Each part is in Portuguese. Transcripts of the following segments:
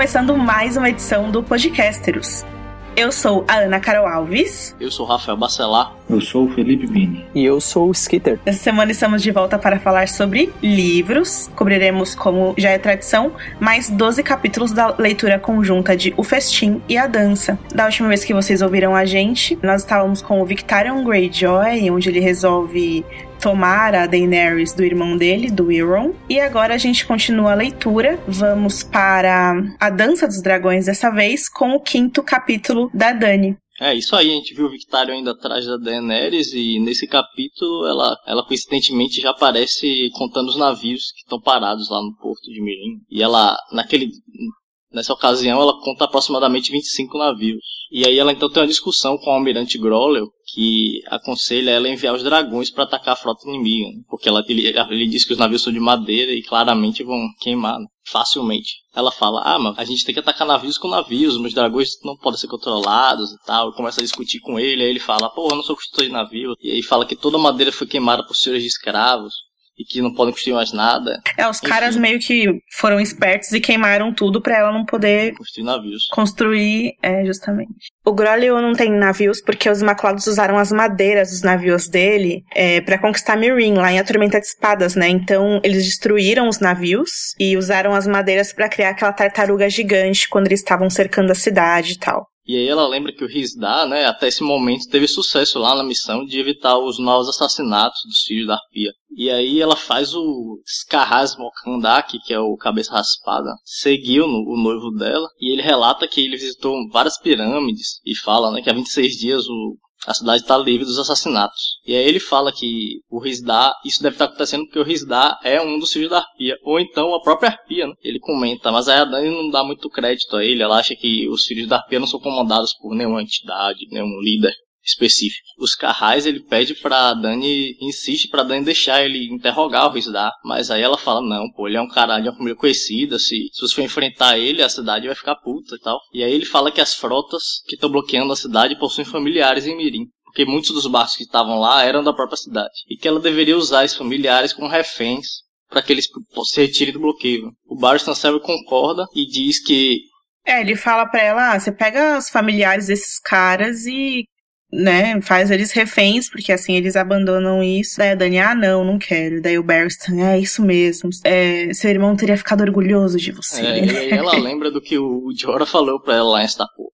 Começando mais uma edição do Podcasteros. Eu sou a Ana Carol Alves. Eu sou o Rafael Bacelar. Eu sou o Felipe Bini. E eu sou o Skitter. Essa semana estamos de volta para falar sobre livros. Cobriremos, como já é tradição, mais 12 capítulos da leitura conjunta de O Festim e a Dança. Da última vez que vocês ouviram a gente, nós estávamos com o Victorian Greyjoy, onde ele resolve tomar a Daenerys do irmão dele, do Euron. E agora a gente continua a leitura. Vamos para a Dança dos Dragões dessa vez com o quinto capítulo da Dani. É, isso aí, a gente viu o Victário ainda atrás da Daenerys e nesse capítulo ela, ela coincidentemente já aparece contando os navios que estão parados lá no porto de Mirim. E ela, naquele, nessa ocasião, ela conta aproximadamente 25 navios. E aí ela então tem uma discussão com o almirante Growler, que aconselha ela a enviar os dragões para atacar a frota inimiga, né? porque ela, ele, diz que os navios são de madeira e claramente vão queimar né? facilmente. Ela fala, ah, mas a gente tem que atacar navios com navios, meus dragões não podem ser controlados e tal. Começa a discutir com ele, aí ele fala, pô, eu não sou construtor de navio. E aí fala que toda a madeira foi queimada por senhores de escravos e que não podem construir mais nada. É, os Enfim. caras meio que foram espertos e queimaram tudo para ela não poder construir navios. Construir, é, justamente. O Grolio não tem navios porque os Imaculados usaram as madeiras dos navios dele é, para conquistar Mirin, lá em A Tormenta de Espadas, né? Então, eles destruíram os navios e usaram as madeiras para criar aquela tartaruga gigante quando eles estavam cercando a cidade e tal. E aí ela lembra que o Rizda, né, até esse momento teve sucesso lá na missão de evitar os novos assassinatos dos filhos da Arpia. E aí ela faz o Scarraz Mokandak, que é o cabeça raspada, seguiu no, o noivo dela, e ele relata que ele visitou várias pirâmides e fala, né, que há 26 dias o a cidade está livre dos assassinatos. E aí ele fala que o Rizda, isso deve estar acontecendo porque o Rizda é um dos filhos da Arpia, ou então a própria Arpia, né? Ele comenta, mas a Dani não dá muito crédito a ele, ela acha que os filhos da Arpia não são comandados por nenhuma entidade, nenhum líder específico. Os Carrais, ele pede pra Dani, insiste pra Dani deixar ele interrogar o Rizda, mas aí ela fala, não, pô, ele é um cara de uma família conhecida, se, se você for enfrentar ele, a cidade vai ficar puta e tal. E aí ele fala que as frotas que estão bloqueando a cidade possuem familiares em Mirim. Porque muitos dos barcos que estavam lá eram da própria cidade. E que ela deveria usar esses familiares como reféns para que eles se retirem do bloqueio. O Barristan Selby concorda e diz que é, ele fala pra ela, ah, você pega os familiares desses caras e né, faz eles reféns, porque assim eles abandonam isso. Daí a Dani, ah, não, não quero. Daí o Barristan, é isso mesmo. É, seu irmão teria ficado orgulhoso de você. É, né? ela lembra do que o Jorah falou pra ela lá em Stapo.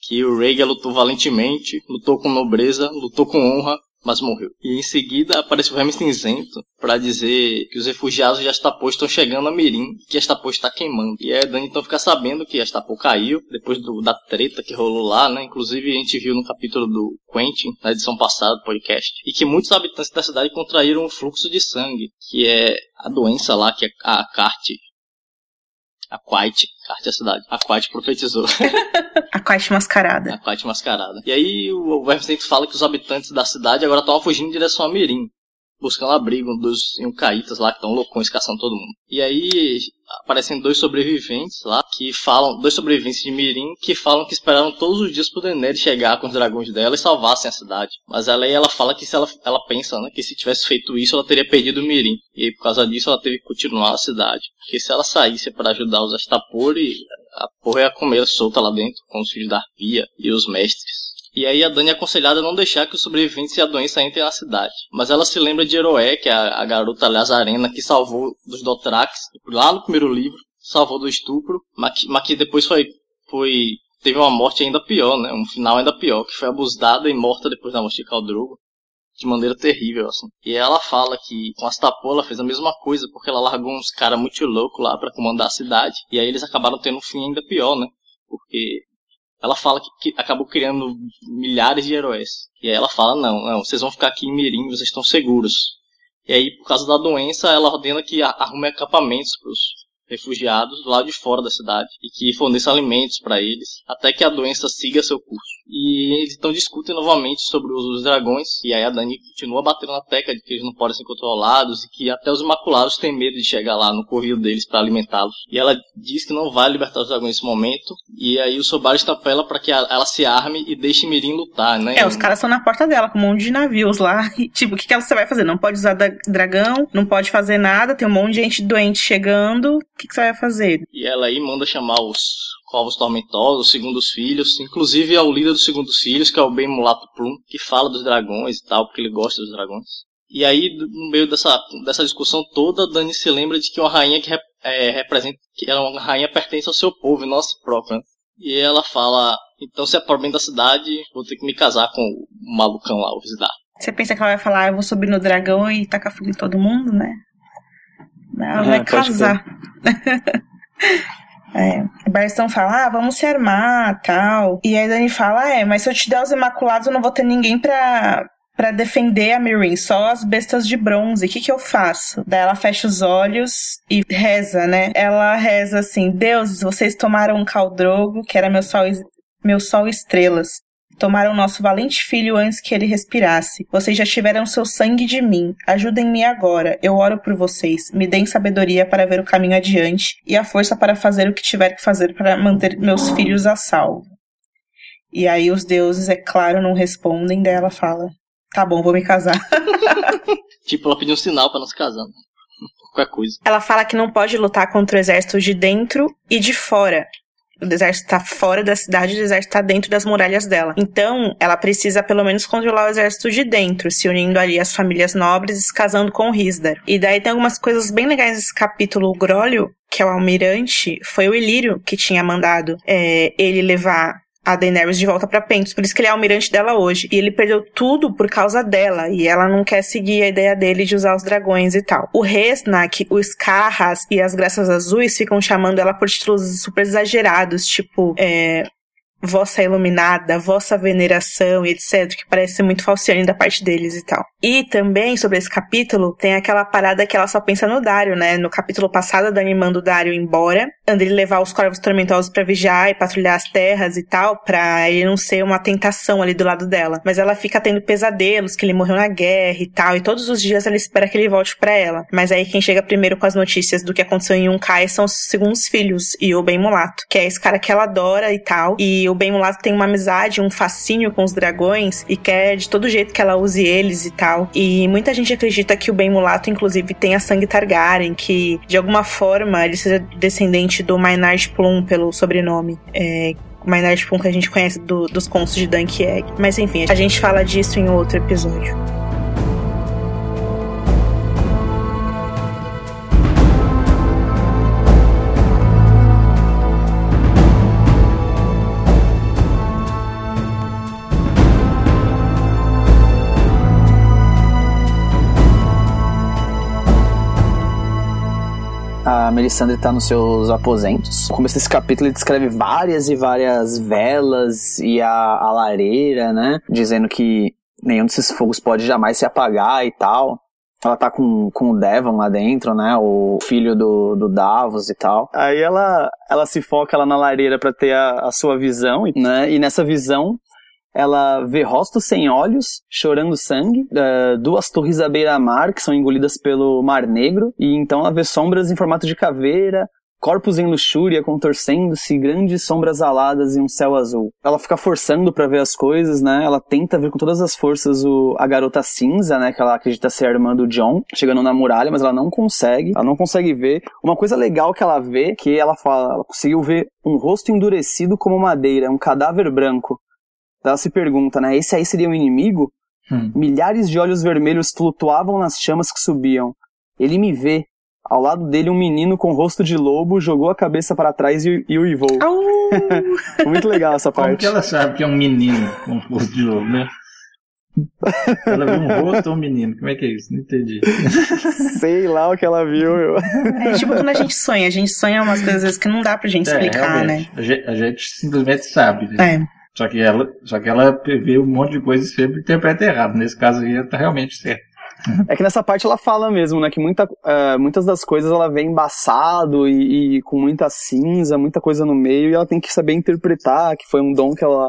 Que o Rhaegar lutou valentemente, lutou com nobreza, lutou com honra, mas morreu. E em seguida aparece o Remy Cinzento para dizer que os refugiados de Astapor estão chegando a Mirim, que Astapor está queimando. E a Dani então fica sabendo que Astapor caiu, depois do, da treta que rolou lá, né? Inclusive a gente viu no capítulo do Quentin, na edição passada do podcast, e que muitos habitantes da cidade contraíram um fluxo de sangue, que é a doença lá que a Carte a Quiet, carta da cidade. A Quiet profetizou. a Quiet mascarada. A Quiet mascarada. E aí o Vermintide fala que os habitantes da cidade agora estão fugindo em direção a Mirim buscando abrigo dos Yunkaitas lá, que estão loucões caçando todo mundo. E aí aparecem dois sobreviventes lá, que falam, dois sobreviventes de Mirim, que falam que esperaram todos os dias pro Daenerys chegar com os dragões dela e salvassem a cidade. Mas ela aí ela fala que se ela, ela pensa, né, que se tivesse feito isso, ela teria perdido Mirim. E aí, por causa disso, ela teve que continuar a cidade. Porque se ela saísse para ajudar os Astapori, a porra ia comer solta lá dentro, com os filhos da Arpia e os mestres. E aí a Dani é aconselhada a não deixar que os sobreviventes e a doença entrem na cidade. Mas ela se lembra de Eroé, que é a, a garota Lazarena que salvou dos Dothrax lá no primeiro livro, salvou do estupro, mas, mas que depois foi, foi teve uma morte ainda pior, né? Um final ainda pior, que foi abusada e morta depois da morte de Caldrogo. De maneira terrível, assim. E ela fala que com as Tapô ela fez a mesma coisa, porque ela largou uns caras muito loucos lá para comandar a cidade. E aí eles acabaram tendo um fim ainda pior, né? Porque ela fala que, que, acabou criando milhares de heróis. E aí ela fala, não, não, vocês vão ficar aqui em Mirim, vocês estão seguros. E aí, por causa da doença, ela ordena que arrume acampamentos para os refugiados do lado de fora da cidade e que forneça alimentos para eles, até que a doença siga seu curso. E eles então discutem novamente sobre os, os dragões. E aí a Dani continua batendo na tecla de que eles não podem ser controlados e que até os Imaculados têm medo de chegar lá no correio deles para alimentá-los. E ela diz que não vai libertar os dragões nesse momento. E aí o Sobari apela para que ela se arme e deixe Mirim lutar, né? É, os caras estão na porta dela com um monte de navios lá. E, tipo, o que, que você vai fazer? Não pode usar dragão, não pode fazer nada, tem um monte de gente doente chegando. O que, que você vai fazer? E ela aí manda chamar os Corvos Tormentosos, os segundos filhos, inclusive é o líder dos segundos filhos, que é o Ben Mulato Plum, que fala dos dragões e tal, porque ele gosta dos dragões. E aí, no meio dessa, dessa discussão toda, Dani se lembra de que uma rainha que é, representa, que ela, uma rainha pertence ao seu povo e não a si própria. Né? E ela fala, então se é para bem da cidade, vou ter que me casar com o malucão lá, o Vizdar. Você pensa que ela vai falar, eu vou subir no dragão e tacar fogo em todo mundo, né? Ela vai casar. É. Barstão fala, ah, vamos se armar, tal. E aí Dani fala, é, mas se eu te der os Imaculados, eu não vou ter ninguém pra, para defender a Mirin, só as bestas de bronze. O que que eu faço? Daí ela fecha os olhos e reza, né? Ela reza assim: Deus, vocês tomaram um caldrogo, que era meu sol, meu sol estrelas. Tomaram nosso valente filho antes que ele respirasse. Vocês já tiveram seu sangue de mim. Ajudem-me agora. Eu oro por vocês. Me deem sabedoria para ver o caminho adiante e a força para fazer o que tiver que fazer para manter meus filhos a salvo. E aí os deuses, é claro, não respondem. Daí ela fala: Tá bom, vou me casar. tipo, ela pediu um sinal para não se casar. Né? Qualquer coisa. Ela fala que não pode lutar contra o exército de dentro e de fora. O exército está fora da cidade, o exército está dentro das muralhas dela. Então, ela precisa pelo menos controlar o exército de dentro, se unindo ali às famílias nobres e se casando com o Risdar. E daí tem algumas coisas bem legais nesse capítulo. O Grólio, que é o almirante, foi o Ilírio que tinha mandado é, ele levar a Daenerys de volta para Pentos. Por isso que ele é almirante dela hoje. E ele perdeu tudo por causa dela. E ela não quer seguir a ideia dele de usar os dragões e tal. O Resnak, os Carras e as Graças Azuis ficam chamando ela por títulos super exagerados, tipo, é, vossa iluminada, vossa veneração e etc, que parece ser muito falciane da parte deles e tal. E também, sobre esse capítulo, tem aquela parada que ela só pensa no Dario, né? No capítulo passado, a Dani manda o Dario embora, ele levar os corvos tormentosos para vigiar e patrulhar as terras e tal, pra ele não ser uma tentação ali do lado dela. Mas ela fica tendo pesadelos, que ele morreu na guerra e tal, e todos os dias ela espera que ele volte para ela. Mas aí quem chega primeiro com as notícias do que aconteceu em Unkai são os segundos filhos e o Ben Mulato, que é esse cara que ela adora e tal, e o Ben Mulato tem uma amizade, um fascínio com os dragões e quer de todo jeito que ela use eles e tal. E muita gente acredita que o Ben Mulato, inclusive, tenha sangue Targaryen, que de alguma forma ele seja descendente do Maynard Plum pelo sobrenome. É, Maynard Plum que a gente conhece do, dos contos de Dunk Egg. Mas enfim, a gente fala disso em outro episódio. A Melisandre está nos seus aposentos. No começo desse capítulo ele descreve várias e várias velas e a, a lareira, né? Dizendo que nenhum desses fogos pode jamais se apagar e tal. Ela tá com, com o Devon lá dentro, né? O filho do, do Davos e tal. Aí ela, ela se foca lá na lareira para ter a, a sua visão, né? E nessa visão ela vê rostos sem olhos, chorando sangue, uh, duas torres à beira-mar que são engolidas pelo Mar Negro, e então ela vê sombras em formato de caveira, corpos em luxúria contorcendo-se, grandes sombras aladas e um céu azul. Ela fica forçando para ver as coisas, né? Ela tenta ver com todas as forças o, a garota cinza, né? Que ela acredita ser a irmã do John, chegando na muralha, mas ela não consegue. Ela não consegue ver. Uma coisa legal que ela vê, que ela fala, ela conseguiu ver um rosto endurecido como madeira, um cadáver branco. Ela se pergunta, né? Esse aí seria um inimigo? Hum. Milhares de olhos vermelhos flutuavam nas chamas que subiam. Ele me vê. Ao lado dele, um menino com rosto de lobo jogou a cabeça para trás e, e uivou. Muito legal essa parte. Como que ela sabe que é um menino com rosto de lobo, né? Ela viu um rosto ou um menino? Como é que é isso? Não entendi. Sei lá o que ela viu. Meu. É tipo quando a gente sonha. A gente sonha umas coisas que não dá pra gente é, explicar, né? A gente, a gente, simplesmente sabe. Né? É. Só que ela, só que ela vê um monte de coisa e sempre interpreta errado. Nesse caso aí, tá realmente certo. É que nessa parte ela fala mesmo, né? Que muita, uh, muitas das coisas ela vê embaçado e, e, com muita cinza, muita coisa no meio, e ela tem que saber interpretar, que foi um dom que ela,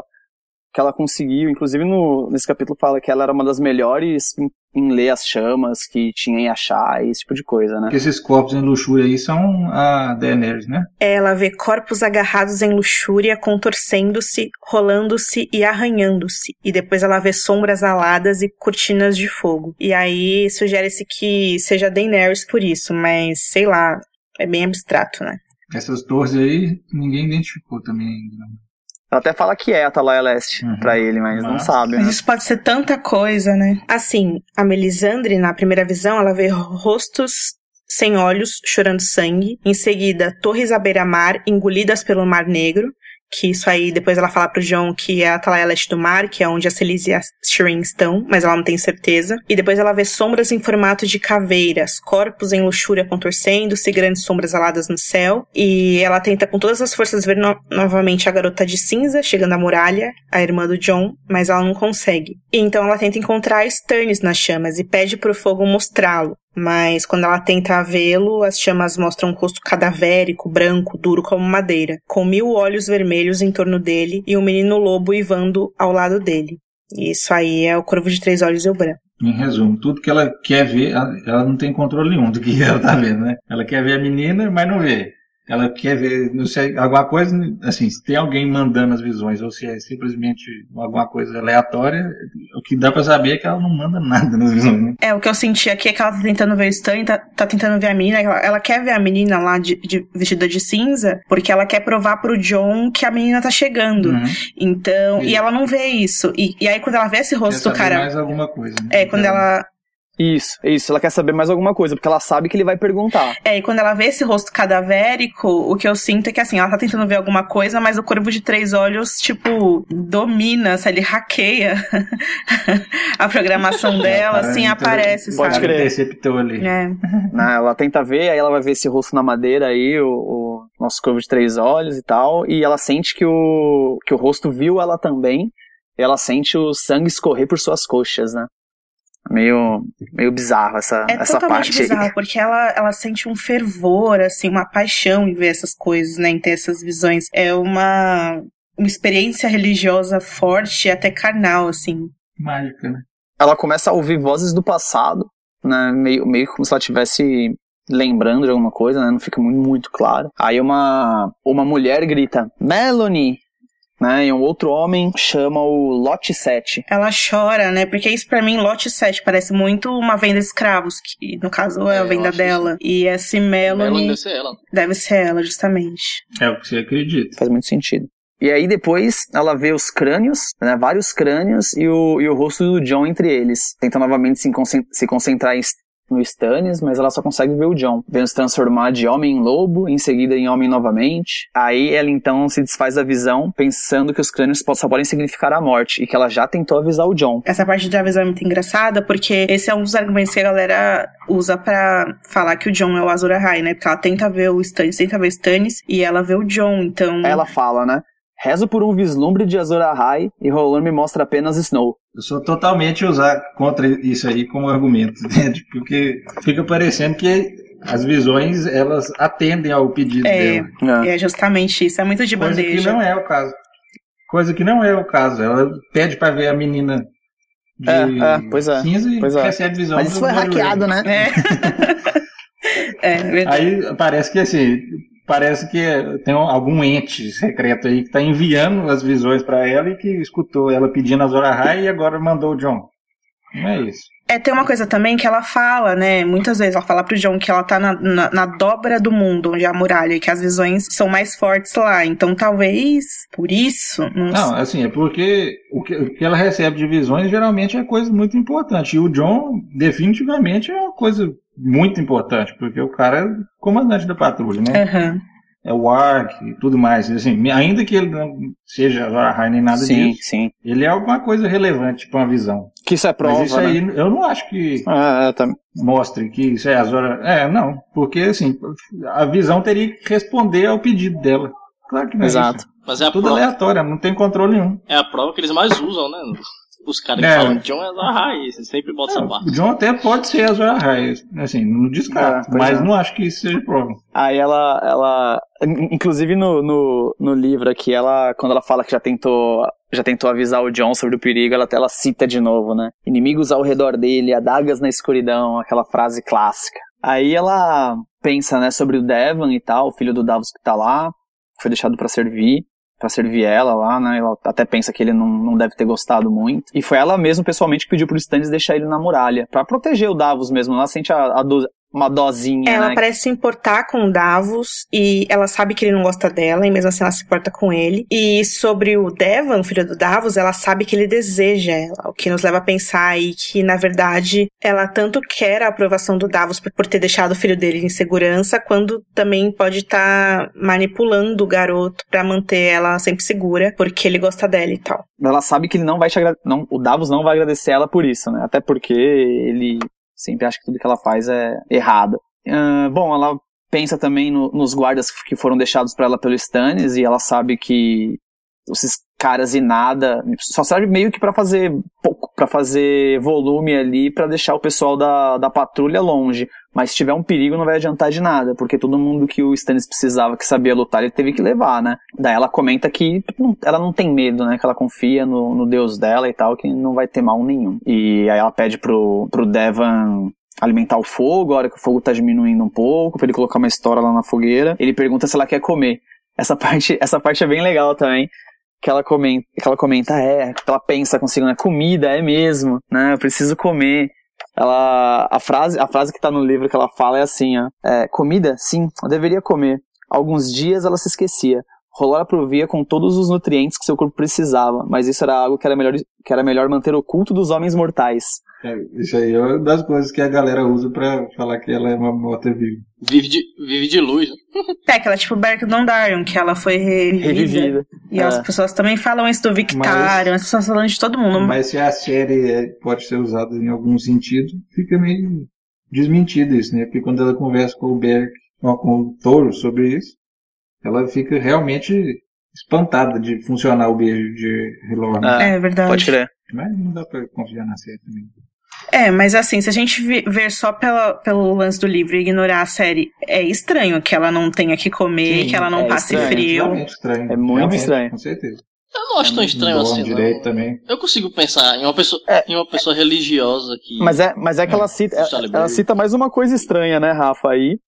que ela conseguiu, inclusive no, nesse capítulo fala que ela era uma das melhores em, em ler as chamas que tinha em achar, esse tipo de coisa, né? Porque esses corpos em luxúria aí são a Daenerys, né? Ela vê corpos agarrados em luxúria, contorcendo-se, rolando-se e arranhando-se. E depois ela vê sombras aladas e cortinas de fogo. E aí sugere-se que seja Daenerys por isso, mas sei lá, é bem abstrato, né? Essas torres aí ninguém identificou também ainda. Ela até fala que é a Atalaia Leste uhum. pra ele, mas, mas não sabe. Mas né? isso pode ser tanta coisa, né? Assim, a Melisandre, na primeira visão, ela vê rostos sem olhos, chorando sangue. Em seguida, torres à beira-mar, engolidas pelo Mar Negro que isso aí depois ela fala pro John que é a Atalaia Leste do Mar, que é onde a Celise e a Shireen estão, mas ela não tem certeza. E depois ela vê sombras em formato de caveiras, corpos em luxúria contorcendo-se, grandes sombras aladas no céu. E ela tenta com todas as forças ver no novamente a garota de cinza chegando à muralha, a irmã do John, mas ela não consegue. E então ela tenta encontrar Stannis nas chamas e pede pro fogo mostrá-lo. Mas quando ela tenta vê-lo, as chamas mostram um rosto cadavérico, branco, duro como madeira, com mil olhos vermelhos em torno dele e um menino lobo ivando ao lado dele. E isso aí é o Corvo de Três Olhos e o Bran. Em resumo, tudo que ela quer ver, ela não tem controle nenhum do que ela tá vendo, né? Ela quer ver a menina, mas não vê ela quer ver, não sei, alguma coisa, assim, se tem alguém mandando as visões ou se é simplesmente alguma coisa aleatória, o que dá para saber é que ela não manda nada nas visões, né? É, o que eu senti aqui é que ela tá tentando ver o Stan, tá, tá tentando ver a menina, ela, ela quer ver a menina lá de, de, vestida de cinza, porque ela quer provar pro John que a menina tá chegando. Uhum. Então, e, e ela não vê isso. E, e aí quando ela vê esse rosto do cara... mais alguma coisa. Né? É, quando ela isso, isso. Ela quer saber mais alguma coisa, porque ela sabe que ele vai perguntar. É, e quando ela vê esse rosto cadavérico, o que eu sinto é que assim, ela tá tentando ver alguma coisa, mas o corvo de três olhos, tipo, domina, sabe? Ele hackeia a programação dela, assim, aparece, pode sabe? Crer. Interceptou ali. É. Não, ela tenta ver, aí ela vai ver esse rosto na madeira aí, o, o nosso corvo de três olhos e tal, e ela sente que o, que o rosto viu ela também, e ela sente o sangue escorrer por suas coxas, né? Meio, meio bizarro essa, é essa parte. É bizarro, porque ela, ela sente um fervor, assim, uma paixão em ver essas coisas, né, em ter essas visões. É uma, uma experiência religiosa forte, até carnal, assim. Mágica, né? Ela começa a ouvir vozes do passado, né, meio, meio como se ela tivesse lembrando de alguma coisa, né, não fica muito, muito claro. Aí uma, uma mulher grita, Melanie! Né? E um outro homem chama o Lote 7. Ela chora, né? Porque isso para mim, Lote 7, parece muito uma venda de escravos, que no caso é, é a venda dela. Isso. E esse Melanie. Melanie deve ser ela. Deve ser ela, justamente. É o que você acredita. Faz muito sentido. E aí depois ela vê os crânios, né, vários crânios e o, e o rosto do John entre eles. Tenta novamente se, se concentrar em no Stannis, mas ela só consegue ver o John, vendo se transformar de homem em lobo, em seguida em homem novamente. Aí ela então se desfaz da visão, pensando que os crânios só podem significar a morte, e que ela já tentou avisar o John. Essa parte da visão é muito engraçada, porque esse é um dos argumentos que a galera usa para falar que o John é o Azor Ahai, né? Porque ela tenta ver o Stannis, tenta ver o Stannis, e ela vê o John, então... Ela fala, né? Rezo por um vislumbre de Azor Ahai e Roland me mostra apenas Snow. Eu sou totalmente usar contra isso aí como argumento, entende? Porque fica parecendo que as visões elas atendem ao pedido é, dela. É justamente isso, é muito de Coisa bandeja. Coisa que não é o caso. Coisa que não é o caso. Ela pede para ver a menina de é, é, pois é, cinza e pois é. recebe visão. Mas isso foi hackeado, né? É. é verdade. Aí parece que assim, parece que tem algum ente secreto aí que está enviando as visões para ela e que escutou ela pedindo a Zora High e agora mandou o John. Não é isso. É, tem uma coisa também que ela fala, né? Muitas vezes ela fala pro John que ela tá na, na, na, dobra do mundo, onde é a muralha, e que as visões são mais fortes lá. Então talvez por isso. Não, não assim, é porque o que, o que ela recebe de visões geralmente é coisa muito importante. E o John, definitivamente, é uma coisa muito importante, porque o cara é comandante da patrulha, né? Uhum. É o Ark e tudo mais. Assim, ainda que ele não seja Zahar nem nada sim, disso, sim. ele é alguma coisa relevante para uma visão. Que isso é prova, Mas isso né? aí, eu não acho que ah, tá... mostre que isso é a Zora. É, não. Porque, assim, a visão teria que responder ao pedido dela. Claro que não é Exato. Isso. Mas é a Tudo prova... aleatório, não tem controle nenhum. É a prova que eles mais usam, né? Os caras que É. falam John é Azor Ahai, você sempre bota essa Não, parte. o John até pode ser a Zora High, assim, não descarto, É, pois mas é. não acho que isso seja prova. Aí ela, ela, in- inclusive no, no, no livro aqui, ela, quando ela fala que já tentou já tentou avisar o John sobre o perigo, ela até ela cita de novo, né? Inimigos ao redor dele, adagas na escuridão, aquela frase clássica. Aí ela pensa, né, sobre o Devon e tal, o filho do Davos que tá lá, foi deixado para servir, para servir ela lá, né? Ela até pensa que ele não, não deve ter gostado muito. E foi ela mesmo, pessoalmente, que pediu pro Stannis deixar ele na muralha, para proteger o Davos mesmo. Ela sente a, a, uma dozinha, Ela né? parece se importar com o Davos e ela sabe que ele não gosta dela e mesmo assim ela se importa com ele. E sobre o Devon, filho do Davos, ela sabe que ele deseja ela, o que nos leva a pensar aí que na verdade ela tanto quer a aprovação do Davos por ter deixado o filho dele em segurança, quando também pode estar tá manipulando o garoto para manter ela sempre segura, porque ele gosta dela e tal. Ela sabe que ele não vai te agra... não, o Davos não vai agradecer ela por isso, né? Até porque ele sempre acha que tudo que ela faz é errado. Uh, bom, ela pensa também no, nos guardas que foram deixados para ela pelo Stannis e ela sabe que esses caras e nada só serve meio que para fazer pouco, para fazer volume ali para deixar o pessoal da, da patrulha longe. Mas se tiver um perigo não vai adiantar de nada, porque todo mundo que o Stannis precisava, que sabia lutar, ele teve que levar, né? Daí ela comenta que ela não tem medo, né? Que ela confia no, no deus dela e tal, que não vai ter mal nenhum. E aí ela pede pro, pro Devan alimentar o fogo, a hora que o fogo tá diminuindo um pouco, pra ele colocar uma história lá na fogueira. Ele pergunta se ela quer comer. Essa parte, essa parte é bem legal também. Que ela comenta, que ela comenta, é, que ela pensa consigo, né? Comida, é mesmo, né? Eu preciso comer. Ela, a frase, a frase que tá no livro que ela fala é assim, ó. É, comida? Sim, eu deveria comer. Alguns dias ela se esquecia. Rolora provia com todos os nutrientes que seu corpo precisava, mas isso era algo que era melhor, que era melhor manter oculto dos homens mortais. É, isso aí é uma das coisas que a galera usa pra falar que ela é uma morta-viva. Vive de, vive de luz. É, aquela tipo Berk Dondarrion, que ela foi revivida. revivida. E é. as pessoas também falam isso do Victarion, as pessoas falam de todo mundo. Mas se a série é, pode ser usada em algum sentido, fica meio desmentido isso, né? Porque quando ela conversa com o Berk, com o Touro sobre isso, ela fica realmente espantada de funcionar o beijo de Hilorn. Ah, é verdade. Pode crer. Mas não dá pra confiar na série também. É, mas assim, se a gente ver só pela, pelo lance do livro e ignorar a série, é estranho que ela não tenha que comer, Sim, que ela não é passe estranho, frio. É estranho. É muito Realmente, estranho. Com certeza. Eu não acho tão estranho Bom, assim. direito não. também. Eu consigo pensar em uma pessoa, É. em uma pessoa religiosa que. Mas é, mas é que ela cita, Charlie ela, cita mais uma coisa estranha, né, Rafa, aí,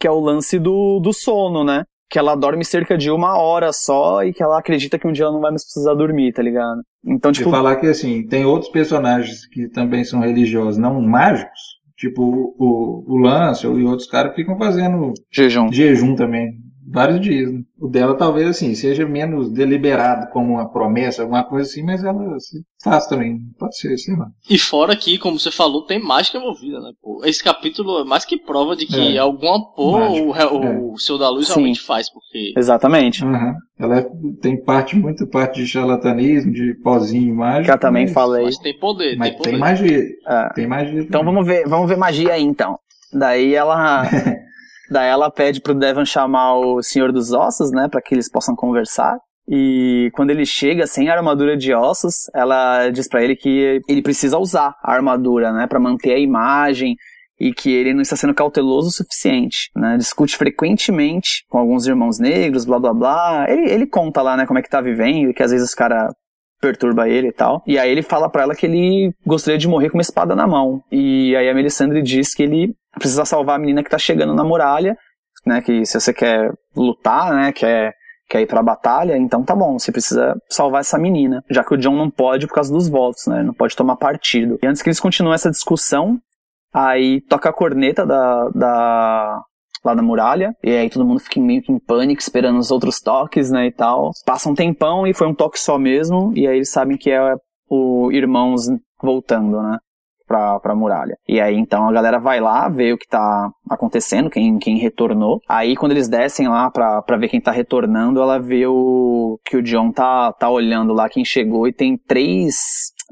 que é o lance do, do sono, né? Que ela dorme cerca de uma hora só e que ela acredita que um dia ela não vai mais precisar dormir, tá ligado? Então, tipo, falar que assim, tem outros personagens que também são religiosos, não mágicos, tipo o, o, Lancel e outros caras que ficam fazendo jejum. jejum também, vários dias. Né? O dela talvez assim, seja menos deliberado como uma promessa, alguma coisa assim, mas ela se faz também, pode ser, sei lá. E fora que, como você falou, tem mágica envolvida, né? Pô, esse capítulo é mais que prova de que É. alguma porra o, re- é. o Senhor da Luz Sim. realmente faz, porque. Exatamente. Uhum. Ela é- tem parte, muita parte de charlatanismo, de pozinho mágico. Que eu também mas, falei. Mas tem poder, Mas tem poder. tem magia. É. Tem magia. Então também. vamos ver, vamos ver magia aí então. Daí ela daí ela pede pro Devon chamar o Senhor dos Ossos, né, para que eles possam conversar. E quando ele chega sem a armadura de ossos, ela diz pra ele que ele precisa usar a armadura, né, para manter a imagem e que ele não está sendo cauteloso o suficiente, né? Discute frequentemente com alguns irmãos negros, blá blá blá. Ele, ele conta lá, né, como é que tá vivendo e que às vezes os caras perturba ele e tal. E aí ele fala pra ela que ele gostaria de morrer com uma espada na mão. E aí a Melisandre diz que ele precisa salvar a menina que tá chegando na muralha, né, que se você quer lutar, né, quer quer ir pra batalha, então tá bom, você precisa salvar essa menina, já que o John não pode por causa dos votos, né, não pode tomar partido. E antes que eles continuem essa discussão, aí toca a corneta da, da lá na muralha, e aí todo mundo fica meio que em pânico, esperando os outros toques, né, e tal. Passa um tempão e foi um toque só mesmo, e aí eles sabem que é o irmãos voltando, né, pra, pra muralha. E aí então a galera vai lá, vê o que tá acontecendo, quem, quem retornou. Aí quando eles descem lá pra, pra ver quem tá retornando, ela vê o que o John tá, tá olhando lá quem chegou e tem três,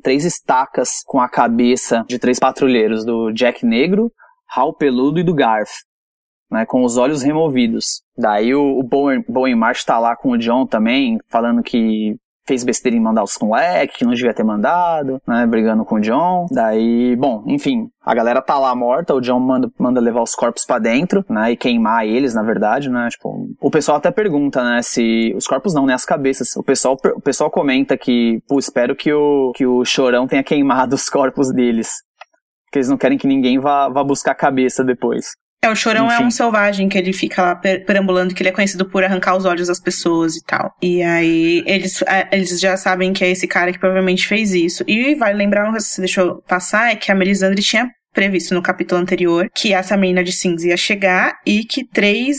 três estacas com a cabeça de três patrulheiros, do Jack Negro, Hal Peludo e do Garth né, com os olhos removidos. Daí o, o Bowen, Bowen Marsh tá lá com o John também, falando que fez besteira em mandar os moleques, que não devia ter mandado, né? Brigando com o John. Daí, bom, enfim, a galera tá lá morta, o John manda, manda levar os corpos para dentro, né? E queimar eles, na verdade, né? Tipo, o pessoal até pergunta, né? Se. Os corpos não, né? As cabeças. O pessoal, o pessoal comenta que, pô, espero que o, que o chorão tenha queimado os corpos deles. Porque eles não querem que ninguém vá, vá buscar a cabeça depois. É, o Chorão Enfim. é um selvagem que ele fica lá perambulando, que ele é conhecido por arrancar os olhos das pessoas e tal. E aí eles, eles já sabem que é esse cara que provavelmente fez isso. E vale lembrar, uma coisa que você deixou passar, é que a Melisandre tinha previsto no capítulo anterior que essa menina de cinza ia chegar e que três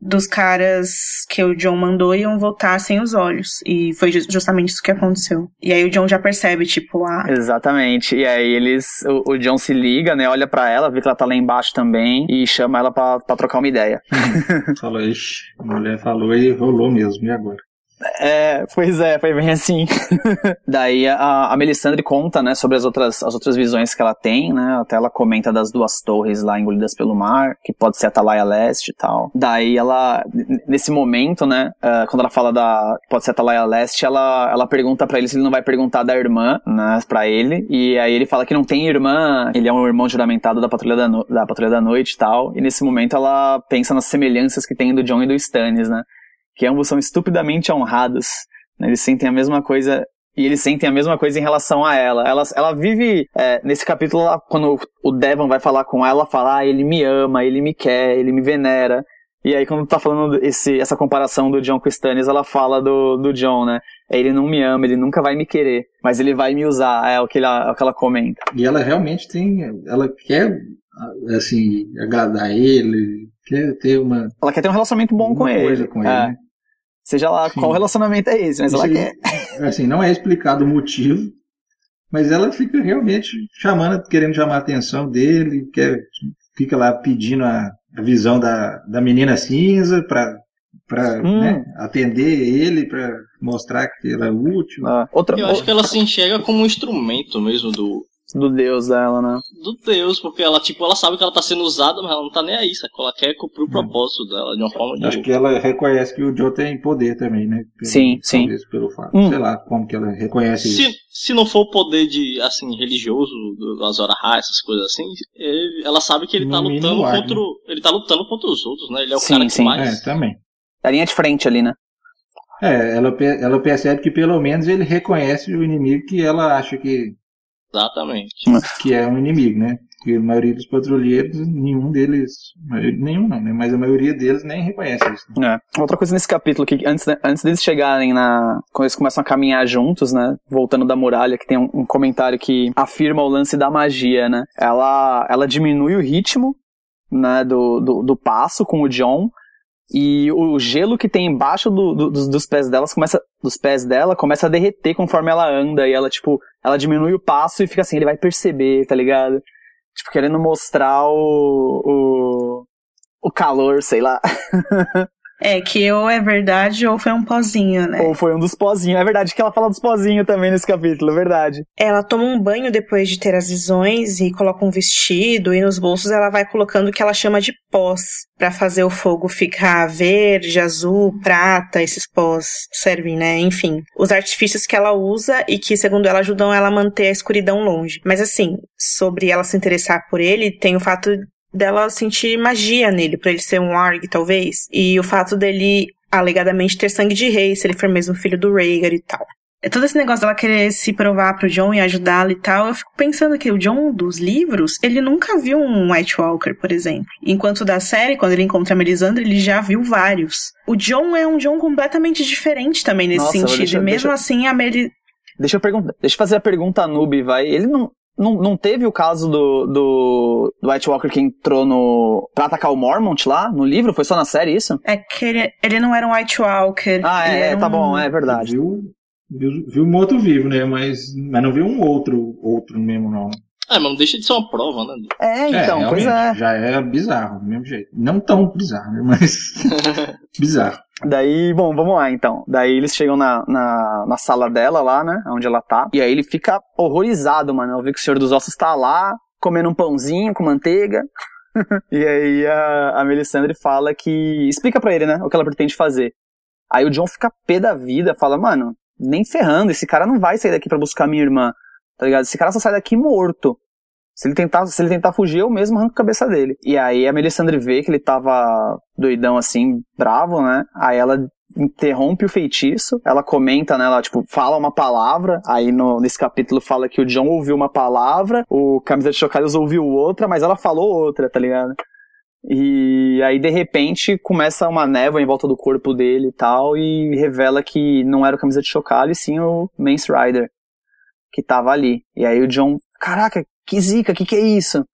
dos caras que o John mandou iam voltar sem os olhos. E foi justamente isso que aconteceu. E aí o John já percebe, tipo, ah. Exatamente. E aí eles. O, o John se liga, né? Olha para ela, vê que ela tá lá embaixo também e chama ela para trocar uma ideia. falou, ixi, a mulher falou e rolou mesmo. E agora? É, pois é, foi bem assim. Daí a, a Melisandre conta, né, sobre as outras, as outras visões que ela tem, né, até ela comenta das duas torres lá engolidas pelo mar, que pode ser a Atalaia Leste e tal. Daí ela, nesse momento, né, uh, quando ela fala da, pode ser a Atalaia Leste, ela, ela pergunta para ele se ele não vai perguntar da irmã, né, pra ele, e aí ele fala que não tem irmã, ele é um irmão juramentado da Patrulha da, no, da, Patrulha da Noite e tal, e nesse momento ela pensa nas semelhanças que tem do John e do Stannis, né, que ambos são estupidamente honrados. Né? Eles sentem a mesma coisa e eles sentem a mesma coisa em relação a ela. Ela, ela vive é, nesse capítulo, quando o Devon vai falar com ela, fala, ah, ele me ama, ele me quer, ele me venera. E aí, quando tá falando esse, essa comparação do John com Stannis, ela fala do, do John, né? Ele não me ama, ele nunca vai me querer, mas ele vai me usar, é o que ela, é o que ela comenta. E ela realmente tem, ela quer, assim, agradar ele, quer ter uma... Ela quer ter um relacionamento bom com ele. com ele, é. Seja lá Sim. qual relacionamento é esse, mas Isso ela quer. Assim, não é explicado o motivo, mas ela fica realmente chamando, querendo chamar a atenção dele, quer, fica lá pedindo a, a visão da, da menina cinza para para hum. né, atender ele, para mostrar que ela é útil. Ah, outra, Eu acho que ela se enxerga como um instrumento mesmo do, do deus dela, né? Do deus, porque ela, tipo, ela sabe que ela tá sendo usada, mas ela não tá nem aí, sabe? Ela quer cumprir o propósito dela de uma forma de Acho que ela reconhece que o Joe tem poder também, né? Pelo, sim, sim. Pelo fato. Hum. Sei lá como que ela reconhece se, isso. Se não for o poder de, assim, religioso, das Azor essas coisas assim, ele, ela sabe que ele tá no lutando ar, contra. Né? Ele tá lutando contra os outros, né? Ele é o sim, cara que sim. mais. É, também. A linha de frente ali, né? É, ela, ela percebe que pelo menos ele reconhece o inimigo que ela acha que Exatamente. Que é um inimigo, né? Que a maioria dos patrulheiros, nenhum deles, nenhum não, né? Mas a maioria deles nem reconhece isso. Né? É. Outra coisa nesse capítulo, que antes, antes deles chegarem na. Quando eles começam a caminhar juntos, né? Voltando da muralha, que tem um, um comentário que afirma o lance da magia, né? Ela, ela diminui o ritmo né, do, do, do passo com o John e o gelo que tem embaixo do, do, dos, dos, pés delas começa dos pés dela começa a derreter conforme ela anda e ela tipo ela diminui o passo e fica assim ele vai perceber tá ligado? Tipo querendo mostrar o o, o calor sei lá É, que ou é verdade ou foi um pozinho, né? Ou foi um dos pozinhos. É verdade que ela fala dos pozinhos também nesse capítulo, é verdade. Ela toma um banho depois de ter as visões e coloca um vestido e nos bolsos ela vai colocando o que ela chama de pós para fazer o fogo ficar verde, azul, prata, esses pós servem, né? Enfim, os artifícios que ela usa e que, segundo ela, ajudam ela a manter a escuridão longe. Mas assim, sobre ela se interessar por ele, tem o fato dela sentir magia nele, para ele ser um Arg, talvez. E o fato dele alegadamente ter sangue de rei, se ele for mesmo filho do Rhaegar e tal. É todo esse negócio dela querer se provar pro John e ajudá-lo e tal, eu fico pensando que o John dos livros, ele nunca viu um White Walker, por exemplo. Enquanto da série, quando ele encontra a Melisandre, ele já viu vários. O John é um John completamente diferente também nesse Nossa, sentido. Deixa, e mesmo deixa, assim, a Meli... Deixa eu perguntar, deixa eu fazer a pergunta a Noob, vai. Ele não, não, não teve o caso do, do, do White Walker que entrou no. pra atacar o Mormont lá no livro? Foi só na série isso? É que ele, ele não era um White Walker. Ah, é, tá um... bom, é verdade. Viu, viu, viu um outro vivo, né? Mas, mas não viu um outro, outro mesmo, não. É, mas não deixa de ser uma prova, né? É, então, é, pois é. Já é bizarro, do mesmo jeito. Não tão bizarro, né? mas bizarro. Daí, bom, vamos lá então. Daí eles chegam na, na, na, sala dela lá, né? Onde ela tá. E aí ele fica horrorizado, mano. Eu vi que o Senhor dos Ossos tá lá, comendo um pãozinho com manteiga. e aí a, a Melisandre fala que. Explica pra ele, né? O que ela pretende fazer. Aí o John fica pé da vida, fala, mano, nem ferrando, esse cara não vai sair daqui para buscar minha irmã, tá ligado? Esse cara só sai daqui morto. Se ele tentar, se ele tentar fugir, eu mesmo arranco a cabeça dele. E aí a Melisandre vê que ele tava doidão assim, bravo, né? Aí ela interrompe o feitiço, ela comenta, né, ela, tipo, fala uma palavra, aí no, nesse capítulo fala que o John ouviu uma palavra, o Camisa de Chocadas ouviu outra, mas ela falou outra, tá ligado? E aí, de repente, começa uma névoa em volta do corpo dele e tal, e revela que não era o Camisa de Chocalho, e sim o Mance Rider, que tava ali. E aí o John, caraca, que zica, que que é isso?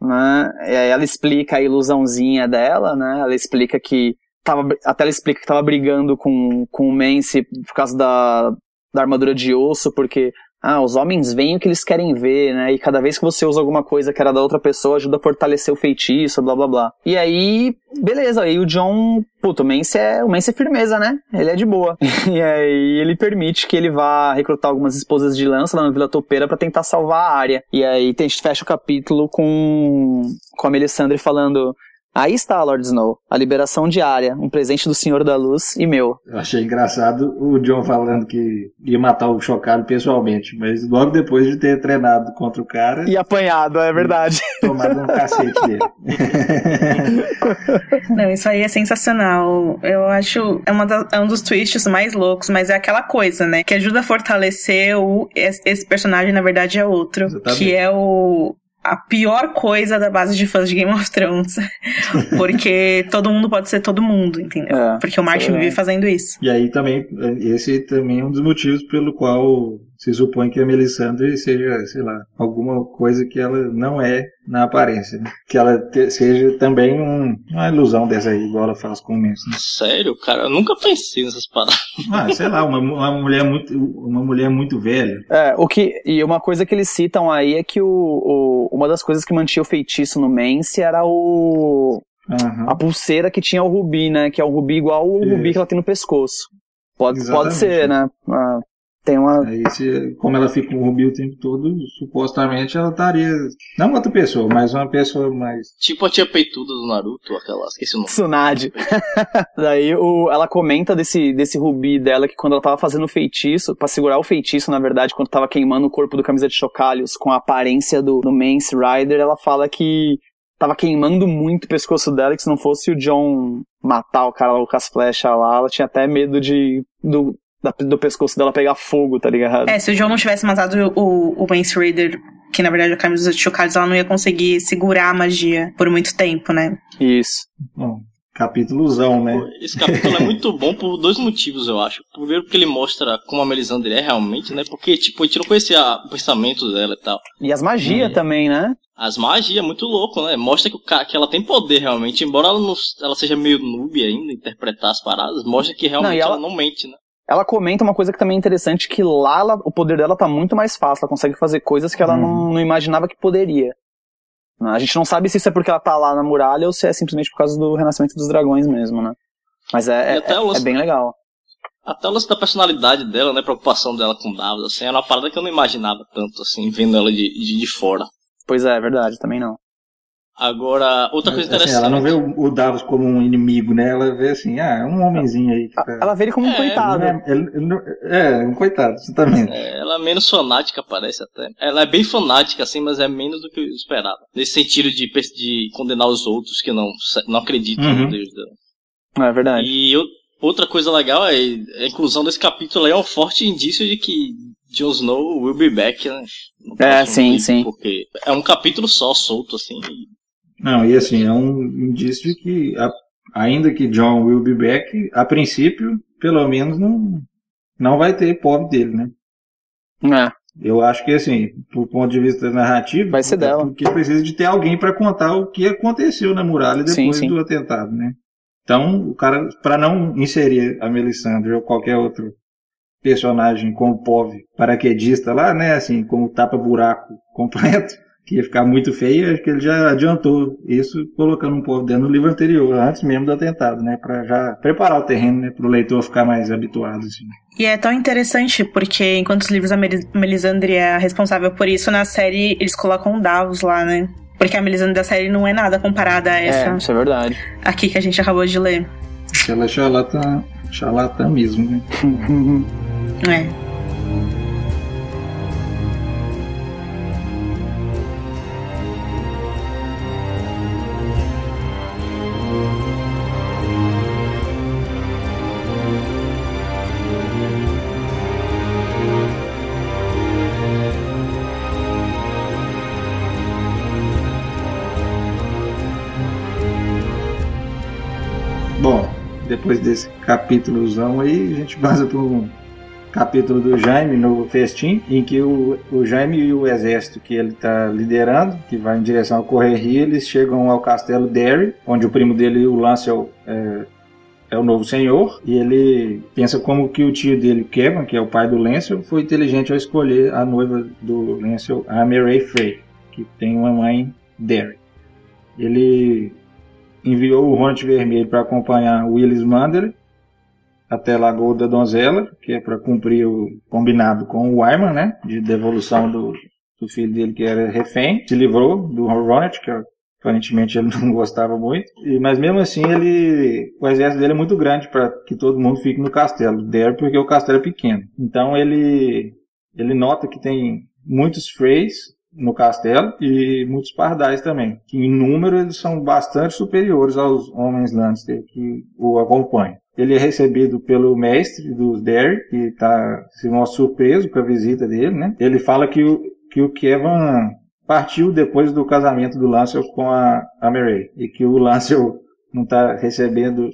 Né? E aí ela explica a ilusãozinha dela, né? Ela explica que tava, até ela explica que tava brigando com, com o Mance por causa da, da armadura de osso, porque ah, os homens veem o que eles querem ver, né? E cada vez que você usa alguma coisa que era da outra pessoa, ajuda a fortalecer o feitiço, blá blá blá. E aí, beleza, aí o John, puto, o Mance é, o Mance é firmeza, né? Ele é de boa. e aí ele permite que ele vá recrutar algumas esposas de lança lá na Vila Topeira para tentar salvar a área. E aí a gente fecha o capítulo com, com a Melisandre falando, Aí está, Lord Snow, a liberação diária, um presente do Senhor da Luz e meu. Eu achei engraçado o John falando que ia matar o chocado pessoalmente, mas logo depois de ter treinado contra o cara. E apanhado, é verdade. Tomado um cacete dele. Não, isso aí é sensacional. Eu acho. É, uma da, é um dos twists mais loucos, mas é aquela coisa, né? Que ajuda a fortalecer o. Esse personagem, na verdade, é outro. Exatamente. Que é o a pior coisa da base de fãs de Game of Thrones. Porque todo mundo pode ser todo mundo, entendeu? É, Porque o Martin é. vive fazendo isso. E aí também, esse também é um dos motivos pelo qual se supõe que a Melisandre seja, sei lá, alguma coisa que ela não é na aparência. Né? Que ela te, seja também um, uma ilusão dessa aí, igual ela faz com o Manson. Né? Sério, cara? Eu nunca pensei nessas paradas. Ah, sei lá, uma, uma, mulher muito, uma mulher muito velha. É, o que, e uma coisa que eles citam aí é que o, o uma das coisas que mantinha o feitiço no Mance era o... Uhum. A pulseira que tinha o rubi, né? Que é o rubi igual o Isso. rubi que ela tem no pescoço. Pode, pode ser, né? Ah, tem uma. Aí, se, como ela fica com o Rubi o tempo todo, supostamente ela estaria. Não outra pessoa, mas uma pessoa mais. Tipo a tia peituda do Naruto, aquela. Esqueci o nome. Tsunade. Daí o, ela comenta desse, desse Rubi dela que quando ela tava fazendo o feitiço, para segurar o feitiço, na verdade, quando tava queimando o corpo do camisa de chocalhos com a aparência do, do Mance Rider, ela fala que tava queimando muito o pescoço dela, que se não fosse o John matar o cara com as flechas lá, ela tinha até medo de do, da, do pescoço dela pegar fogo, tá ligado? É, se o João não tivesse matado o, o Mance Raider, que na verdade é a camisa de chocados, ela não ia conseguir segurar a magia por muito tempo, né? Isso. Bom, capítulozão, né? Esse capítulo é muito bom por dois motivos, eu acho. Primeiro porque ele mostra como a Melisandre é realmente, né? Porque, tipo, a gente não conhecia o pensamento dela e tal. E as magias é. também, né? As magias, muito louco, né? Mostra que, o cara, que ela tem poder realmente. Embora ela, não, ela seja meio noob ainda, interpretar as paradas, mostra que realmente não, ela, ela não mente, né? Ela comenta uma coisa que também é interessante, que lá ela, o poder dela tá muito mais fácil, ela consegue fazer coisas que ela hum. não, não, imaginava que poderia. A gente não sabe se isso é porque ela tá lá na muralha ou se é simplesmente por causa do renascimento dos dragões mesmo, né? Mas é, é, é, é bem legal. Até o lance da personalidade dela, né, a preocupação dela com Davos, assim, era uma parada que eu não imaginava tanto, assim, vendo ela de, de, de fora. Pois é, é verdade, também não. Agora, outra coisa interessante. Assim, ela não vê o, Davos como um inimigo, né? Ela vê assim, ah, é um homenzinho aí. Tá... Ela vê ele como um é, coitado. É, é, um coitado, exatamente. É, ela é menos fanática, parece até. Ela é bem fanática, assim, mas é menos do que eu esperava. Nesse sentido de, de condenar os outros que não, não acreditam uhum. no Deus dela. É verdade. E eu, outra coisa legal é a inclusão desse capítulo aí é um forte indício de que Jon Snow will be back, né? É, sim, livro, sim. Porque é um capítulo só, solto, assim. Não, e assim, é um indício de que, a, ainda que John will be back, a princípio, pelo menos, não, não vai ter pobre dele, né? É. Eu acho que, assim, do ponto de vista narrativo, vai ser dela. Porque precisa de ter alguém para contar o que aconteceu na muralha depois sim, sim. do atentado, né? Então, o cara, para não inserir a Melisandre ou qualquer outro personagem como POV paraquedista lá, né, assim, como tapa-buraco completo, que ia ficar muito feio, acho que ele já adiantou isso colocando um pouco dentro do livro anterior, antes mesmo do atentado, né, para já preparar o terreno, né, para o leitor ficar mais habituado assim. E é tão interessante porque enquanto os livros a Melisandre é responsável por isso, na série eles colocam Davos lá, né? Porque a Melisandre da série não é nada comparada a é, essa. É, isso é verdade. Aqui que a gente acabou de ler. Ela é charlatã, charlatã mesmo, né? É. desse capítulozão aí, a gente passa para um capítulo do Jaime no festim, em que o, o Jaime e o exército que ele está liderando, que vai em direção ao Correria, eles chegam ao castelo Derry, onde o primo dele, o Lancel, é, é o novo senhor, e ele pensa como que o tio dele, Kevin, que é o pai do Lancel, foi inteligente ao escolher a noiva do Lancel, a Mary Frey, que tem uma mãe Derry. Ele enviou o Hornet Vermelho para acompanhar Willis Mandel até Lagoa da Donzela, que é para cumprir o combinado com o Wyman, né, de devolução do, do filho dele que era refém, se livrou do Hornet, que aparentemente ele não gostava muito, e, mas mesmo assim ele, o exército dele é muito grande para que todo mundo fique no castelo, deve porque o castelo é pequeno. Então ele ele nota que tem muitos freys no castelo e muitos pardais também, que em número eles são bastante superiores aos homens Lannister que o acompanham. Ele é recebido pelo mestre dos Derry, que tá, se mostra surpreso com a visita dele, né? Ele fala que o, que o Kevin partiu depois do casamento do Lancel com a, a Mary, e que o Lancel não está recebendo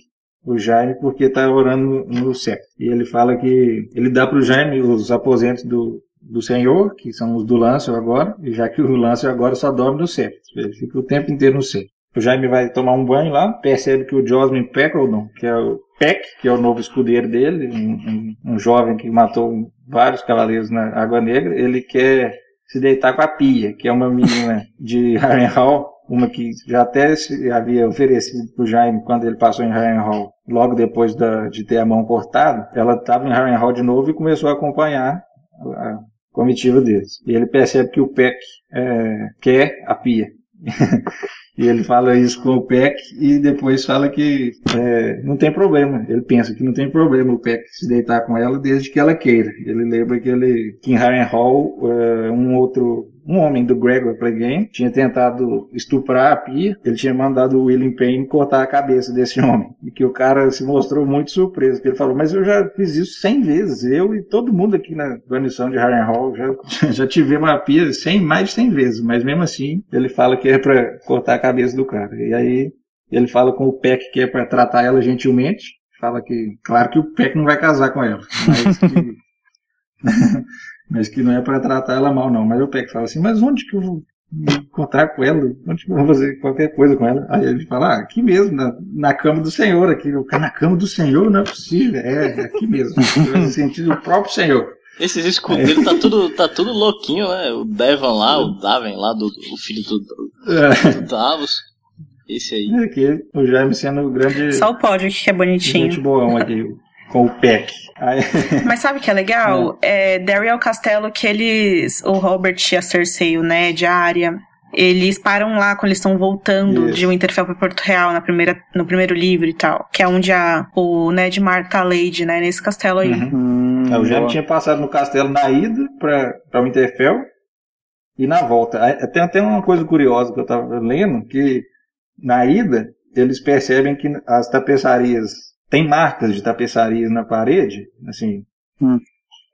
o Jaime porque está orando no, no céu. E ele fala que ele dá para o Jaime os aposentos do, do Senhor, que são os do Lancel agora, e já que o Lancel agora só dorme no centro, ele fica o tempo inteiro no centro. O Jaime vai tomar um banho lá, percebe que o Josmin Peckledon, que é o Peck, que é o novo escudeiro dele, um, um, um, jovem que matou vários cavaleiros na Água Negra, ele quer se deitar com a Pia, que é uma menina de Harrenhal, uma que já até se havia oferecido para o Jaime quando ele passou em Harrenhal, logo depois da, de ter a mão cortada, ela estava em Harrenhal de novo e começou a acompanhar a, comitiva deles. E ele percebe que o PEC é, quer a pia. e ele fala isso com o PEC e depois fala que é, não tem problema. Ele pensa que não tem problema o PEC se deitar com ela desde que ela queira. Ele lembra que ele, que em Harrenhal, é, um outro um homem do Gregor Playgame tinha tentado estuprar a Pia, ele tinha mandado o William Payne cortar a cabeça desse homem. E que o cara se mostrou muito surpreso, que ele falou, mas eu já fiz isso cem vezes, eu e todo mundo aqui na guarnição de Harrenhal já, já tivemos a Pia cem, mais de cem vezes, mas mesmo assim ele fala que é para cortar a cabeça do cara. E aí ele fala com o Peck que é para tratar ela gentilmente, fala que, claro que o Peck não vai casar com ela, mas que... mas que não é para tratar ela mal, não. Mas o Peck fala assim, mas onde que eu vou me encontrar com ela? Onde que eu vou fazer qualquer coisa com ela? Aí ele fala, ah, aqui mesmo, na, na cama do Senhor, aqui. Eu, na cama do Senhor não é possível. É, é aqui mesmo. No sentido do próprio Senhor. Esses escudeiros tá tudo, tá tudo louquinho, né? O Devon lá, o Daven lá, do, do filho do, do, é. do Davos. Esse aí. É aqui, o Jaime sendo o grande. Só o pódio que é bonitinho. Gente boão aqui com o Peck. Aí... Mas sabe o que é legal? É. é Derry é o castelo que eles, o Robert e a Cersei, o Ned, a Arya, eles param lá quando eles estão voltando Isso. de Winterfell para Porto Real na primeira, no primeiro livro e tal. Que é onde a, o Ned mata a Lady, né? Nesse castelo aí. Uhum. Hum, eu já tinha passado no castelo na ida pra, pra Winterfell e na volta. Tem até uma coisa curiosa que eu tava lendo, que na ida eles percebem que as tapeçarias tem marcas de tapeçarias na parede, assim. Hum,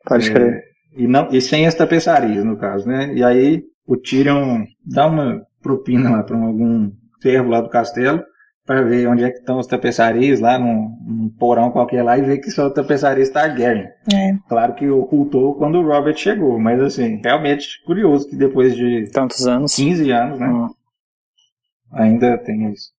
pode é, crer. E, não, e sem as tapeçarias, no caso, né? E aí o Tyrion dá uma propina lá para algum ferro lá do castelo para ver onde é que estão as tapeçarias lá num, num, porão qualquer lá e ver que são tapeçarias Targaryen. É. Claro que ocultou quando o Robert chegou, mas assim, realmente curioso que depois de tantos anos, 15 anos, né? Hum. Ainda tem isso.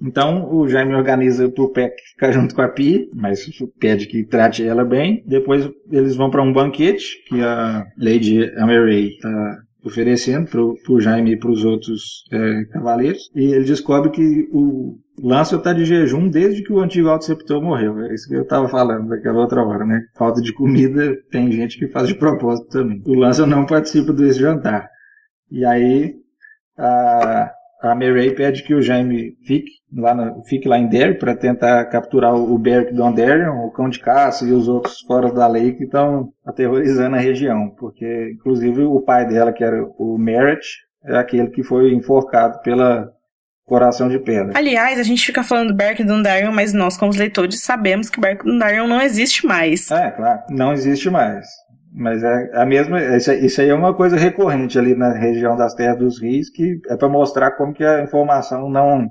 Então o Jaime organiza pro Peck ficar junto com a Pi, mas pede que trate ela bem. Depois eles vão para um banquete que a Lady Ameray está oferecendo pro, pro Jaime e pros outros é, cavaleiros. E ele descobre que o Lancel está de jejum desde que o antigo Alto Septor morreu. É isso que eu estava falando naquela outra hora, né? Falta de comida, tem gente que faz de propósito também. O Lancel não participa desse jantar. E aí a a Mary pede que o Jaime fique lá, fique lá em Derry para tentar capturar o Beric Dondarrion, o Cão de Caça e os outros fora da lei que estão aterrorizando a região. Porque, inclusive, o pai dela, que era o Merritt, é aquele que foi enforcado pela Coração de Pedra. Aliás, a gente fica falando Beric Dondarrion, mas nós, como leitores, sabemos que Beric Dondarrion não existe mais. É, claro, não existe mais. Mas é a mesma, isso, aí é uma coisa recorrente ali na região das Terras dos Rios, que é para mostrar como que a informação não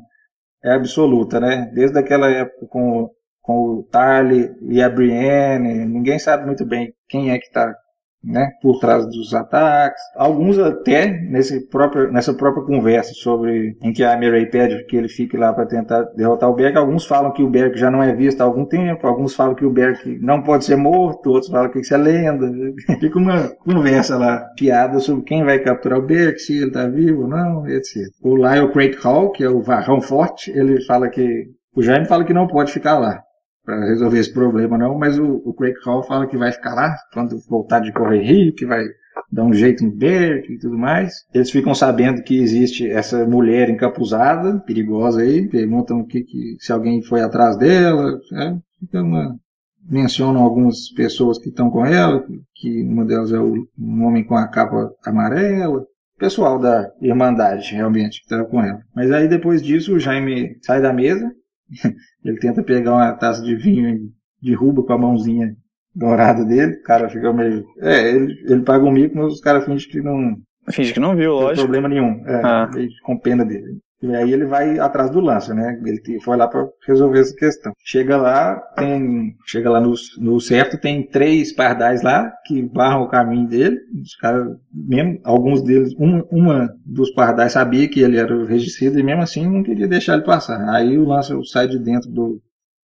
é absoluta, né? Desde aquela época com, com o Tarly e a Brienne, ninguém sabe muito bem quem é que está né, por trás dos ataques. Alguns até nesse próprio, nessa própria conversa sobre em que a Mirai pede que ele fique lá para tentar derrotar o Berg, alguns falam que o Berg já não é visto há algum tempo, alguns falam que o Berg não pode ser morto, outros falam que isso é lenda. Fica uma conversa lá, piada sobre quem vai capturar o Berg, se ele está vivo ou não, etc. O Lyle Craig Hall, que é o Varrão Forte, ele fala que o Jaime fala que não pode ficar lá para resolver esse problema, não, mas o, o Craig Hall fala que vai ficar lá quando voltar de Correio Rio, que vai dar um jeito no Berk e tudo mais. Eles ficam sabendo que existe essa mulher encapuzada, perigosa aí, perguntam que, que se alguém foi atrás dela, é, fica uma, mencionam algumas pessoas que estão com ela, que uma delas é o, um homem com a capa amarela, pessoal da Irmandade, realmente, que estava com ela. Mas aí depois disso o Jaime sai da mesa ele tenta pegar uma taça de vinho e derruba com a mãozinha dourada dele. O cara fica meio. É, ele, ele paga um mico, mas os caras fingem que não. Finge que não viu, não tem lógico. problema nenhum. É, Ah. com pena dele. E aí ele vai atrás do Lança, né? Ele foi lá para resolver essa questão. Chega lá, tem. Chega lá no, no certo, tem três pardais lá que barram o caminho dele. Os caras, mesmo, alguns deles, uma, uma dos pardais sabia que ele era o regicida e mesmo assim não queria deixar ele passar. Aí o Lança sai de dentro do,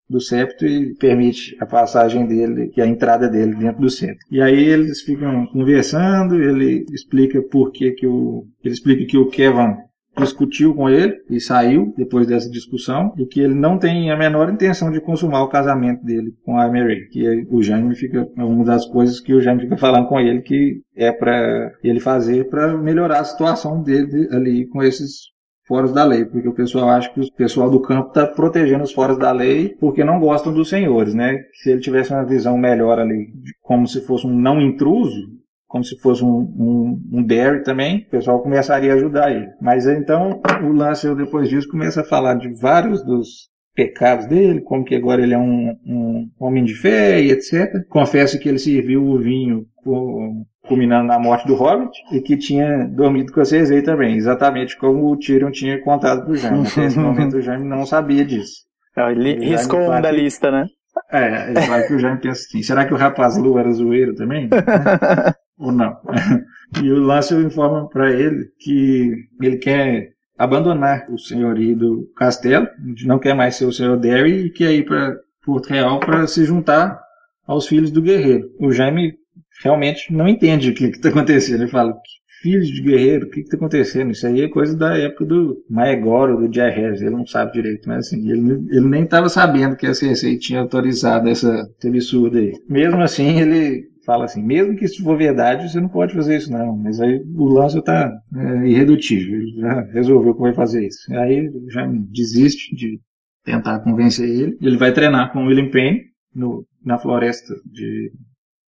do septo e permite a passagem dele e a entrada dele dentro do septo. E aí eles ficam conversando, ele explica por que que o ele explica que o Kevin discutiu com ele e saiu depois dessa discussão e que ele não tem a menor intenção de consumar o casamento dele com a Mary. Que aí o Jaime fica é uma das coisas que o Jaime fica falando com ele que é para ele fazer para melhorar a situação dele ali com esses foras da lei, porque o pessoal acha que o pessoal do campo está protegendo os foras da lei porque não gostam dos senhores, né? Se ele tivesse uma visão melhor ali, como se fosse um não intruso, como se fosse um, um, um também, o pessoal começaria a ajudar ele. Mas então o Lance, depois disso, começa a falar de vários dos pecados dele, como que agora ele é um, um homem de fé e etc. Confessa que ele serviu o vinho com, culminando na morte do Hobbit e que tinha dormido com a Cersei também, exatamente como o Tyrion tinha contado pro Jaime. Até esse momento o Jaime não sabia disso. Então, Ele riscou vai um da lista, né? É, é claro que o Jaime pensa assim, será que o rapaz Lu era zoeiro também? Ou não? E o Lance informa para ele que ele quer abandonar o senhorio do castelo, não quer mais ser o senhor Derry e quer ir para Porto Real para se juntar aos filhos do guerreiro. O Jaime realmente não entende o que está acontecendo. Ele fala, filhos de guerreiro, o que está acontecendo? Isso aí é coisa da época do Maegor, do Jaehaerys, ele não sabe direito, mas assim, ele, ele nem estava sabendo que a Cersei tinha autorizado essa, esse absurdo aí. Mesmo assim, ele fala assim, mesmo que isso for verdade, você não pode fazer isso não, mas aí o lance está é, irredutível, ele já resolveu que vai fazer isso. Aí ele já desiste de tentar convencer ele, ele vai treinar com o William Payne no, na floresta de...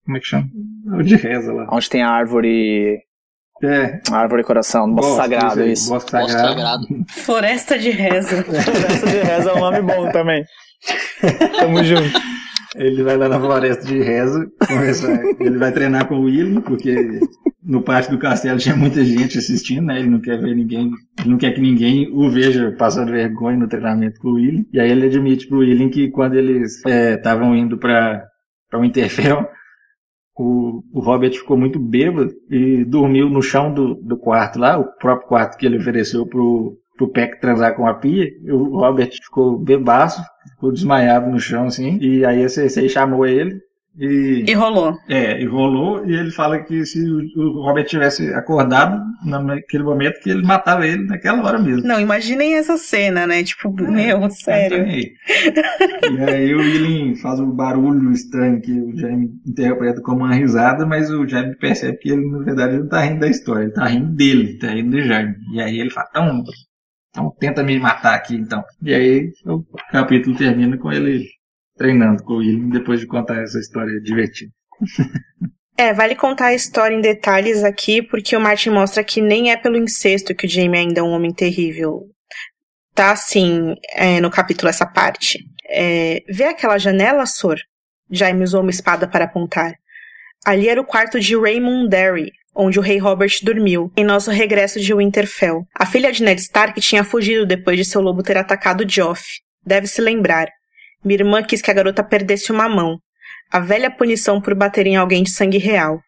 como é que chama? De reza lá. Onde tem a árvore. É, árvore coração, do bosque sagrado, aí, isso. Bosque Bosque sagrado. sagrado. Floresta de reza. Floresta de reza é um nome bom também. Tamo junto. Ele vai lá na floresta de começar, ele vai treinar com o William, porque no pátio do castelo tinha muita gente assistindo, né? Ele não quer ver ninguém, ele não quer que ninguém o veja passando vergonha no treinamento com o William. E aí ele admite pro William que quando eles estavam indo para o Interfell, o, o Robert ficou muito bêbado e dormiu no chão do, do quarto lá, o próprio quarto que ele ofereceu pro, pro Peck transar com a pia. O Robert ficou bebaço, ficou desmaiado no chão assim. E aí a Cersei chamou ele e, E rolou. é, e rolou. E ele fala que se o, Robert tivesse acordado naquele momento, que ele matava ele naquela hora mesmo. Não, imaginem essa cena, né? Tipo, meu, sério. E aí o William faz um barulho estranho que o Jaime interpreta como uma risada, mas o Jaime percebe que ele, na verdade, não tá rindo da história, ele tá rindo dele, tá rindo do Jaime. E aí ele fala, então, Então tenta me matar aqui, então. E aí o capítulo termina com ele treinando com o William depois de contar essa história divertida. É, vale contar a história em detalhes aqui, porque o Martin mostra que nem é pelo incesto que o Jamie ainda é um homem terrível. Tá assim, é, no capítulo essa parte. É, vê aquela janela, Sor? Jaime usou uma espada para apontar. Ali era o quarto de Raymond Derry, onde o rei Robert dormiu, em nosso regresso de Winterfell. A filha de Ned Stark tinha fugido depois de seu lobo ter atacado Joff. Deve se lembrar. Minha irmã quis que a garota perdesse uma mão. A velha punição por bater em alguém de sangue real.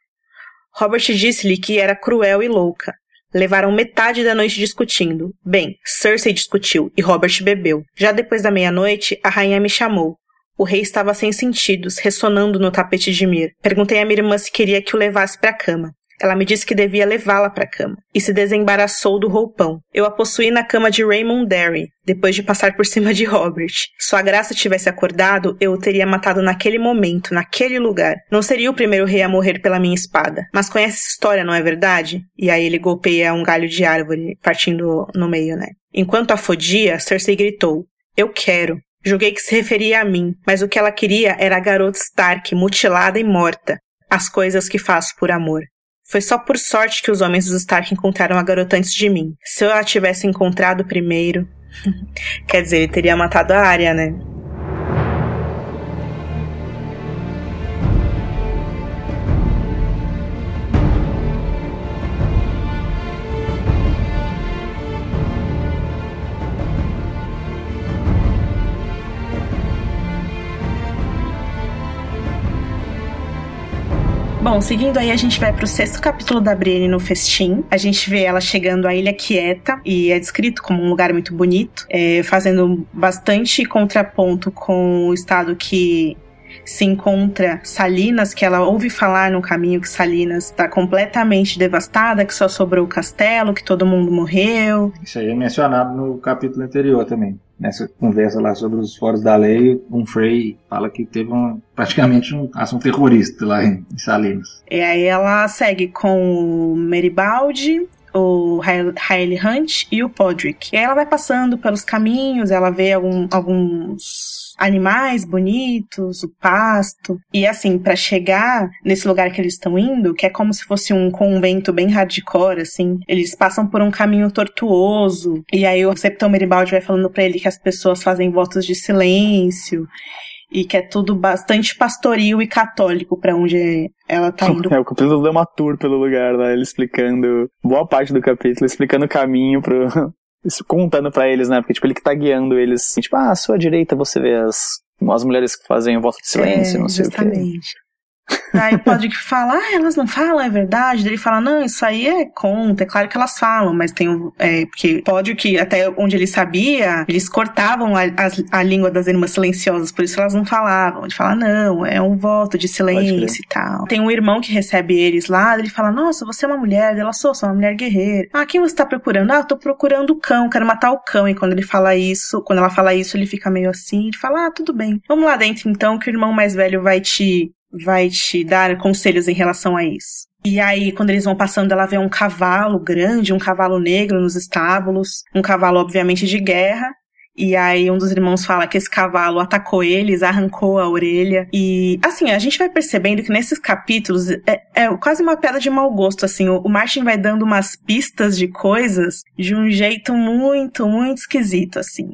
Robert disse-lhe que era cruel e louca. Levaram metade da noite discutindo. Bem, Cersei discutiu e Robert bebeu. Já depois da meia-noite, a rainha me chamou. O rei estava sem sentidos, ressonando no tapete de Mir. Perguntei à minha irmã se queria que o levasse para a cama. Ela me disse que devia levá-la para a cama e se desembaraçou do roupão. Eu a possuí na cama de Raymond Derry, depois de passar por cima de Robert. Se a graça tivesse acordado, eu o teria matado naquele momento, naquele lugar. Não seria o primeiro rei a morrer pela minha espada. Mas conhece essa história, não é verdade? E aí ele golpeia um galho de árvore, partindo no meio, né? Enquanto a fodia, Cersei gritou: Eu quero. Julguei que se referia a mim, mas o que ela queria era a garota Stark mutilada e morta. As coisas que faço por amor. Foi só por sorte que os homens dos Stark encontraram a garota antes de mim. Se eu a tivesse encontrado primeiro. Quer dizer, ele teria matado a Arya, né? Bom, seguindo aí, a gente vai pro sexto capítulo da Brienne no festim. A gente vê ela chegando à Ilha Quieta e é descrito como um lugar muito bonito, é, fazendo bastante contraponto com o estado que se encontra Salinas, que ela ouve falar no caminho que Salinas está completamente devastada, que só sobrou o castelo, que todo mundo morreu. Isso aí é mencionado no capítulo anterior também. Nessa conversa lá sobre os foros da lei, um Frey fala que teve um, praticamente um ação terrorista lá em Salinas. E aí ela segue com o Meribaldi, o Hailey Hunt e o Podrick. E aí ela vai passando pelos caminhos, ela vê algum, alguns animais bonitos, o pasto. E assim, para chegar nesse lugar que eles estão indo, que é como se fosse um convento bem hardcore, assim, eles passam por um caminho tortuoso. E aí o Septão Meribaldi vai falando para ele que as pessoas fazem votos de silêncio e que é tudo bastante pastoril e católico para onde ela tá indo. É, o capítulo deu uma tour pelo lugar, né? Ele explicando, boa parte do capítulo, explicando o caminho pro, contando para eles, né? Porque, tipo, ele que tá guiando eles, assim, tipo, ah, à sua direita você vê as, as mulheres que fazem o voto de silêncio, é, não sei justamente. o quê. Aí pode que fala, ah, elas não falam, é verdade. Ele fala, não, isso aí é conta, é claro que elas falam, mas tem um. É, porque pode que até onde ele sabia, eles cortavam a, a, a, língua das irmãs silenciosas, por isso elas não falavam. Ele fala, não, é um voto de silêncio e tal. Tem um irmão que recebe eles lá, ele fala, nossa, você é uma mulher. Ela, sou, sou uma mulher guerreira. Ah, quem você tá procurando? Ah, tô procurando o cão, quero matar o cão. E quando ele fala isso, quando ela fala isso, ele fica meio assim, ele fala, ah, tudo bem. Vamos lá dentro então, que o irmão mais velho vai te vai te dar conselhos em relação a isso. E aí, quando eles vão passando, ela vê um cavalo grande, um cavalo negro nos estábulos, um cavalo, obviamente, de guerra. E aí, um dos irmãos fala que esse cavalo atacou eles, arrancou a orelha. E, assim, a gente vai percebendo que nesses capítulos é, é quase uma pedra de mau gosto, assim. O, Martin vai dando umas pistas de coisas de um jeito muito, muito esquisito, assim.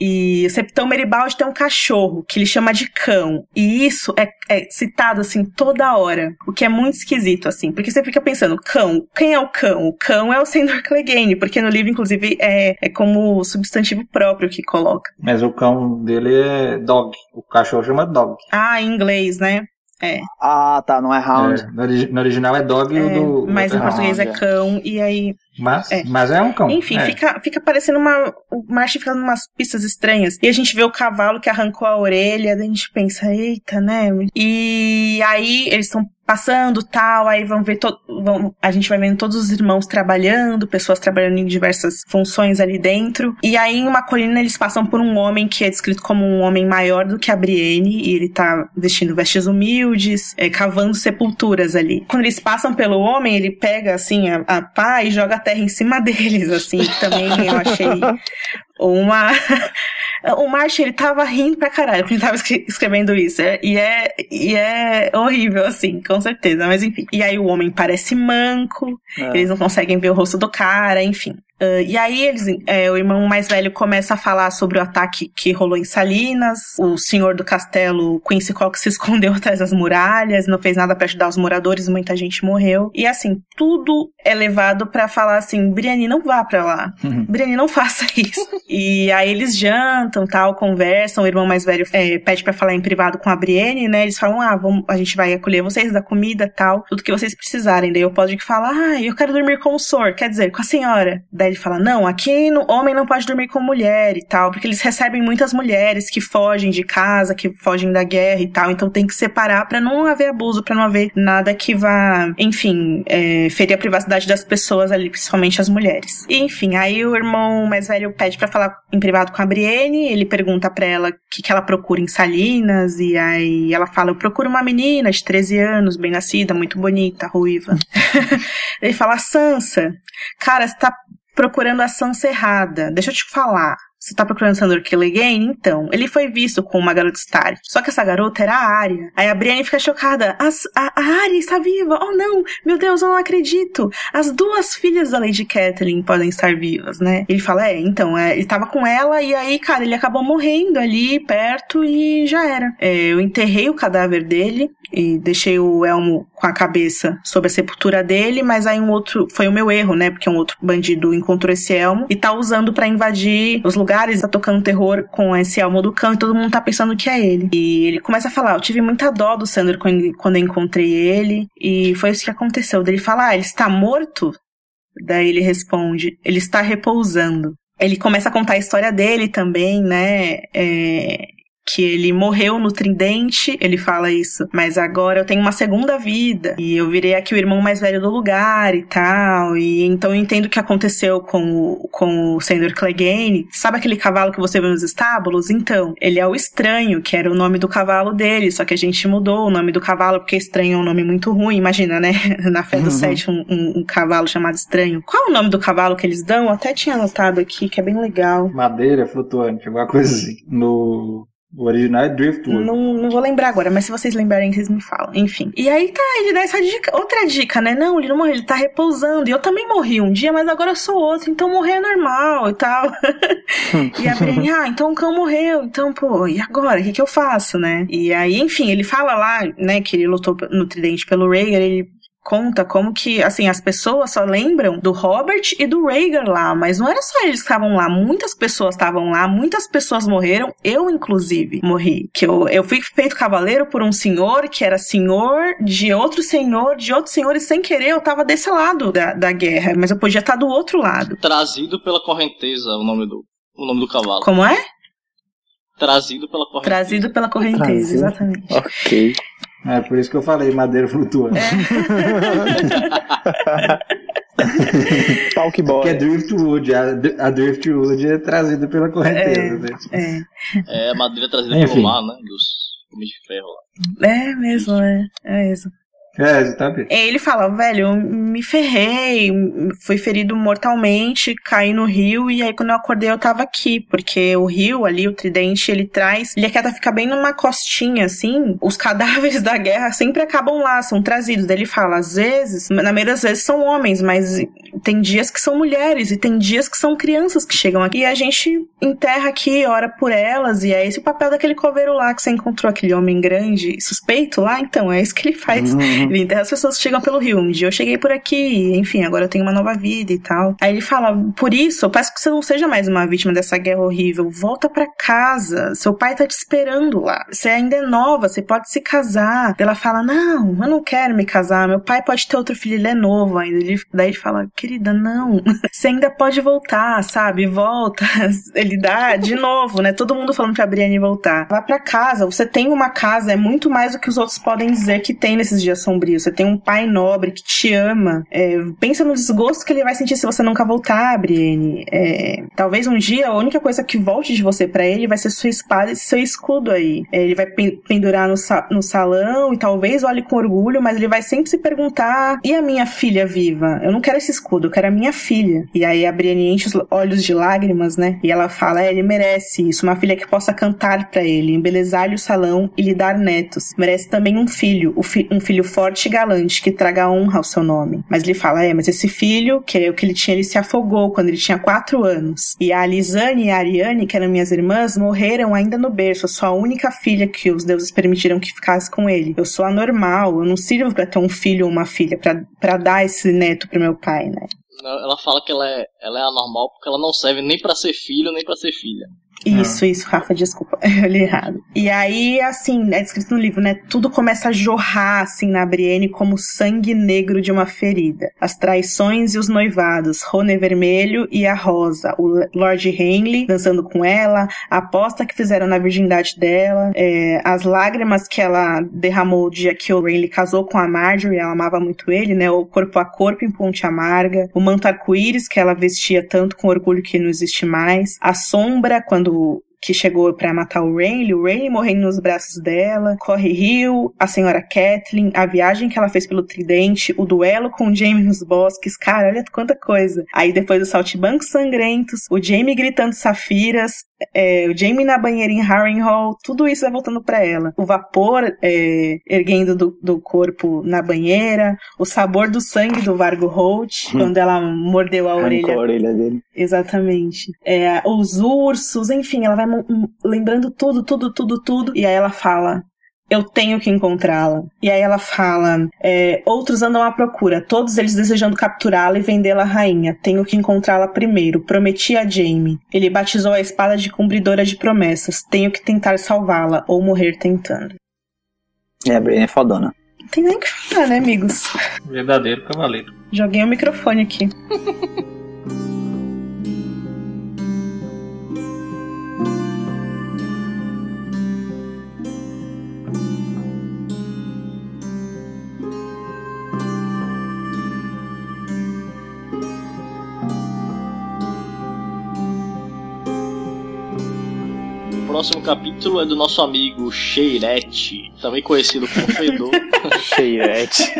E o Septão Meribaldi tem um cachorro que ele chama de cão. E isso é, é, citado assim toda hora. O que é muito esquisito, assim. Porque você fica pensando, cão, quem é o cão? O cão é o Sandor Clegane, porque no livro, inclusive, é, é como substantivo próprio que coloca. Mas o cão dele é dog. O cachorro chama dog. Ah, em inglês, né? É. Ah, tá, não é round. É, no, no, original é dog e é, o do. Mas em português é cão, e aí. Mas é, mas é um cão. Enfim, é. fica, fica parecendo uma. O Martin fica umas pistas estranhas. E a gente vê o cavalo que arrancou a orelha, daí a gente pensa, eita, né? E aí eles estão passando tal, aí vão ver, to vão, a gente vai vendo todos os irmãos trabalhando, pessoas trabalhando em diversas funções ali dentro. E aí, em uma colina, eles passam por um homem que é descrito como um homem maior do que a Brienne, e ele tá vestindo vestes humildes, é, cavando sepulturas ali. Quando eles passam pelo homem, ele pega, assim, a, a pá e joga a terra em cima deles, assim, que também eu achei uma. o Martin, ele tava rindo pra caralho quando ele tava escrevendo isso. É, e, é, e é horrível, assim, com certeza. Mas enfim. E aí o homem parece manco, é. eles não conseguem ver o rosto do cara, enfim. Uh, e aí eles, é, o irmão mais velho começa a falar sobre o ataque que rolou em Salinas. O senhor do castelo, Quincy Cox, se escondeu atrás das muralhas, não fez nada para ajudar os moradores, muita gente morreu. E assim, tudo é levado para falar assim, Brienne, não vá para lá. Uhum. Brienne, não faça isso. e aí eles jantam, tal, conversam. O irmão mais velho é, pede para falar em privado com a Brienne, né? Eles falam, ah, vamos, a gente vai acolher vocês da comida, tal, tudo que vocês precisarem. Daí o Podrick fala, ah, eu quero dormir com o Sor, quer dizer, com a senhora. Daí Daí ele fala: não, aqui no, homem não pode dormir com mulher e tal, porque eles recebem muitas mulheres que fogem de casa, que fogem da guerra e tal, então tem que separar para não haver abuso, para não haver nada que vá, enfim, é, ferir a privacidade das pessoas ali, principalmente as mulheres. E, enfim, aí o irmão mais velho pede para falar em privado com a Brienne, ele pergunta para ela o que, que ela procura em Salinas, e aí ela fala: eu procuro uma menina de 13 anos, bem nascida, muito bonita, ruiva. ele fala: Sansa, cara, você tá procurando a Sansa errada. Deixa eu te falar. Você tá procurando Sandor Clegane? Então, ele foi visto com uma garota Stark. Só que essa garota era a Arya. Aí a Brienne fica chocada. As, a, a Arya está viva! Oh não! Meu Deus, eu não acredito! As duas filhas da Lady Catelyn podem estar vivas, né? Ele fala, é, então, é, ele tava com ela e aí, cara, ele acabou morrendo ali perto e já era. É, eu enterrei o cadáver dele e deixei o elmo com a cabeça sobre a sepultura dele, mas aí um outro, foi o meu erro, né? Porque um outro bandido encontrou esse elmo e tá usando para invadir os lugares, tá tocando terror com esse elmo do cão e todo mundo tá pensando que é ele. E ele começa a falar: Eu tive muita dó do Sandro quando eu encontrei ele, e foi isso que aconteceu. Ele fala: Ah, ele está morto? Daí ele responde: Ele está repousando. Ele começa a contar a história dele também, né? É, que ele morreu no tridente, ele fala isso, mas agora eu tenho uma segunda vida e eu virei aqui o irmão mais velho do lugar e tal, e então eu entendo o que aconteceu com o, com o Sandor Clegane. Sabe aquele cavalo que você vê nos estábulos? Então, ele é o Estranho, que era o nome do cavalo dele, só que a gente mudou o nome do cavalo porque Estranho é um nome muito ruim, imagina, né? Na fé do uhum. sete, um, um, um, cavalo chamado Estranho. Qual é o nome do cavalo que eles dão? Eu até tinha anotado aqui, que é bem legal. Madeira flutuante, alguma coisa assim. No o original é Driftwood. Não, não vou lembrar agora, mas se vocês lembrarem, vocês me falam. Enfim. E aí tá, ele dá essa dica, outra dica, né? Não, ele não morreu, ele tá repousando. E eu também morri um dia, mas agora eu sou outro, então morrer é normal e tal. e a Brienne, ah, então o cão morreu, então, pô, e agora? O que, que eu faço, né? E aí, enfim, ele fala lá, né, que ele lutou no Tridente pelo Rhaegar, ele conta como que, assim, as pessoas só lembram do Robert e do Rhaegar lá, mas não era só eles que estavam lá, muitas pessoas estavam lá, muitas pessoas morreram, eu inclusive morri. Que eu, eu fui feito cavaleiro por um senhor que era senhor de outro senhor, de outro senhor, e sem querer eu tava desse lado da, da guerra, mas eu podia estar do outro lado. Trazido pela correnteza, o nome do, o nome do cavalo. Como é? Trazido pela correnteza. Trazido pela correnteza, Trazido. exatamente. Ok. É por isso que eu falei madeira flutuante. É. Talk boy. Que é Driftwood. A, a Driftwood é trazida pela correnteza. É, né? é. é a madeira trazida Enfim. pelo mar, né? Dos homens de ferro lá. É mesmo, é. É isso. É, exatamente. Ele fala, velho, eu me ferrei, fui ferido mortalmente, caí no rio e aí quando eu acordei eu tava aqui, porque o rio ali, o tridente, ele traz, ele quer ficar bem numa costinha assim, os cadáveres da guerra sempre acabam lá, são trazidos. Daí ele fala, às vezes, na maioria das vezes são homens, mas tem dias que são mulheres e tem dias que são crianças que chegam aqui e a gente enterra aqui, ora por elas e é esse o papel daquele coveiro lá que você encontrou, aquele homem grande, suspeito lá, então é isso que ele faz. Uhum. Ele enterra as pessoas chegam pelo rio. Um dia eu cheguei por aqui, enfim, agora eu tenho uma nova vida e tal. Aí ele fala: Por isso, eu peço que você não seja mais uma vítima dessa guerra horrível. Volta para casa. Seu pai tá te esperando lá. Você ainda é nova, você pode se casar. Ela fala: Não, eu não quero me casar. Meu pai pode ter outro filho, ele é novo ainda. Ele, daí ele fala: Que querida, não. Você ainda pode voltar, sabe? Volta. Ele dá de novo, né? Todo mundo falando pra Brienne voltar. Vá pra casa. Você tem uma casa, é muito mais do que os outros podem dizer que tem nesses dias sombrios. Você tem um pai nobre que te ama. É, pensa no desgosto que ele vai sentir se você nunca voltar, Brienne. É, talvez um dia a única coisa que volte de você para ele vai ser sua espada e seu escudo aí. É, ele vai pendurar no, sa no salão e talvez olhe com orgulho, mas ele vai sempre se perguntar: e a minha filha viva? Eu não quero esse escudo, eu quero a minha filha. E aí a Brienne enche os olhos de lágrimas, né? E ela fala: é, ele merece isso, uma filha que possa cantar para ele, embelezar-lhe o salão e lhe dar netos. Merece também um filho, um filho forte e galante que traga honra ao seu nome. Mas ele fala: é, mas esse filho, que é o que ele tinha, ele se afogou quando ele tinha quatro anos. E a Lisane e a Ariane, que eram minhas irmãs, morreram ainda no berço. Eu sou a única filha que os deuses permitiram que ficasse com ele. Eu sou anormal, eu não sirvo para ter um filho ou uma filha, para dar esse neto pro meu pai, né? Ela fala que ela é, ela é anormal porque ela não serve nem para ser filho nem para ser filha. Isso, ah. isso, Rafa, desculpa, eu li errado. E aí, assim, é descrito no livro, né? Tudo começa a jorrar, assim, na Brienne como sangue negro de uma ferida. As traições e os noivados, Rony Vermelho e a Rosa, o Lord Henley dançando com ela, a aposta que fizeram na virgindade dela, é, as lágrimas que ela derramou o dia que o Renly casou com a Marjorie, ela amava muito ele, né? O corpo a corpo em Ponte Amarga, o manto arco-íris que ela vestia tanto com orgulho que não existe mais, a sombra quando que chegou para matar o Rayleigh, o Rayleigh morrendo nos braços dela, Corre Hill, a senhora Kathleen, a viagem que ela fez pelo Tridente, o duelo com o Jamie nos bosques, cara, olha quanta coisa. Aí depois os saltibancos sangrentos, o Jamie gritando safiras, é, o Jamie na banheira em Harrenhal, tudo isso vai voltando para ela. O vapor é, erguendo do, do, corpo na banheira, o sabor do sangue do Vargo Holt, hum. quando ela mordeu a orelha. a orelha dele. Exatamente. É, os ursos, enfim, ela vai lembrando tudo, tudo, tudo, tudo. E aí ela fala: eu tenho que encontrá-la. E aí ela fala: é, outros andam à procura, todos eles desejando capturá-la e vendê-la à rainha. Tenho que encontrá-la primeiro. Prometi a Jamie. Ele batizou a espada de cumpridora de promessas. Tenho que tentar salvá-la ou morrer tentando. É, a Brienne é fodona. Não tem nem o que falar, né, amigos? Verdadeiro cavaleiro. Joguei o microfone aqui. próximo capítulo é do nosso amigo Cheirete, também conhecido como Fedor. Cheirete.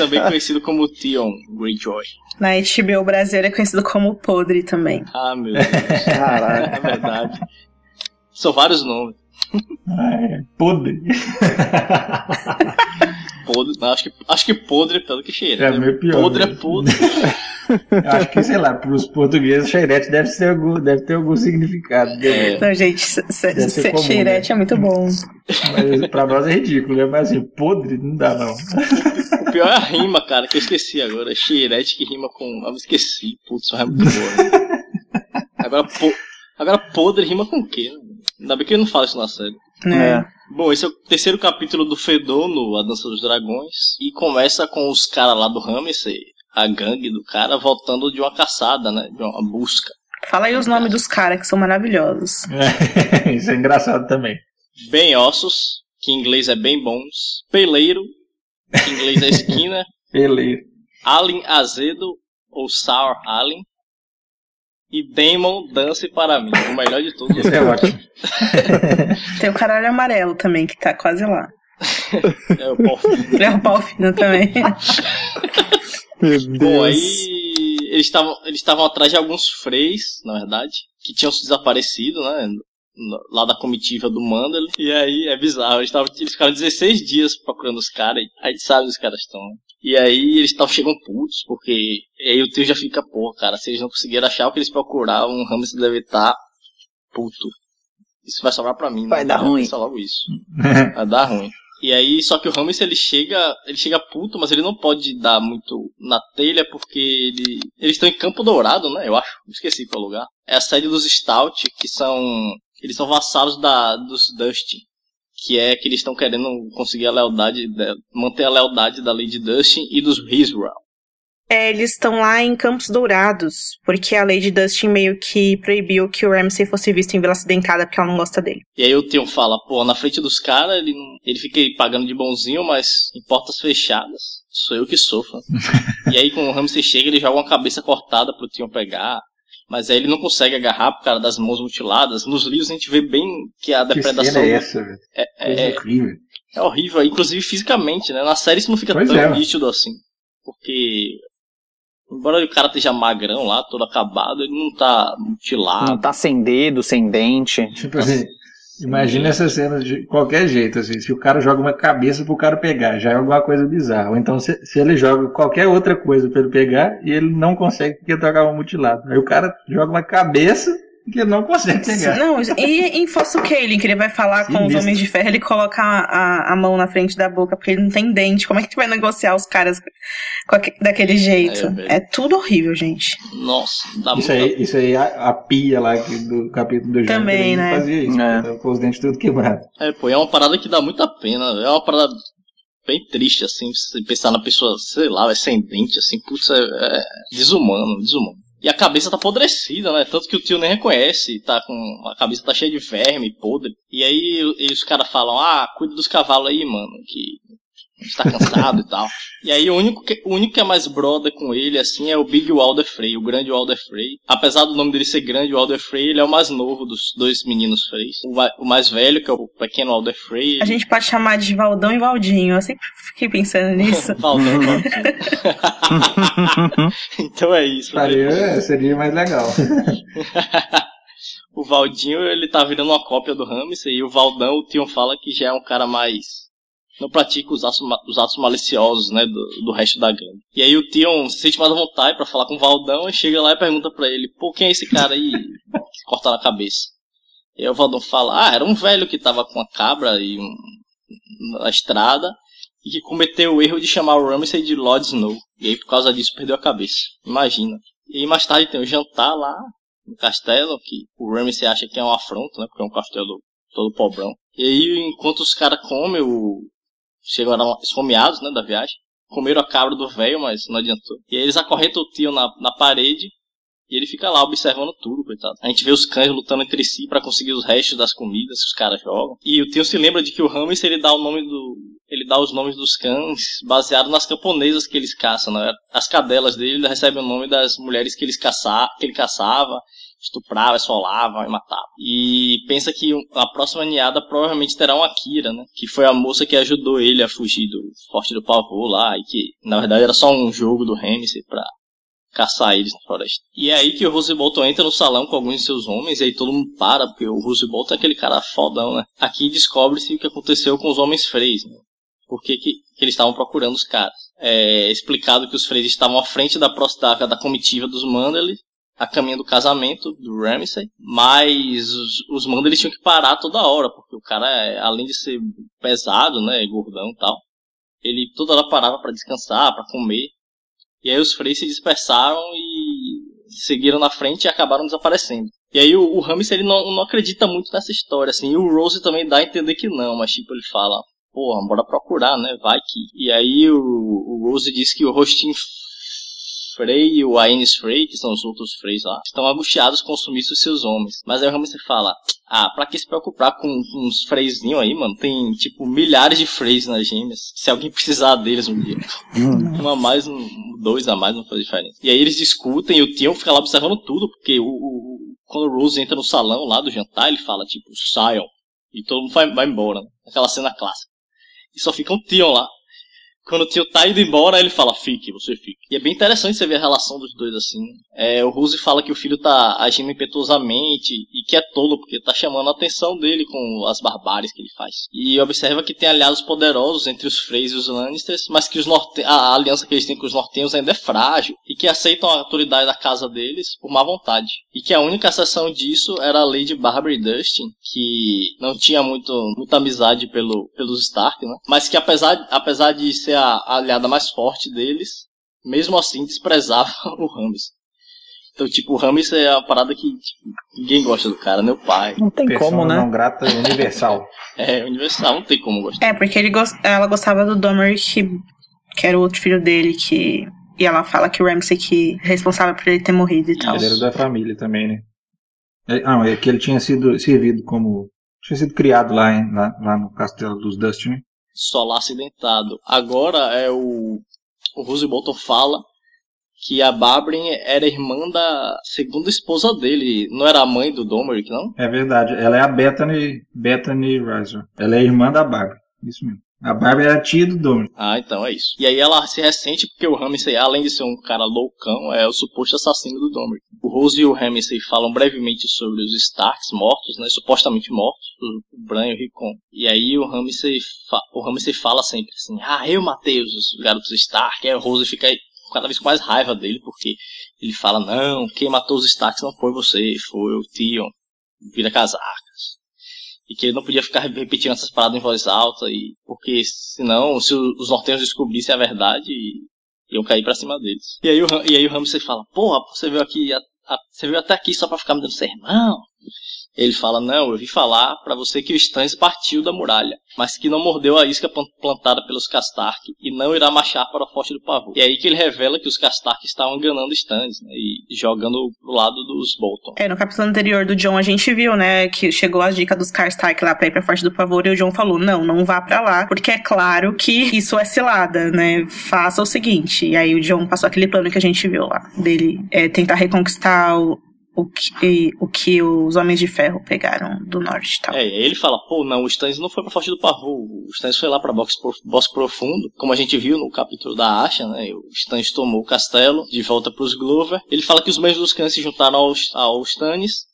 também conhecido como Theon Greyjoy. Na HBO Brasil é conhecido como Podre também. Ah, meu Deus. Caraca. É verdade. São vários nomes. Ah, é. Podre. podre. Não, acho, que, acho que podre é pior do que cheirete. É meio pior. Podre é podre. Eu acho que, sei lá, para os portugueses, cheirete deve, ser algum, deve ter algum significado. É. Não, gente, cheirete né? é muito bom. Mas pra nós é ridículo, né? Mas assim, podre não dá, não. O pior é a rima, cara, que eu esqueci agora. Cheirete que rima com. Eu esqueci. Putz, é muito boa. Agora, po... agora podre rima com o quê? Ainda bem que ele não fala isso na série. É. Bom, esse é o terceiro capítulo do Fedor no A Dança dos Dragões. E começa com os caras lá do Ramsey, a gangue do cara, voltando de uma caçada, né? De uma busca. Fala aí os nomes dos caras que são maravilhosos. É, isso é engraçado também. Bem ossos, que em inglês é bem bons. Peleiro, que em inglês é esquina. Peleiro. Alien azedo, ou sour alien. E Damon Dance para mim, o melhor de todos. Isso é ótimo. Tem o caralho amarelo também, que tá quase lá. É o pau fino. É o pau fino também. Bom, aí eles estavam eles estavam atrás de alguns freis, na verdade, que tinham se desaparecido, né? Lá da comitiva do Mandel. E aí é bizarro, eles, tavam, eles ficaram 16 dias procurando os caras. Aí a gente sabe onde os caras estão. E aí eles estavam chegando putos, porque aí o tio já fica, pô, cara, se eles não conseguiram achar o que eles procuravam, o Ramos deve estar tá puto. Isso vai sobrar pra mim, Vai né? dar ruim. Só logo isso. vai dar ruim. E aí, só que o Ramos ele chega, ele chega puto, mas ele não pode dar muito na telha porque ele, eles estão em Campo Dourado, né? Eu acho, esqueci qual lugar. É a sede dos Stout, que são, eles são vassalos da dos Dustin, que é que eles estão querendo conseguir a lealdade, manter a lealdade da Lady Dustin e dos Riswell. É, eles estão lá em Campos Dourados, porque a Lady Dustin meio que proibiu que o Ramsay fosse visto em Vila Acidentada porque ela não gosta dele. E aí o Theon fala, pô, na frente dos caras ele, ele fica pagando de bonzinho, mas em portas fechadas, sou eu que sofro. e aí quando o Ramsay chega, ele joga uma cabeça cortada pro Theon pegar. Mas aí ele não consegue agarrar por causa das mãos mutiladas. Nos livros a gente vê bem que a Que depredação cena é essa, velho? é, é, horrível. é horrível, inclusive fisicamente, né? Na série isso não fica Pois tão é. nítido assim. Porque, embora o cara esteja magrão lá, todo acabado, ele não tá mutilado. Não tá sem dedo, sem dente. Tipo assim, imagina essa cena de qualquer jeito, assim, se o cara joga uma cabeça pro cara pegar, já é alguma coisa bizarra. Ou então se, se ele joga qualquer outra coisa pra ele pegar e ele não consegue porque tocava mutilado. Aí o cara joga uma cabeça que ele não consegue pegar. Não, e em Fosso Kaelin, que ele vai falar com os Sinistro. Homens de Ferro, ele coloca a, a, a mão na frente da boca, porque ele não tem dente. Como é que tu vai negociar os caras aque- daquele jeito? É. É, tudo horrível, gente. Nossa, dá Isso muito. aí, isso aí a, a pia lá do capítulo do Jânio Também, né? fazia isso, É. tava com os dentes tudo quebrados. É, pô, é uma parada que dá muita pena. É uma parada bem triste, assim, você pensar na pessoa, sei lá, sem dente, assim, putz, é, é desumano, desumano. E a cabeça tá apodrecida, né? Tanto que o tio nem reconhece, tá com. A cabeça tá cheia de verme, podre. E aí e os caras falam, ah, cuida dos cavalos aí, mano, que está cansado e tal. E aí o único, que, o único que é mais brother com ele, assim, é o Big Walder Frey, o grande Walder Frey. Apesar do nome dele ser grande Walder Frey, ele é o mais novo dos dois meninos Freys. O, o mais velho, que é o pequeno Walder Frey. A gente pode chamar de Valdão e Valdinho. Eu sempre fiquei pensando nisso. Valdão, Valdinho. então é isso. né? Faria, seria mais legal. o Valdinho, ele tá virando uma cópia do Ramsey, e o Valdão, o Tion fala que já é um cara mais... Não pratica os atos, os atos maliciosos, né, do, do resto da gangue. E aí o Tion se sente mais à vontade pra falar com o Valdão, e chega lá e pergunta pra ele, pô, quem é esse cara aí que corta na cabeça? E aí o Valdão fala, ah, era um velho que tava com uma cabra e um, na estrada, e que cometeu o erro de chamar o Ramsey de Lord Snow. E aí por causa disso perdeu a cabeça. Imagina. E aí mais tarde tem o jantar lá, no castelo, que o Ramsey acha que é um afronto, né? Porque é um castelo todo pobrão. E aí, enquanto os caras comem, o... chegaram esfomeados, né, da viagem, comeram a cabra do velho, mas não adiantou. E aí eles acorrentam o tio na, na parede, e ele fica lá observando tudo, coitado. A gente vê os cães lutando entre si pra conseguir os restos das comidas que os caras jogam. E o tio se lembra de que o Ramsey, ele dá o nome do... Ele dá os nomes dos cães baseado nas camponesas que eles caçam, né? As cadelas dele recebem o nome das mulheres que, eles caça... que ele caçava, estuprava, esfolava e matava. E pensa que a próxima ninhada provavelmente terá uma Kira, né? Que foi a moça que ajudou ele a fugir do Forte do Pavô lá, e que na verdade era só um jogo do Ramsey pra caçar eles na floresta. E é aí que o Rose Bolton entra no salão com alguns de seus homens, e aí todo mundo para, porque o Rose Bolton é aquele cara fodão, né? Aqui descobre-se o que aconteceu com os homens freis, né? Por que, que, eles estavam procurando os caras. É explicado que os freis estavam à frente da, pros- da, comitiva dos Manderly, a caminho do casamento do Ramsay, mas os, os Manderly tinham que parar toda hora, porque o cara, é, além de ser pesado, né, gordão e tal, ele toda hora parava para descansar, para comer. E aí os freis se dispersaram e seguiram na frente e acabaram desaparecendo. E aí o, o ele não, não acredita muito nessa história, assim. E o Rose também dá a entender que não, mas tipo, ele fala, porra, bora procurar, né? Vai que. E aí o, o Rose diz que o Rostin Frey e o Aenis Frey, que são os outros Freys lá, estão angustiados com o sumiço seus homens. Mas aí o Ramsay fala, ah, pra que se preocupar com, uns Freyzinhos aí, mano? Tem, tipo, milhares de Freys nas gêmeas. Se alguém precisar deles um dia. Um a mais, um, dois a mais não faz diferença. E aí eles discutem e o Tion fica lá observando tudo, porque o, o- quando o Rose entra no salão lá do jantar, ele fala, tipo, saiam. E todo mundo vai, vai embora. né? Aquela cena clássica. E só fica o Tion lá. Quando o tio tá indo embora, ele fala, fique, você fique. E é bem interessante você ver a relação dos dois assim. É, o Rose fala que o filho tá agindo impetuosamente e que é tolo, porque tá chamando a atenção dele com as barbáries que ele faz. E observa que tem aliados poderosos entre os Freys e os Lannisters, mas que os norte... a aliança que eles têm com os nortenhos ainda é frágil e que aceitam a autoridade da casa deles por má vontade. E que a única exceção disso era a Lady Barbary Dustin, que não tinha muito, muita amizade pelo, pelos Stark, né? Mas que apesar, apesar de ser a, a aliada mais forte deles, mesmo assim desprezava o Rames. Então, tipo, o Rames é a parada que tipo, ninguém gosta do cara, meu pai. Não tem Persona como, né? não grata universal. É universal, não tem como gostar. É, porque ele ela gostava do Domeric, que, que era o outro filho dele, que E ela fala que o Ramsay que é responsável por ele ter morrido e tal. Ele era da família também, né? É, ah, é que ele tinha sido servido como. Tinha sido criado lá, em, lá, lá no castelo dos Dustin, né? Solar acidentado. Agora é o. O Rose Bolton fala que a Babrin era irmã da segunda esposa dele. Não era a mãe do Domeric, não? É verdade. Ela é a Bethany, Bethany Riser. Ela é irmã da Barbara. Isso mesmo. A Barbara era tia do Dominic. Ah, então é isso. E aí ela se ressente porque o Ramsey, além de ser um cara loucão, é o suposto assassino do Dominic. O Rose e o Ramsey falam brevemente sobre os Starks mortos, né? Supostamente mortos, o Bran e o Rickon. E aí o Ramsey, o Ramsey fala sempre assim, ah, eu matei os garotos Stark. Aí o Rose fica cada vez com mais raiva dele, porque ele fala, não, quem matou os Starks não foi você, foi o Tion. Vira casacas e que ele não podia ficar repetindo essas paradas em voz alta, e porque senão, se os nortenhos descobrissem a verdade, iam cair para cima deles. E aí o, e aí o Ramsey fala, porra, você veio aqui, a, a, você veio até aqui só pra ficar me dando sermão? Ele fala: Não, eu vi falar para você que o Stannis partiu da muralha, mas que não mordeu a isca plantada pelos Castark e não irá marchar para o Forte do Pavor. E é aí que ele revela que os Castark estavam enganando Stannis né, e jogando pro lado dos Bolton. É, no capítulo anterior do John a gente viu, né, que chegou a dica dos Castark lá pra ir pra Forte do Pavor e o John falou: Não, não vá para lá, porque é claro que isso é cilada, né? Faça o seguinte. E aí o John passou aquele plano que a gente viu lá, dele é, tentar reconquistar o, o que, o que os Homens de Ferro pegaram do norte e tal. É, ele fala, pô, não, o Stannis não foi pra Forte do Pavor, o Stannis foi lá pra Bosque Profundo, como a gente viu no capítulo da Asha, né, o Stannis tomou o castelo de volta pros Glover, ele fala que os membros dos clãs se juntaram ao, ao Stannis,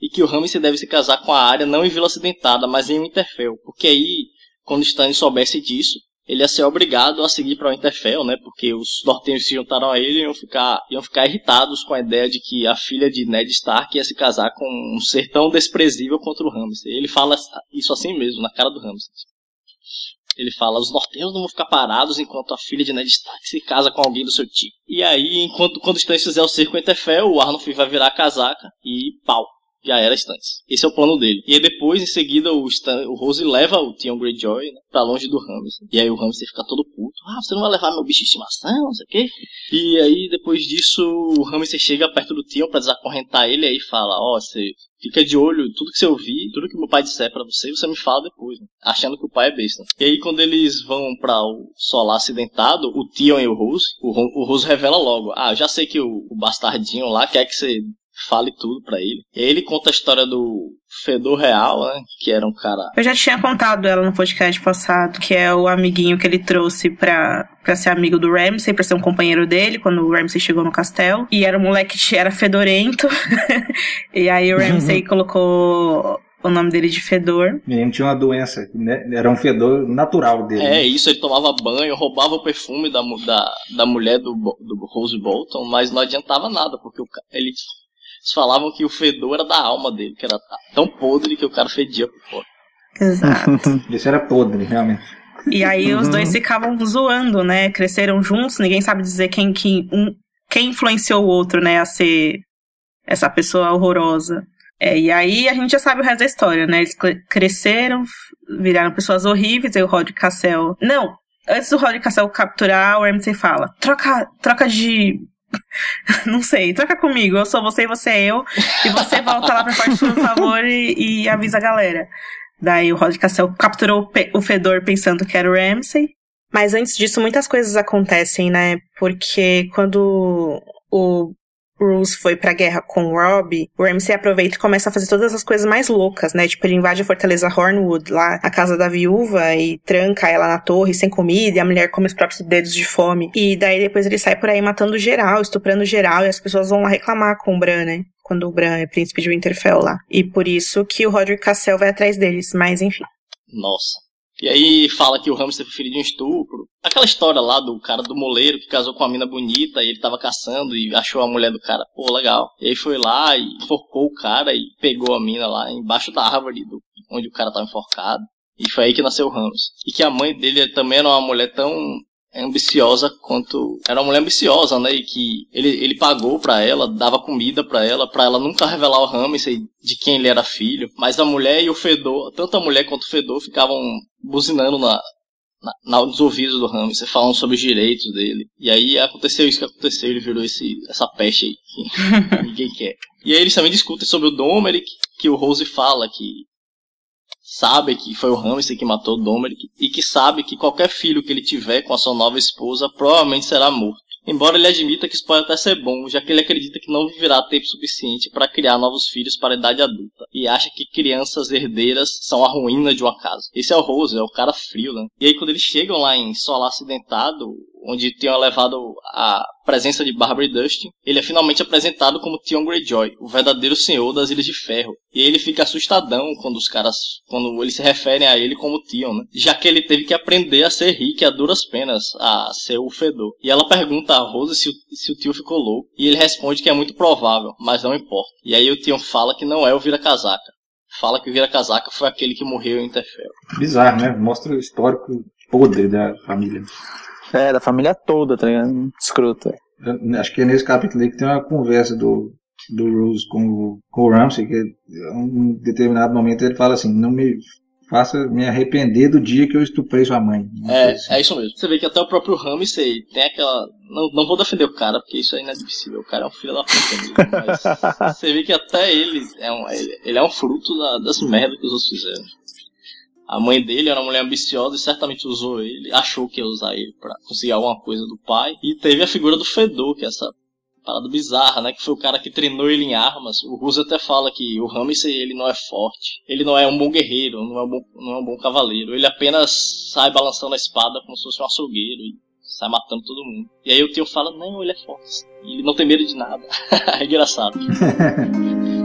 e que o Ramsay deve se casar com a área não em Vila Acidentada, mas em Winterfell, porque aí, quando Stannis soubesse disso, ele ia ser obrigado a seguir para o Interfell, né? Porque os nortenhos se juntaram a ele e iam ficar, iam ficar irritados com a ideia de que a filha de Ned Stark ia se casar com um ser tão desprezível contra o Ramsay. Ele fala isso assim mesmo, na cara do Ramsay. Ele fala, os nortenhos não vão ficar parados enquanto a filha de Ned Stark se casa com alguém do seu tipo. E aí, enquanto quando Stannis fizer o cerco Interfell, o Arnulf vai virar a casaca e pau já era Stannis. Esse é o plano dele. E aí depois, em seguida, o, Stan, o Rose leva o Theon Greyjoy né, pra longe do Ramsay. E aí o Ramsay fica todo puto. Ah, você não vai levar meu bicho de estimação, não sei o quê. E aí, depois disso, o Ramsay chega perto do Theon pra desacorrentar ele. E aí fala, ó, oh, você fica de olho, tudo que você ouvir, tudo que meu pai disser para você, você me fala depois, né? achando que o pai é besta. E aí quando eles vão para o solar acidentado, o Tion e o Rose, o, Rose revela logo, ah, já sei que o, o bastardinho lá quer que você fale tudo para ele. E aí ele conta a história do Fedor Real, né? Que era um cara. Eu já tinha contado ela no podcast passado, que é o amiguinho que ele trouxe pra, pra ser amigo do Ramsay, pra ser um companheiro dele, quando o Ramsay chegou no castelo. E era um moleque que era fedorento. e aí o Ramsay colocou o nome dele de fedor. Menino tinha uma doença, né? era um fedor natural dele. É, isso, ele tomava banho, roubava o perfume da, da, da mulher do, do Rose Bolton, mas não adiantava nada, porque o, ele eles falavam que o fedor era da alma dele, que era tão podre que o cara fedia por fora. Exato. Isso era podre, realmente. E aí os dois ficavam zoando, né? Cresceram juntos, ninguém sabe dizer quem, quem, um, quem influenciou o outro, né, a ser essa pessoa horrorosa. É, e aí a gente já sabe o resto da história, né? Eles cresceram, viraram pessoas horríveis, aí o Rod Cassel. Não! Antes do Rod Cassel capturar, o Ramsay fala: troca, troca de Não sei, troca comigo. Eu sou você e você é eu. E você volta lá pra parte por favor e, e, avisa a galera. Daí o Rod Cassel capturou o Fedor pensando que era o Ramsay. Mas antes disso, muitas coisas acontecem, né? Porque quando o Bruce foi pra guerra com o Robb, o Ramsay aproveita e começa a fazer todas as coisas mais loucas, né? Tipo, ele invade a fortaleza Hornwood, lá, a casa da viúva, e tranca ela na torre sem comida, e a mulher come os próprios dedos de fome. E daí depois ele sai por aí matando geral, estuprando geral, e as pessoas vão lá reclamar com o Bran, né? Quando o Bran é príncipe de Winterfell lá. E por isso que o Roderick Cassel vai atrás deles, mas enfim. Nossa. E aí fala que o Hamster foi filho de um estupro. Aquela história lá do cara do moleiro que casou com uma mina bonita e ele tava caçando e achou a mulher do cara, pô, legal. E aí foi lá e enforcou o cara e pegou a mina lá embaixo da árvore do, onde o cara tava enforcado. E foi aí que nasceu o Ramos. E que a mãe dele também era uma mulher tão ambiciosa quanto era uma mulher ambiciosa, né? E que ele, ele pagou para ela, dava comida para ela, para ela nunca revelar o Ramsay de quem ele era filho. Mas a mulher e o Fedor, tanto a mulher quanto o Fedor ficavam buzinando na na, nos ouvidos do Ramsey, falando sobre os direitos dele. E aí aconteceu isso que aconteceu, ele virou esse, essa peste aí que ninguém quer. E aí eles também discutem sobre o Domeric, que o Rose fala que sabe que foi o Ramsey que matou o Domeric e que sabe que qualquer filho que ele tiver com a sua nova esposa provavelmente será morto. Embora ele admita que isso pode até ser bom, já que ele acredita que não viverá tempo suficiente para criar novos filhos para a idade adulta, e acha que crianças herdeiras são a ruína de uma casa. Esse é o Rose, é o cara frio, né? E aí quando eles chegam lá em Solar Acidentado, onde tinham levado a presença de Barbara e Dustin, ele é finalmente apresentado como Theon Greyjoy, o verdadeiro senhor das Ilhas de Ferro. E ele fica assustadão quando os caras, quando eles se referem a ele como Theon, né? Já que ele teve que aprender a ser rico a duras penas, a ser o fedor. E ela pergunta a Rose se o, se o tio ficou louco, e ele responde que é muito provável, mas não importa. E aí o Theon fala que não é o vira-casaca. Fala que o vira-casaca foi aquele que morreu em Interfell. Bizarro, né? Mostra o histórico podre da família. É, da família toda, tá ligado? Escroto, é. Acho que é nesse capítulo aí que tem uma conversa do, do Rose com, o, com o Ramsey, que em um determinado momento ele fala assim, não me faça me arrepender do dia que eu estuprei sua mãe. É, assim. é isso mesmo. Você vê que até o próprio Ramsey tem aquela... Não, não vou defender o cara, porque isso é inadmissível. O cara é um filho da puta. Mas você vê que até ele é um, ele, ele é um fruto da, das merdas que os outros fizeram. A mãe dele era uma mulher ambiciosa e certamente usou ele, achou que ia usar ele para conseguir alguma coisa do pai. E teve a figura do Fedor, que é essa parada bizarra, né? Que foi o cara que treinou ele em armas. O Russo até fala que o Ramsey ele não é forte, ele não é um bom guerreiro, não é um bom, não é um bom cavaleiro. Ele apenas sai balançando a espada como se fosse um açougueiro e sai matando todo mundo. E aí o tio fala, não, ele é forte. Ele não tem medo de nada. é engraçado.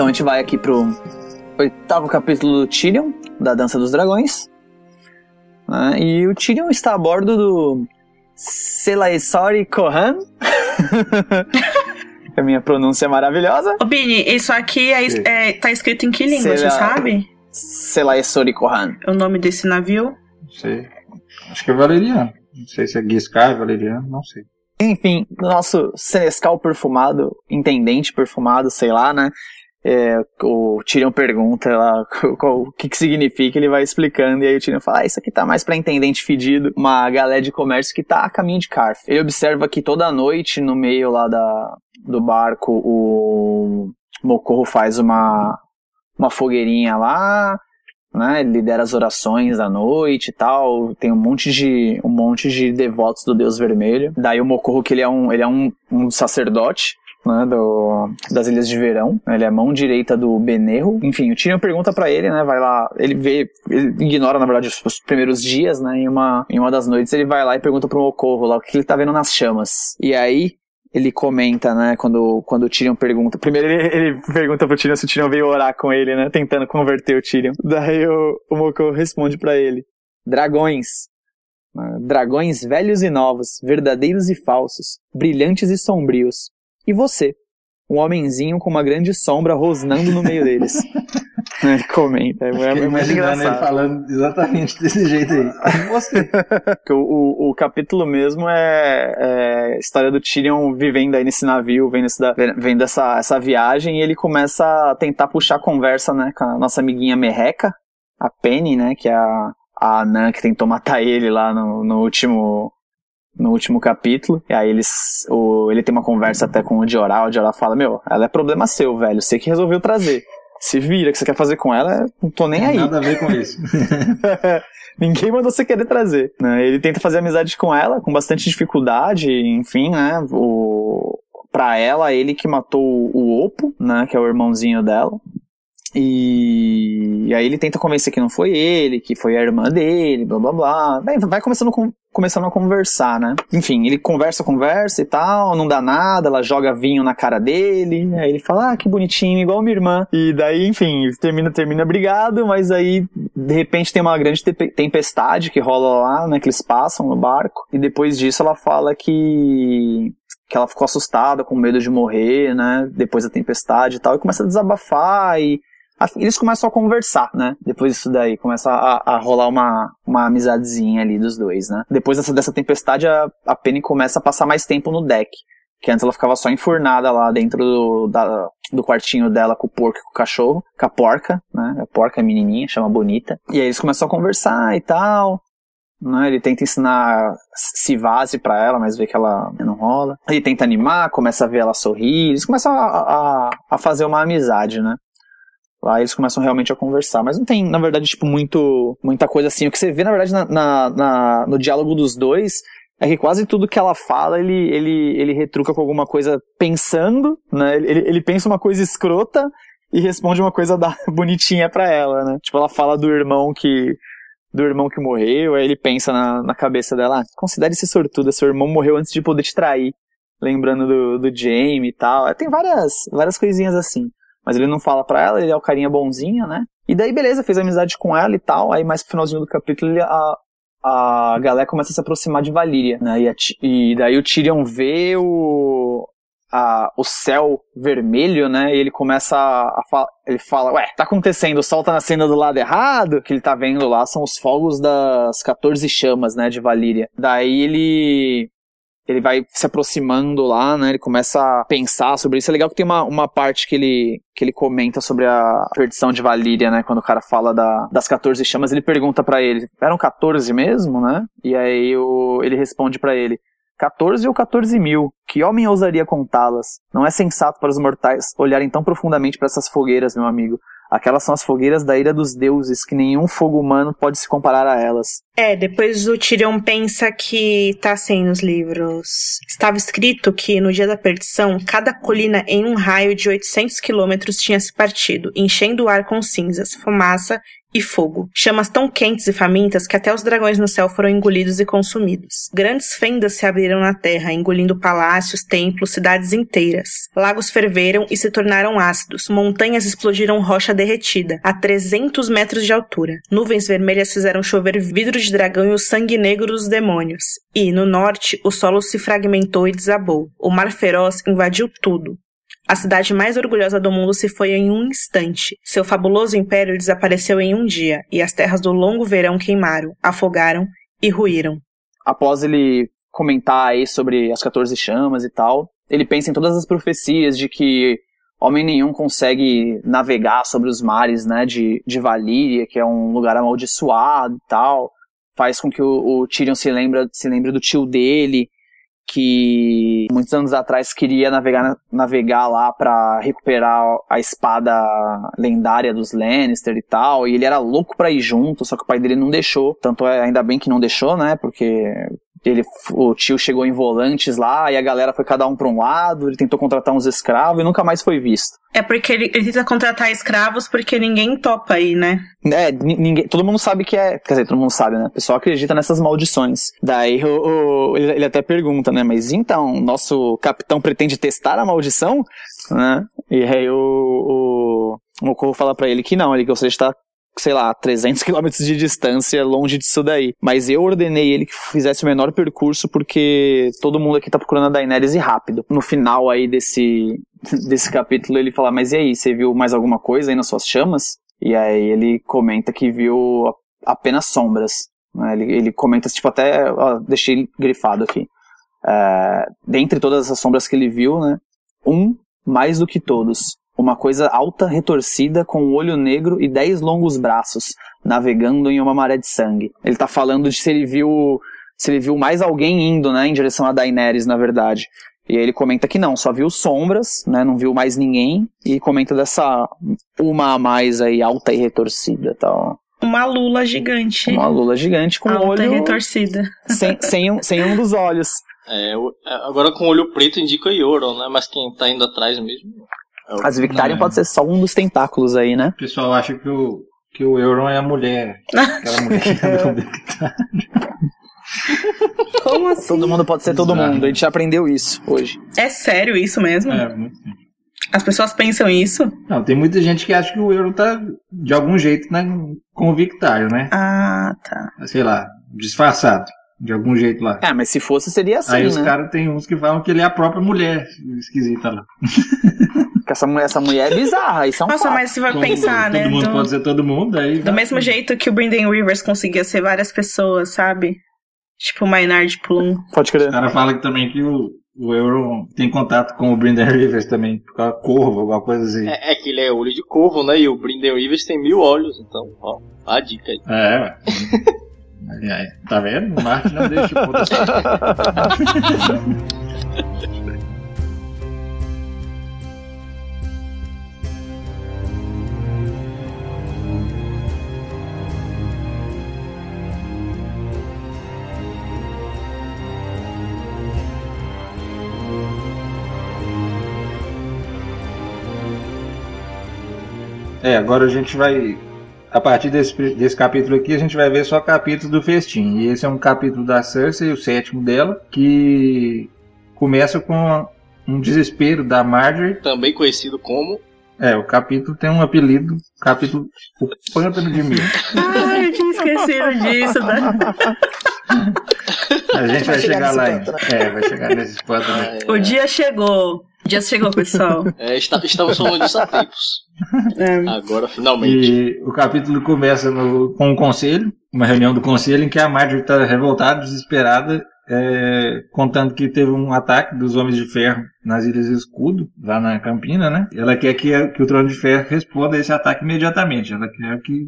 Então a gente vai aqui pro oitavo capítulo do Tyrion, da Dança dos Dragões. Né? E o Tyrion está a bordo do Selaesori Kohan. a minha pronúncia é maravilhosa. Ô Bini, isso aqui é, é, tá escrito em que língua, Sela... você sabe? Selaesori Kohan. É o nome desse navio? Não sei. Acho que é valeriano. Não sei se é Guiscar, valeriano, não sei. Enfim, nosso Senescal perfumado, intendente perfumado, sei lá, né? É, o Tyrion pergunta lá o que, que significa, ele vai explicando, e aí o Tyrion fala, ah, isso aqui tá mais pra intendente fedido, uma galera de comércio que tá a caminho de Carf. Ele observa que toda noite, no meio lá da, do barco, o Mocorro faz uma, uma fogueirinha lá, né, ele lidera as orações da noite e tal, tem um monte de um monte de devotos do Deus Vermelho. Daí o Mocorro que ele é um ele é um, um sacerdote né, do, das Ilhas de Verão. Ele é mão direita do Benerro. Enfim, o Tyrion pergunta para ele, né, vai lá, ele vê, ele ignora, na verdade, os, os, primeiros dias, né, em uma, em uma das noites ele vai lá e pergunta pro Mocorro lá o que ele tá vendo nas chamas. E aí, ele comenta, né, quando, quando o Tyrion pergunta. Primeiro ele, ele pergunta pro Tyrion se o Tyrion veio orar com ele, né, tentando converter o Tyrion. Daí o, o Mocorro responde para ele: Dragões. Né, dragões velhos e novos, verdadeiros e falsos, brilhantes e sombrios, e você, um homenzinho com uma grande sombra rosnando no meio deles. Ele comenta, é, é muito engraçado. ele falando exatamente desse jeito aí. Você. o, o, o, capítulo mesmo é, é, história do Tyrion vivendo aí nesse navio, vendo, esse, vendo essa, essa viagem, e ele começa a tentar puxar conversa, né, com a nossa amiguinha Merreca, a Penny, né, que é a, a Anã que tentou matar ele lá no, no último no último capítulo. E aí eles, o, ele tem uma conversa até com o Dioral. O Dioral fala: Meu, ela é problema seu, velho. Você que resolveu trazer. Se vira, que você quer fazer com ela, não tô nem aí. Nada a ver com isso. Ninguém mandou você querer trazer. Né? Ele tenta fazer amizade com ela, com bastante dificuldade, enfim, né? O, pra ela, ele que matou o Opo, né? Que é o irmãozinho dela. E, e, aí ele tenta convencer que não foi ele, que foi a irmã dele, blá blá blá. Vai, vai começando, com, começando a conversar, né? Enfim, ele conversa, conversa e tal, não dá nada, ela joga vinho na cara dele, aí ele fala, ah, que bonitinho, igual minha irmã. E daí, enfim, termina, termina brigado, mas aí, de repente, tem uma grande tempestade que rola lá, né? Que eles passam no barco. E depois disso ela fala que que ela ficou assustada, com medo de morrer, né, depois da tempestade e tal, e começa a desabafar e Eles começam a conversar, né? Depois disso daí, começa a, a rolar uma, uma amizadezinha ali dos dois, né? Depois dessa, dessa tempestade, a, a Penny começa a passar mais tempo no deck. Que antes ela ficava só enfurnada lá dentro do, da, do quartinho dela com o porco e com o cachorro, com a porca, né? A porca é menininha, chama Bonita. E aí eles começam a conversar e tal. Né? Ele tenta ensinar Sivase pra ela, mas vê que ela não rola. Ele tenta animar, começa a ver ela sorrir. Eles começam a, a, a fazer uma amizade, né? Lá eles começam realmente a conversar. Mas não tem, na verdade, tipo, muito, muita coisa assim. O que você vê, na verdade, na, na, na no diálogo dos dois é que quase tudo que ela fala, ele, ele, ele retruca com alguma coisa pensando, né? Ele, ele pensa uma coisa escrota e responde uma coisa da, bonitinha pra ela, né? Tipo, ela fala do irmão que do irmão que morreu, aí ele pensa na, na cabeça dela, ah, considere-se sortuda, seu irmão morreu antes de poder te trair, lembrando do, do Jamie e tal. Tem várias, várias coisinhas assim. Mas ele não fala pra ela, ele é o carinha bonzinho, né? E daí, beleza, fez amizade com ela e tal. Aí, mais pro finalzinho do capítulo, a, a galera começa a se aproximar de Valíria, né? E, a, e daí o Tyrion vê o, a, o céu vermelho, né? E ele começa a, a ele fala, ué, tá acontecendo, o sol tá nascendo do lado errado. O que ele tá vendo lá são os fogos das 14 chamas, né, de Valíria. Daí ele ele vai se aproximando lá, né? Ele começa a pensar sobre isso. É legal que tem uma, uma parte que ele, que ele comenta sobre a perdição de Valíria, né? Quando o cara fala da, das 14 chamas, ele pergunta para ele: eram 14 mesmo, né? E aí o, ele responde para ele: 14 ou 14 mil. Que homem ousaria contá-las? Não é sensato para os mortais olharem tão profundamente para essas fogueiras, meu amigo. Aquelas são as fogueiras da ira dos deuses, que nenhum fogo humano pode se comparar a elas. É, depois o Tyrion pensa que tá assim nos livros. Estava escrito que no dia da perdição, cada colina em um raio de 800 quilômetros tinha se partido, enchendo o ar com cinzas, fumaça e fogo. Chamas tão quentes e famintas que até os dragões no céu foram engolidos e consumidos. Grandes fendas se abriram na terra, engolindo palácios, templos, cidades inteiras. Lagos ferveram e se tornaram ácidos. Montanhas explodiram rocha derretida, a 300 metros de altura. Nuvens vermelhas fizeram chover vidro de dragão e o sangue negro dos demônios. E, no norte, o solo se fragmentou e desabou. O mar feroz invadiu tudo. A cidade mais orgulhosa do mundo se foi em um instante. Seu fabuloso império desapareceu em um dia, e as terras do longo verão queimaram, afogaram e ruíram. Após ele comentar aí sobre as 14 chamas e tal, ele pensa em todas as profecias de que homem nenhum consegue navegar sobre os mares, né, de, de Valíria, que é um lugar amaldiçoado e tal. Faz com que o, o Tyrion se lembre, se lembre do tio dele, que muitos anos atrás queria navegar, navegar lá para recuperar a espada lendária dos Lannister e tal, e ele era louco para ir junto, só que o pai dele não deixou. Tanto é ainda bem que não deixou, né? Porque ele, o tio chegou em volantes lá e a galera foi cada um para um lado, ele tentou contratar uns escravos e nunca mais foi visto. É porque ele, ele tenta contratar escravos porque ninguém topa aí, né? É, ninguém, todo mundo sabe que é, quer dizer, todo mundo sabe, né? O pessoal acredita nessas maldições. Daí o, o ele, ele, até pergunta, né? Mas então, nosso capitão pretende testar a maldição? Né? E aí o, o, o Corvo fala para ele que não, ele gostaria de estar sei lá, 300 quilômetros de distância longe disso daí. Mas eu ordenei ele que fizesse o menor percurso porque todo mundo aqui tá procurando a Daenerys e rápido. No final aí desse, desse capítulo ele fala, mas e aí, você viu mais alguma coisa aí nas suas chamas? E aí ele comenta que viu apenas sombras. Né? Ele, ele comenta, tipo, até, ó, deixei grifado aqui. É, dentre todas as sombras que ele viu, né, um mais do que todos uma coisa alta, retorcida, com um olho negro e dez longos braços, navegando em uma maré de sangue. Ele tá falando de se ele viu. Se ele viu mais alguém indo, né, em direção a Daenerys, na verdade. E aí ele comenta que não, só viu sombras, né, não viu mais ninguém, e comenta dessa uma a mais aí, alta e retorcida tal. Uma lula gigante. Uma lula gigante com alta um olho... e retorcida. Sem, sem, um, sem um dos olhos. É, agora com o olho preto indica Euron, né? Mas quem tá indo atrás mesmo as Victarion pode ser só um dos tentáculos aí, né? O pessoal acha que o, que o Euron é a mulher. Aquela mulher que tá Como assim? Todo mundo pode ser todo mundo. A gente já aprendeu isso hoje. É sério isso mesmo? É, muito As pessoas pensam isso? Não, tem muita gente que acha que o Euron tá de algum jeito né, com o Victário, né? Ah, tá. Sei lá, disfarçado. De algum jeito lá. É, mas se fosse, seria assim. Aí né? os caras tem uns que falam que ele é a própria mulher esquisita lá. Porque essa, mulher- essa mulher é bizarra, isso é um Nossa, fato. mas você vai Como pensar, todo né? mundo do- pode ser todo mundo, aí. Do mesmo jeito que o Brendan Rivers conseguia ser várias pessoas, sabe? Tipo o Maynard Plum. Pode crer. O cara fala que também que o, o Euron tem contato com o Brendan Rivers também, por causa corvo, alguma coisa assim. É, é que ele é olho de corvo, né? E o Brendan Rivers tem mil olhos, então, ó, a dica aí. É, Tá vendo? O Martin não deixa o ponto É, agora a gente vai. A partir desse, desse capítulo aqui, a gente vai ver só capítulos do festim. E esse é um capítulo da Cersei, o sétimo dela, que começa com um desespero da Marjorie. Também conhecido como. É, o capítulo tem um apelido, capítulo O Pântano de Milho. Ai, eu tinha esquecido disso, né? A gente vai, Vai chegar chegar nesse lá pântano. ainda. É, vai chegar nesses pântanos. É, O dia chegou. O dia chegou, pessoal. é, está- estamos falando disso há tempos. É. Agora, finalmente. E o capítulo começa no- com um conselho, uma reunião do conselho, em que a Marjorie está revoltada, desesperada, é, contando que teve um ataque dos Homens de Ferro nas Ilhas Escudo, lá na Campina, né? Ela quer que, a- que o Trono de Ferro responda a esse ataque imediatamente. Ela quer que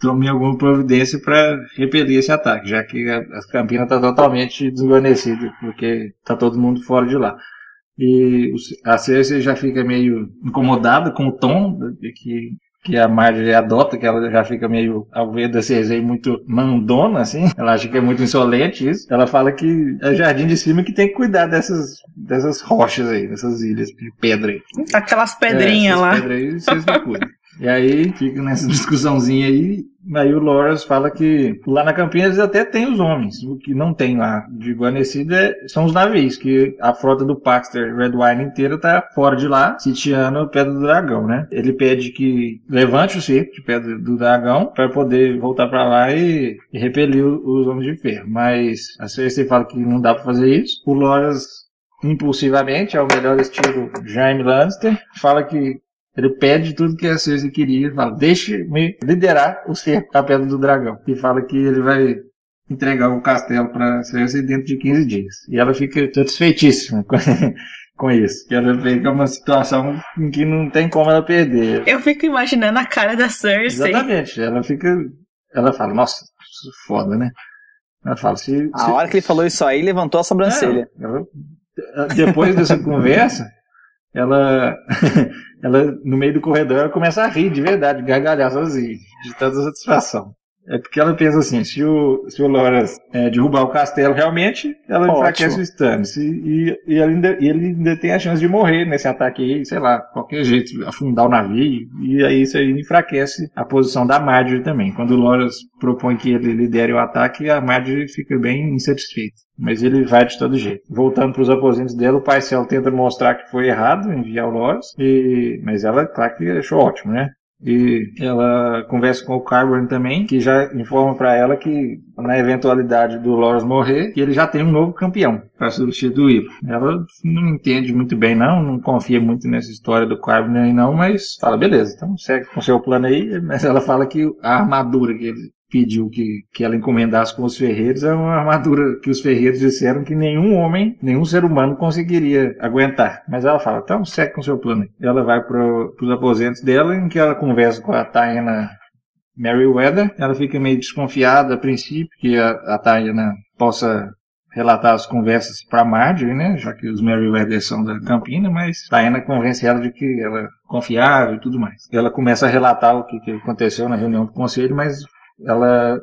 tome alguma providência para repelir esse ataque, já que a, a Campina está totalmente desguarnecida, porque está todo mundo fora de lá. E a Cersei já fica meio incomodada com o tom de que, que a Marjorie adota, que ela já fica meio, ao ver da Cersei, muito mandona, assim. Ela acha que é muito insolente isso. Ela fala que é Jardim de Cima que tem que cuidar dessas, dessas rochas aí, dessas ilhas de pedra aí. Aquelas pedrinhas É, lá. pedras aí, vocês não cuidam. E aí fica nessa discussãozinha aí. Aí o Loras fala que lá na Campinas até tem os homens. O que não tem lá de guarnecido é- são os navios, que a frota do Paxter Red Wine inteira tá fora de lá, sitiando Pedra do Dragão, né? Ele pede que levante o cerco de Pedra do Dragão para poder voltar para lá e, e repelir os homens de ferro. Mas a Cersei fala que não dá para fazer isso. O Loras impulsivamente, é o melhor estilo Jaime Lannister, fala que ele pede tudo que a Cersei queria, ele fala, deixe-me liderar o cerco da Pedra do Dragão. E fala que ele vai entregar o castelo para Cersei dentro de 15 dias. E ela fica satisfeitíssima com, com isso. Que ela vê que é uma situação em que não tem como ela perder. Eu fico imaginando a cara da Cersei. Exatamente. Ela fica. Ela fala, nossa, isso é foda, né? Ela fala, se. se A hora que ele falou isso aí, levantou a sobrancelha. é, ela- depois dessa conversa, ela, ela, no meio do corredor, ela começa a rir de verdade, gargalhar sozinha, de tanta satisfação. É porque ela pensa assim, se o, se o Loras é, derrubar o castelo realmente, ela Ótimo. enfraquece o Stannis. E, e, e ele ainda, ele ainda tem a chance de morrer nesse ataque aí, sei lá, qualquer jeito, afundar o navio. E aí isso aí enfraquece a posição da Marjorie também. Quando o Loras propõe que ele lidere o ataque, a Marjorie fica bem insatisfeita. Mas ele vai de todo jeito. Voltando para os aposentos dela, o Paisel tenta mostrar que foi errado enviar o Loras. E... Mas ela, claro que achou ótimo, né? E ela conversa com o Carburn também, que já informa para ela que na eventualidade do Loras morrer, que ele já tem um novo campeão para substituir. Ela não entende muito bem não, não confia muito nessa história do Carburn aí não, mas fala, beleza, então segue com seu plano aí, mas ela fala que a armadura que ele pediu que, que ela encomendasse com os ferreiros é uma armadura que os ferreiros disseram que nenhum homem, nenhum ser humano conseguiria aguentar. Mas ela fala, então segue com seu plano. Ela vai para os aposentos dela, em que ela conversa com a Taina Merriweather. Ela fica meio desconfiada a princípio que a, a Taina possa relatar as conversas para Marjorie, né? Já que os Merriweather são da Campina, mas Taina convence ela de que ela é confiável e tudo mais. Ela começa a relatar o que, que aconteceu na reunião do conselho, mas ela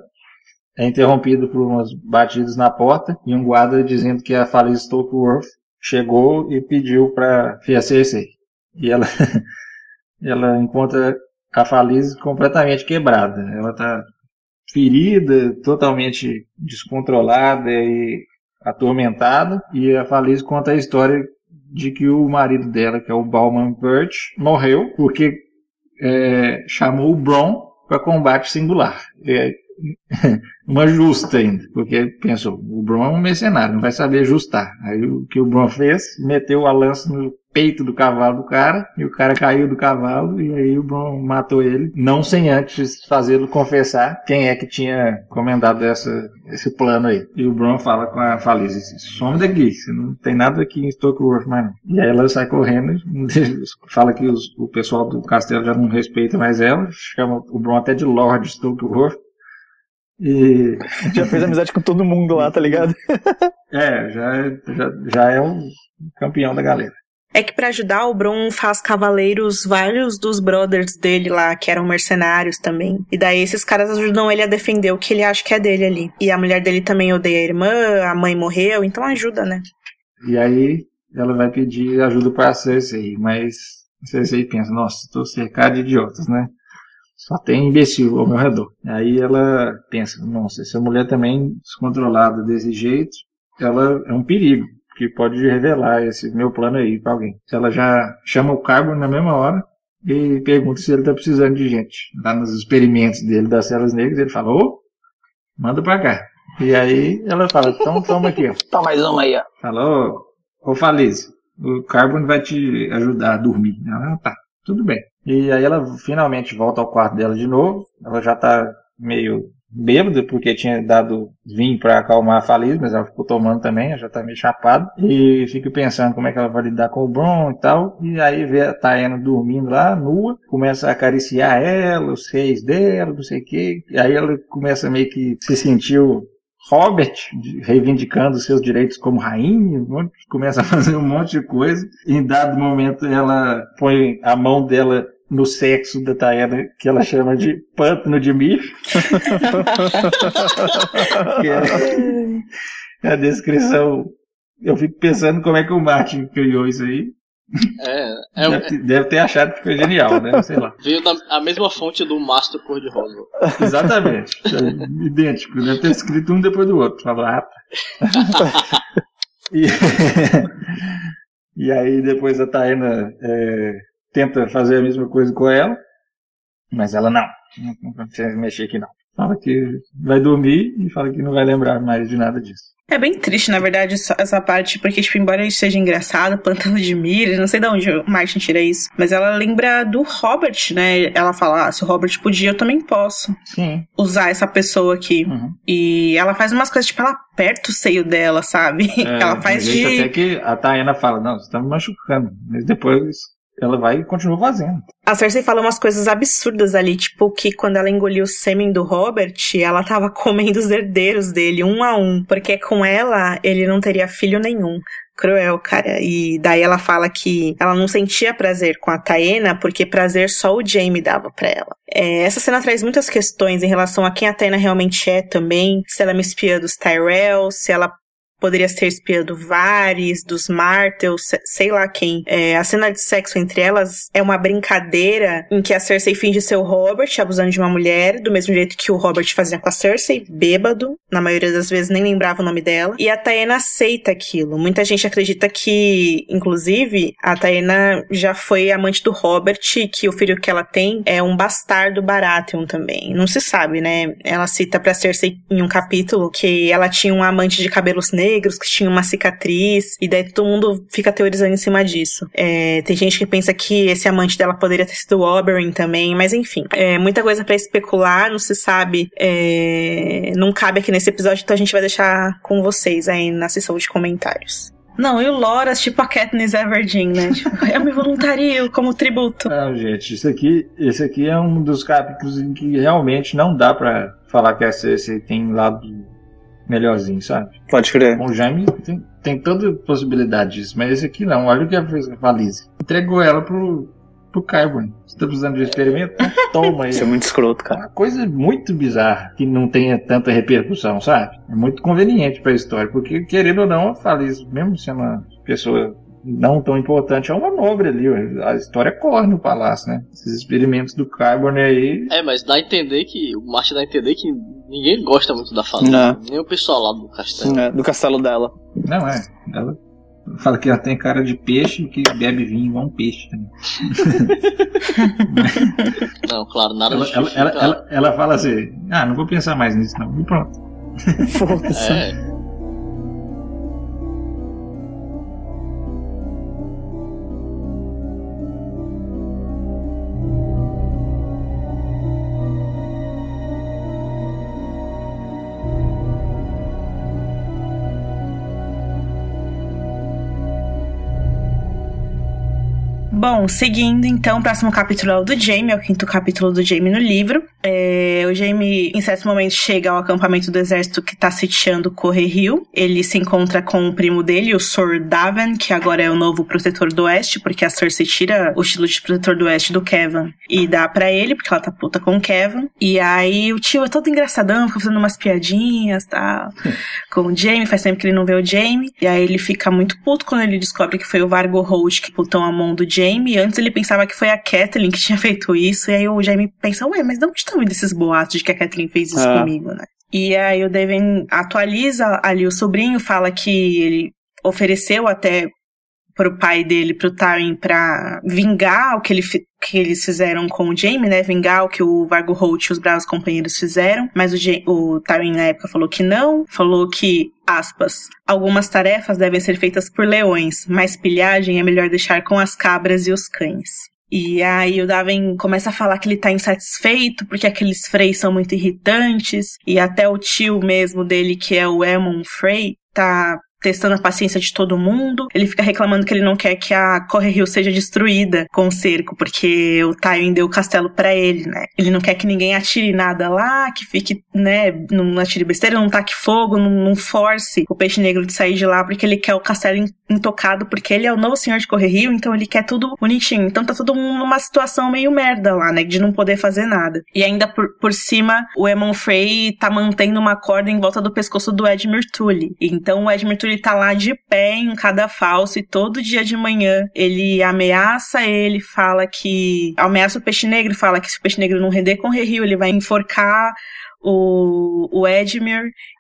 é interrompida por umas batidas na porta e um guarda dizendo que a Feliz Stokeworth chegou e pediu para Cersei. E ela, ela encontra a Feliz completamente quebrada. Ela está ferida, totalmente descontrolada e atormentada. E a Feliz conta a história de que o marido dela, que é o Bauman Birch, morreu porque é, chamou o Bron para combate singular. É uma justa ainda, porque pensou, o Bron é um mercenário, não vai saber ajustar. Aí o que o Bron fez, meteu a lança no peito do cavalo do cara, e o cara caiu do cavalo, e aí o Bron matou ele, não sem antes fazê-lo confessar quem é que tinha comendado essa, esse plano aí. E o Bron fala com a Falice, some daqui, você não tem nada aqui em Stokeworth mais não. E aí ela sai correndo, fala que os, o pessoal do castelo já não respeita mais ela, chama o Bron até de Lord Stokeworth, e... Já fez amizade com todo mundo lá, tá ligado? é, já, já, já é um campeão da galera. É que para ajudar, o Bron faz cavaleiros vários dos brothers dele lá, que eram mercenários também. E daí esses caras ajudam ele a defender o que ele acha que é dele ali. E a mulher dele também odeia a irmã, a mãe morreu, então ajuda, né? E aí ela vai pedir ajuda pra Cersei, mas Cersei pensa, nossa, tô cercado de idiotas, né? Só tem imbecil ao meu redor. Aí ela pensa, nossa, essa mulher também descontrolada desse jeito, ela é um perigo que pode revelar esse meu plano aí para alguém. Ela já chama o Carbon na mesma hora e pergunta se ele tá precisando de gente. Lá nos experimentos dele das células negras, ele fala, ô, manda pra cá. E aí ela fala, então toma aqui, ó. Toma mais uma aí, ó. Fala, ô, ô Falize, o Carbon vai te ajudar a dormir. Ela, ah, tá, tudo bem. E aí ela finalmente volta ao quarto dela de novo. Ela já tá meio bêbada, porque tinha dado vinho para acalmar a Faliz, mas ela ficou tomando também, já tá meio chapada. E fica pensando como é que ela vai lidar com o Bron e tal. E aí vê a dormindo lá, nua, começa a acariciar ela, os seios dela, não sei o quê. E aí ela começa meio que se sentiu Robert reivindicando seus direitos como rainha, começa a fazer um monte de coisa. Em dado momento ela põe a mão dela no sexo da Tayana, que ela chama de pântano de mir. é a descrição. Eu fico pensando como é que o Martin criou isso aí. É, é, deve, deve, ter achado que foi genial, né? Sei lá. Veio da a mesma fonte do Mastro Cor-de-Rosa. Exatamente. É idêntico. Deve ter escrito um depois do outro. Falou, ah, tá. e, e aí depois a Taena é, tenta fazer a mesma coisa com ela, mas ela não. Não precisa mexer aqui não. Fala que vai dormir e fala que não vai lembrar mais de nada disso. É bem triste, na verdade, essa parte, porque, tipo, embora isso seja engraçado, plantando de milho, não sei de onde o Martin tira isso, mas ela lembra do Robert, né? Ela fala, ah, se o Robert podia, eu também posso Sim. usar essa pessoa aqui. Uhum. E ela faz umas coisas, tipo, ela aperta o seio dela, sabe? É, ela faz de... Até que a Tayana fala, não, você tá me machucando. Mas depois ela vai e continua fazendo. A Cersei fala umas coisas absurdas ali, tipo que quando ela engoliu o sêmen do Robert, ela tava comendo os herdeiros dele, um a um, porque com ela ele não teria filho nenhum cruel, cara. E daí ela fala que ela não sentia prazer com a Taena porque prazer só o Jaime dava para ela. É, essa cena traz muitas questões em relação a quem a Taena realmente é também, se ela é uma dos Tyrell, se ela poderia ser espiã do Varys, dos Martels, sei lá quem. É, a cena de sexo entre elas é uma brincadeira em que a Cersei finge ser o Robert abusando de uma mulher, do mesmo jeito que o Robert fazia com a Cersei, bêbado, na maioria das vezes nem lembrava o nome dela. E a Taena aceita aquilo. Muita gente acredita que, inclusive, a Taena já foi amante do Robert, que o filho que ela tem é um bastardo Baratheon também. Não se sabe, né? Ela cita pra Cersei em um capítulo que ela tinha um amante de cabelos negros negros que tinham uma cicatriz, e daí todo mundo fica teorizando em cima disso. É, tem gente que pensa que esse amante dela poderia ter sido o Oberyn também, mas enfim, é muita coisa para especular, não se sabe, é, não cabe aqui nesse episódio, então a gente vai deixar com vocês aí na sessão de comentários. Não, e o Loras, tipo a Katniss Everdeen, né? Tipo, eu me voluntario como tributo. Não, gente, isso aqui, esse aqui é um dos capítulos em que realmente não dá para falar que a Cersei tem lado melhorzinho, sabe? Pode crer. Com o Jaime tem, tem toda possibilidade disso, mas esse aqui não. Olha o que ela fez com a Valise. Entregou ela pro, pro Carbon. Você tá precisando de experimento? Toma aí. Isso é muito escroto, cara. Uma coisa muito bizarra que não tenha tanta repercussão, sabe? É muito conveniente pra história, porque querendo ou não, a Valise, mesmo sendo uma pessoa não tão importante, é uma nobre ali. A história corre no palácio, né? Esses experimentos do Carbon aí. É, mas dá a entender que. O Martin dá a entender que ninguém gosta muito da fazenda. Nem o pessoal lá do castelo. É, do castelo dela. Não, é. Ela fala que ela tem cara de peixe e que bebe vinho igual um peixe também. não, claro, nada ela, ela, ela, ela, ela fala assim: ah, não vou pensar mais nisso, não. E pronto. Foda-se. É. Bom, seguindo então, o próximo capítulo é o do Jamie, é o quinto capítulo do Jamie no livro. É, o Jamie, em certo momento, chega ao acampamento do exército que tá sitiando Corre Hill. Ele se encontra com o primo dele, o Sor Daven, que agora é o novo protetor do oeste, porque a Cersei tira o estilo de protetor do oeste do Kevin e dá para ele, porque ela tá puta com o Kevin. E aí o tio é todo engraçadão, fica fazendo umas piadinhas, tá? com o Jamie, faz tempo que ele não vê o Jamie. E aí ele fica muito puto quando ele descobre que foi o Vargo Holt que putou a mão do Jamie. Antes ele pensava que foi a Kathleen que tinha feito isso. E aí o Jamie pensa, ué, mas de onde estão vindo esses boatos de que a Kathleen fez isso Ah. comigo, né? E aí o Devin atualiza ali o sobrinho, fala que ele ofereceu até pro pai dele, pro Tywin, pra vingar o que, ele, que eles fizeram com o Jaime, né? Vingar o que o Vargo Holt e os bravos companheiros fizeram. Mas o, o Tywin na época falou que não. Falou que, aspas, algumas tarefas devem ser feitas por leões, mas pilhagem é melhor deixar com as cabras e os cães. E aí o Daven começa a falar que ele tá insatisfeito porque aqueles Frey são muito irritantes e até o tio mesmo dele, que é o Emon Frey, tá testando a paciência de todo mundo. Ele fica reclamando que ele não quer que a Corre Hill seja destruída com o cerco, porque o Tywin deu o castelo pra ele, né? Ele não quer que ninguém atire nada lá, que fique, né, não atire besteira, não taque fogo, não, não force o peixe negro de sair de lá, porque ele quer o castelo intocado, porque ele é o novo senhor de Corre Hill, então ele quer tudo bonitinho. Então tá todo mundo numa situação meio merda lá, né, de não poder fazer nada. E ainda por, por cima, o Emon Frey tá mantendo uma corda em volta do pescoço do Edmure Tully. Então o Edmure Tully tá lá de pé em cada falso e todo dia de manhã ele ameaça ele, fala que ameaça o peixe negro, fala que se o peixe negro não render com o Rio, ele vai enforcar o, o.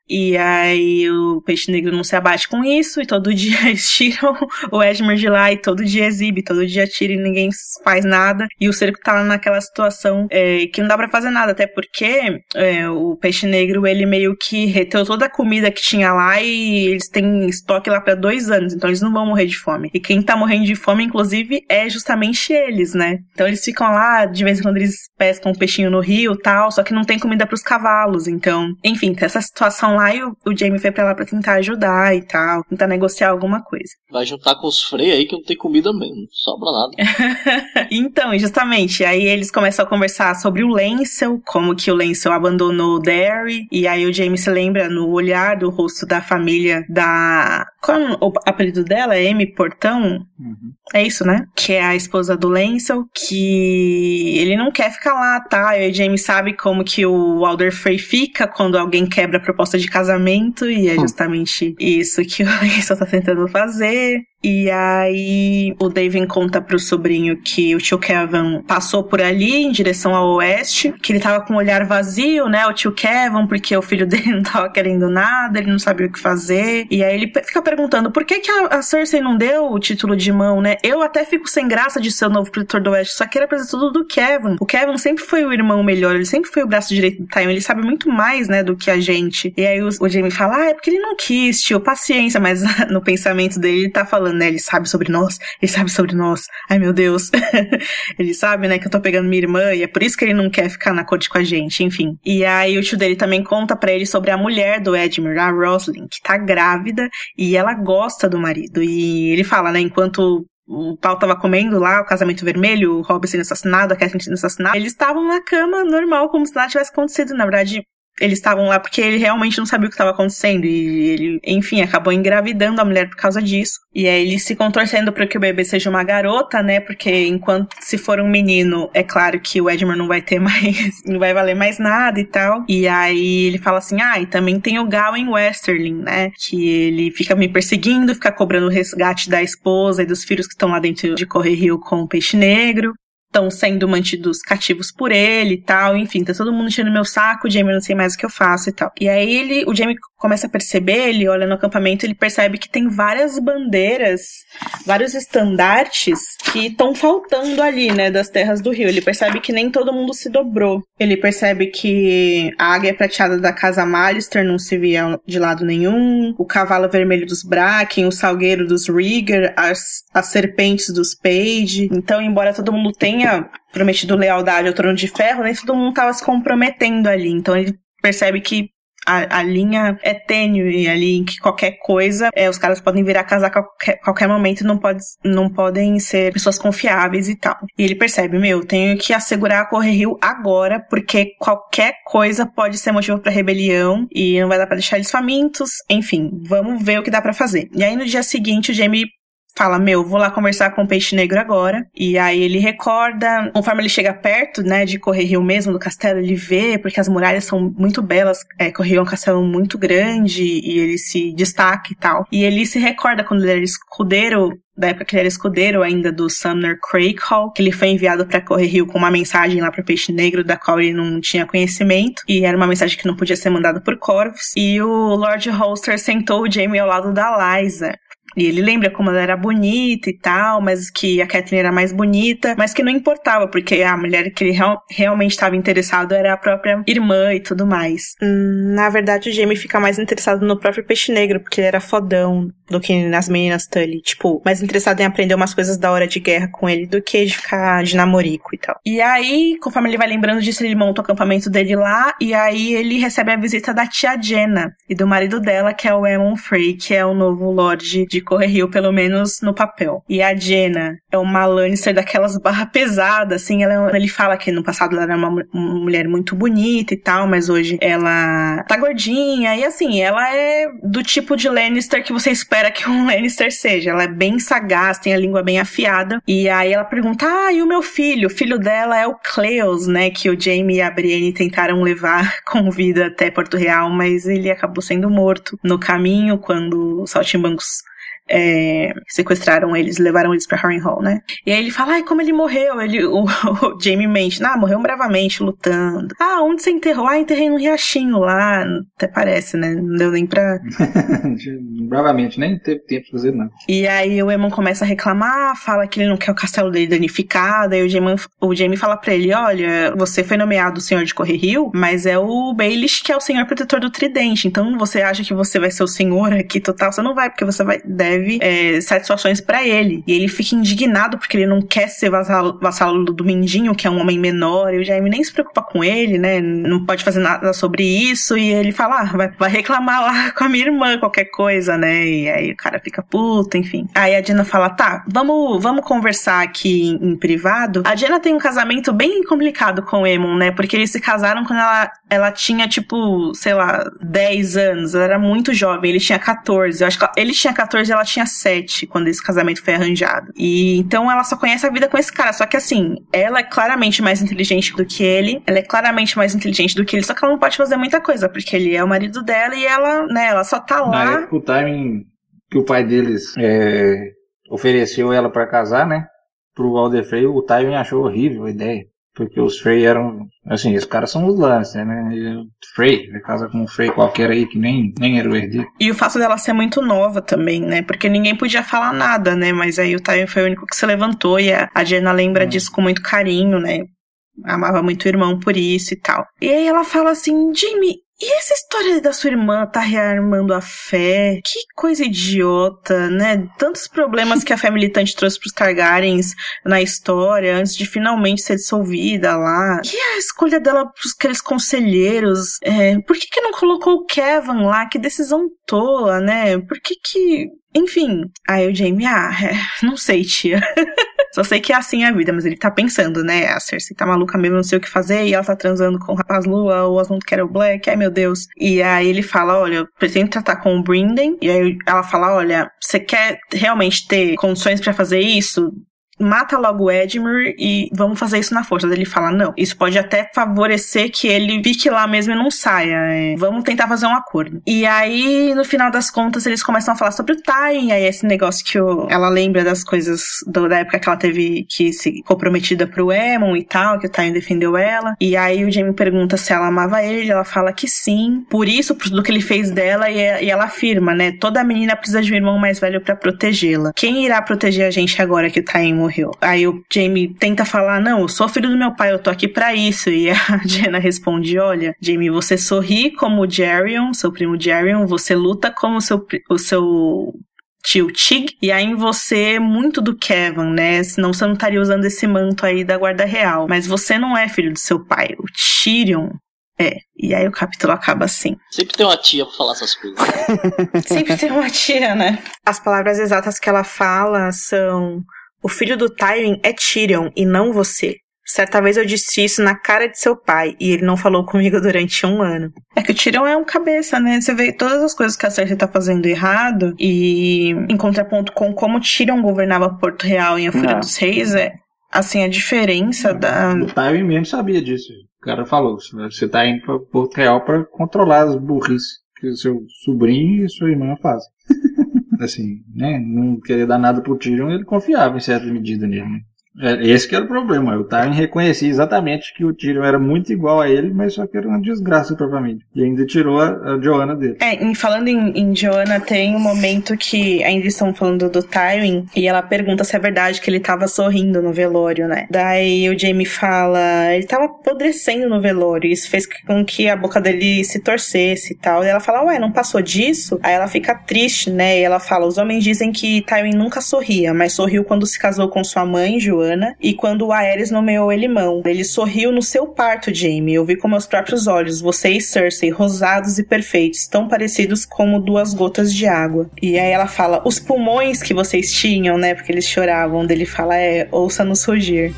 E aí o peixe negro não se abate com isso, e todo dia eles tiram o Edmure de lá, e todo dia exibe, todo dia tira e ninguém faz nada. E o cerco tá naquela situação é, que não dá pra fazer nada, até porque é, o peixe negro ele meio que reteu toda a comida que tinha lá e eles têm estoque lá pra dois anos, então eles não vão morrer de fome. E quem tá morrendo de fome, inclusive, é justamente eles, né? Então eles ficam lá, de vez em quando eles pescam um peixinho no rio tal, só que não tem comida pros cavalos, então, enfim, tem essa situação lá e o, o Jamie foi pra lá pra tentar ajudar e tal, tentar negociar alguma coisa. Vai juntar com os Frey aí que não tem comida mesmo, não sobra nada. então, justamente, aí eles começam a conversar sobre o Lancel, como que o Lancel abandonou o Derry, e aí o Jamie se lembra no olhar do rosto da família da... Qual é o apelido dela? É Amy Portão? Uhum. É isso, né? Que é a esposa do Lancel, que ele não quer ficar lá, tá? E o Jamie sabe como que o Alder Frey fica quando alguém quebra a proposta de casamento, e é Hum. justamente isso que o Lancel tá tentando fazer. E aí o David conta pro sobrinho que o tio Kevin passou por ali em direção ao oeste, que ele tava com o olhar vazio, né? O tio Kevin, porque o filho dele não tava querendo nada, ele não sabia o que fazer. E aí ele fica perguntando por que, que a, a Cersei não deu o título de mão, né? Eu até fico sem graça de ser o novo protetor do oeste, só que era pra ser tudo do Kevin. O Kevin sempre foi o irmão melhor, ele sempre foi o braço direito do Tywin, ele sabe muito mais, né, do que a gente. E aí o, o Jamie fala, ah, é porque ele não quis, tio, paciência, mas no pensamento dele ele tá falando, né, ele sabe sobre nós, ele sabe sobre nós. Ai, meu Deus. ele sabe, né, que eu tô pegando minha irmã e é por isso que ele não quer ficar na corte com a gente, enfim. E aí o tio dele também conta pra ele sobre a mulher do Edmure, a Roslyn, que tá grávida e ela gosta do marido. E ele fala, né, enquanto o pau tava comendo lá, o casamento vermelho, o Rob sendo assassinado, a Catherine sendo assassinada, eles estavam na cama normal, como se nada tivesse acontecido. Na verdade, eles estavam lá porque ele realmente não sabia o que estava acontecendo. E ele, enfim, acabou engravidando a mulher por causa disso. E aí ele se contorcendo para que o bebê seja uma garota, né? Porque enquanto se for um menino, é claro que o Edmure não vai ter mais. não vai valer mais nada e tal. E aí ele fala assim: ah, e também tem o Gawain Westerling, né? Que ele fica me perseguindo, fica cobrando o resgate da esposa e dos filhos que estão lá dentro de Correr Rio com o peixe negro estão sendo mantidos cativos por ele e tal, enfim, tá todo mundo enchendo meu saco, Jamie não sei mais o que eu faço e tal. E aí ele, o Jamie começa a perceber, ele olha no acampamento, ele percebe que tem várias bandeiras, vários estandartes que estão faltando ali, né, das terras do rio. Ele percebe que nem todo mundo se dobrou. Ele percebe que a águia prateada da casa Malister não se via de lado nenhum, o cavalo vermelho dos Bracken, o salgueiro dos Rigger, as, as serpentes dos Page. Então, embora todo mundo tenha prometido lealdade ao trono de ferro, nem todo mundo tava se comprometendo ali. Então ele percebe que a, a linha é tênue ali em que qualquer coisa, é, os caras podem virar casar a qualquer, qualquer momento, não, pode, não podem ser pessoas confiáveis e tal. E ele percebe, meu, tenho que assegurar a Corre Rio agora, porque qualquer coisa pode ser motivo para rebelião e não vai dar para deixar eles famintos. Enfim, vamos ver o que dá para fazer. E aí no dia seguinte o Jamie fala: Meu, vou lá conversar com o Peixe Negro agora. E aí ele recorda, conforme ele chega perto, né, de Correr Rio mesmo, do castelo, ele vê, porque as muralhas são muito belas. É, Correr Rio é um castelo muito grande e ele se destaca e tal. E ele se recorda quando ele era escudeiro da época que ele era escudeiro ainda do Sumner Craycall, que ele foi enviado para Correr Rio com uma mensagem lá para Peixe Negro, da qual ele não tinha conhecimento, e era uma mensagem que não podia ser mandada por corvos. E o Lord Holster sentou o Jamie ao lado da Liza. E ele lembra como ela era bonita e tal, mas que a Kathleen era mais bonita, mas que não importava, porque a mulher que ele real, realmente estava interessado era a própria irmã e tudo mais. Hum, na verdade, o Jamie fica mais interessado no próprio peixe negro, porque ele era fodão do que nas meninas Tully. Tipo, mais interessado em aprender umas coisas da hora de guerra com ele do que de ficar de namorico e tal. E aí, conforme ele vai lembrando disso, ele monta o acampamento dele lá, e aí ele recebe a visita da tia Jenna e do marido dela, que é o Emon Frey, que é o novo Lorde de Correrio, pelo menos no papel. E a Jenna é uma Lannister daquelas barra pesada, assim, ela, ele fala que no passado ela era uma, uma mulher muito bonita e tal, mas hoje ela tá gordinha, e assim, ela é do tipo de Lannister que você espera que um Lannister seja. Ela é bem sagaz, tem a língua bem afiada. E aí ela pergunta: Ah, e o meu filho? O filho dela é o Cleos, né? Que o Jaime e a Brienne tentaram levar com vida até Porto Real, mas ele acabou sendo morto no caminho quando os saltimbancos é, sequestraram eles, levaram eles pra Harrenhal, né? E aí ele fala, ai, como ele morreu? Ele, o, o Jamie mente, ah, morreu bravamente, lutando. Ah, onde você enterrou? Ah, enterrei no riachinho lá, até parece, né? Não deu nem pra... bravamente, nem teve tempo de fazer nada. E aí o Emon começa a reclamar, fala que ele não quer o castelo dele danificado, aí o Jamie, o Jamie fala pra ele, olha, você foi nomeado senhor de Corre Rio, mas é o Baelish que é o senhor protetor do tridente, então você acha que você vai ser o senhor aqui total? Você não vai, porque você vai, deve deve é, satisfações para ele. E ele fica indignado porque ele não quer ser vassalo, vassalo do Mindinho, que é um homem menor, e o Jaime nem se preocupa com ele, né? Não pode fazer nada sobre isso, e ele fala, ah, vai, vai reclamar lá com a minha irmã, qualquer coisa, né? E aí o cara fica puto, enfim. Aí a Diana fala, tá, vamos, vamos conversar aqui em, em privado. A Diana tem um casamento bem complicado com o Emon, né? Porque eles se casaram quando ela, ela tinha, tipo, sei lá, 10 anos. Ela era muito jovem, ele tinha 14. Eu acho que ele tinha 14 e ela tinha sete quando esse casamento foi arranjado. E então ela só conhece a vida com esse cara. Só que assim, ela é claramente mais inteligente do que ele, ela é claramente mais inteligente do que ele, só que ela não pode fazer muita coisa, porque ele é o marido dela e ela, né, ela só tá lá. Na época, o timing que o pai deles é, ofereceu ela para casar, né? Pro Walder Frey, o timing achou horrível a ideia. Porque os Frey eram. Assim, esses caras são os Lannister, né? E Frey, ele casa com um Frey qualquer aí que nem, nem era o herdeiro. E o fato dela ser muito nova também, né? Porque ninguém podia falar nada, né? Mas aí o Tywin foi o único que se levantou e a, a Jenna lembra hum. disso com muito carinho, né? Amava muito o irmão por isso e tal. E aí ela fala assim: Jimmy, e essa história da sua irmã tá rearmando a fé? Que coisa idiota, né? Tantos problemas que a fé militante trouxe pros Targaryens na história antes de finalmente ser dissolvida lá. E a escolha dela pros aqueles conselheiros? É, por que que não colocou o Kevin lá? Que decisão tola, né? Por que que... Enfim, aí o Jamie, ah, é, não sei, tia. Só sei que é assim a vida, mas ele tá pensando, né? A Cersei tá maluca mesmo, não sei o que fazer, e ela tá transando com o rapaz Lua, o Osmond Carol Black, ai meu Deus. E aí ele fala, olha, eu pretendo tratar com o Brinden, e aí ela fala, olha, você quer realmente ter condições para fazer isso? Mata logo o Edmure e vamos fazer isso na força. Ele fala, não, isso pode até favorecer que ele fique lá mesmo e não saia. É, vamos tentar fazer um acordo. E aí, no final das contas, eles começam a falar sobre o Tywin, aí esse negócio que o, ela lembra das coisas do, da época que ela teve que se comprometida pro Emon e tal, que o Tywin defendeu ela. E aí o Jaime pergunta se ela amava ele, ela fala que sim. Por isso, do que ele fez dela, e, e ela afirma, né, toda menina precisa de um irmão mais velho para protegê-la. Quem irá proteger a gente agora que o Tywin morreu. Aí o Jamie tenta falar: Não, eu sou filho do meu pai, eu tô aqui para isso. E a Jenna responde: Olha, Jamie, você sorri como o Jerion, seu primo Jerion, você luta como o seu, o seu tio Tig, e aí em você muito do Kevin, né? Senão você não estaria usando esse manto aí da guarda real. Mas você não é filho do seu pai. O Tyrion É, e aí o capítulo acaba assim. Sempre tem uma tia pra falar essas coisas. Sempre tem uma tia, né? As palavras exatas que ela fala são: O filho do Tywin é Tyrion e não você. Certa vez eu disse isso na cara de seu pai e ele não falou comigo durante um ano. É que o Tyrion é um cabeça, né? Você vê todas as coisas que a Cersei tá fazendo errado e em contraponto com como Tyrion governava Porto Real em A Fúria É. dos Reis, é assim a diferença da O Tywin mesmo sabia disso. O cara falou, você tá indo pra Porto Real pra controlar as burrices que seu sobrinho e sua irmã fazem. assim, né? Não querer dar nada pro Tyrion, ele confiava em certa medida nele, né? É, Esse que era o problema. O Tywin reconhecia exatamente que o Tyrion era muito igual a ele, mas só que era uma desgraça pra família. E ainda tirou a, a Joanna dele. É, em, falando em, em Joanna, tem um momento que ainda estão falando do Tywin e ela pergunta se é verdade que ele tava sorrindo no velório, né? Daí o Jamie fala, ele tava apodrecendo no velório, isso fez com que a boca dele se torcesse e tal. E ela fala, ué, não passou disso? Aí ela fica triste, né? E ela fala, os homens dizem que Tywin nunca sorria, mas sorriu quando se casou com sua mãe, Joanna, e quando o Aerys nomeou ele mão. Ele sorriu no seu parto, Jamie. Eu vi com meus próprios olhos, você e Cersei, rosados e perfeitos, tão parecidos como duas gotas de água. E aí ela fala, os pulmões que vocês tinham, né? Porque eles choravam. Dele fala, é, ouça-nos rugir.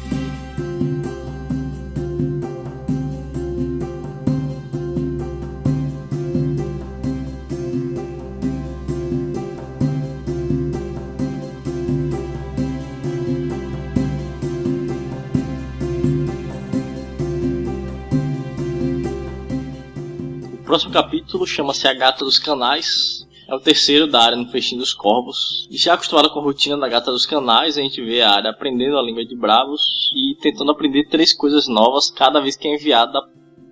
Próximo capítulo chama-se A Gata dos Canais. É o terceiro da área no Festim dos Corvos. E já acostumada com a rotina da Gata dos Canais, a gente vê a área aprendendo a língua de Bravos e tentando aprender três coisas novas cada vez que é enviada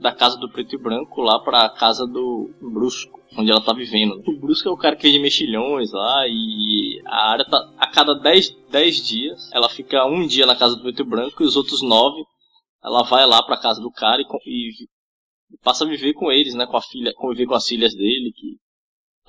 da casa do Preto e Branco lá para a casa do Brusco, onde ela tá vivendo. O Brusco é o cara que é de mexilhões lá e a área tá a cada 10, 10 dias, ela fica um dia na casa do Preto e Branco e os outros nove ela vai lá para casa do cara e, e e passa a viver com eles, né? Com a filha, conviver com as filhas dele, que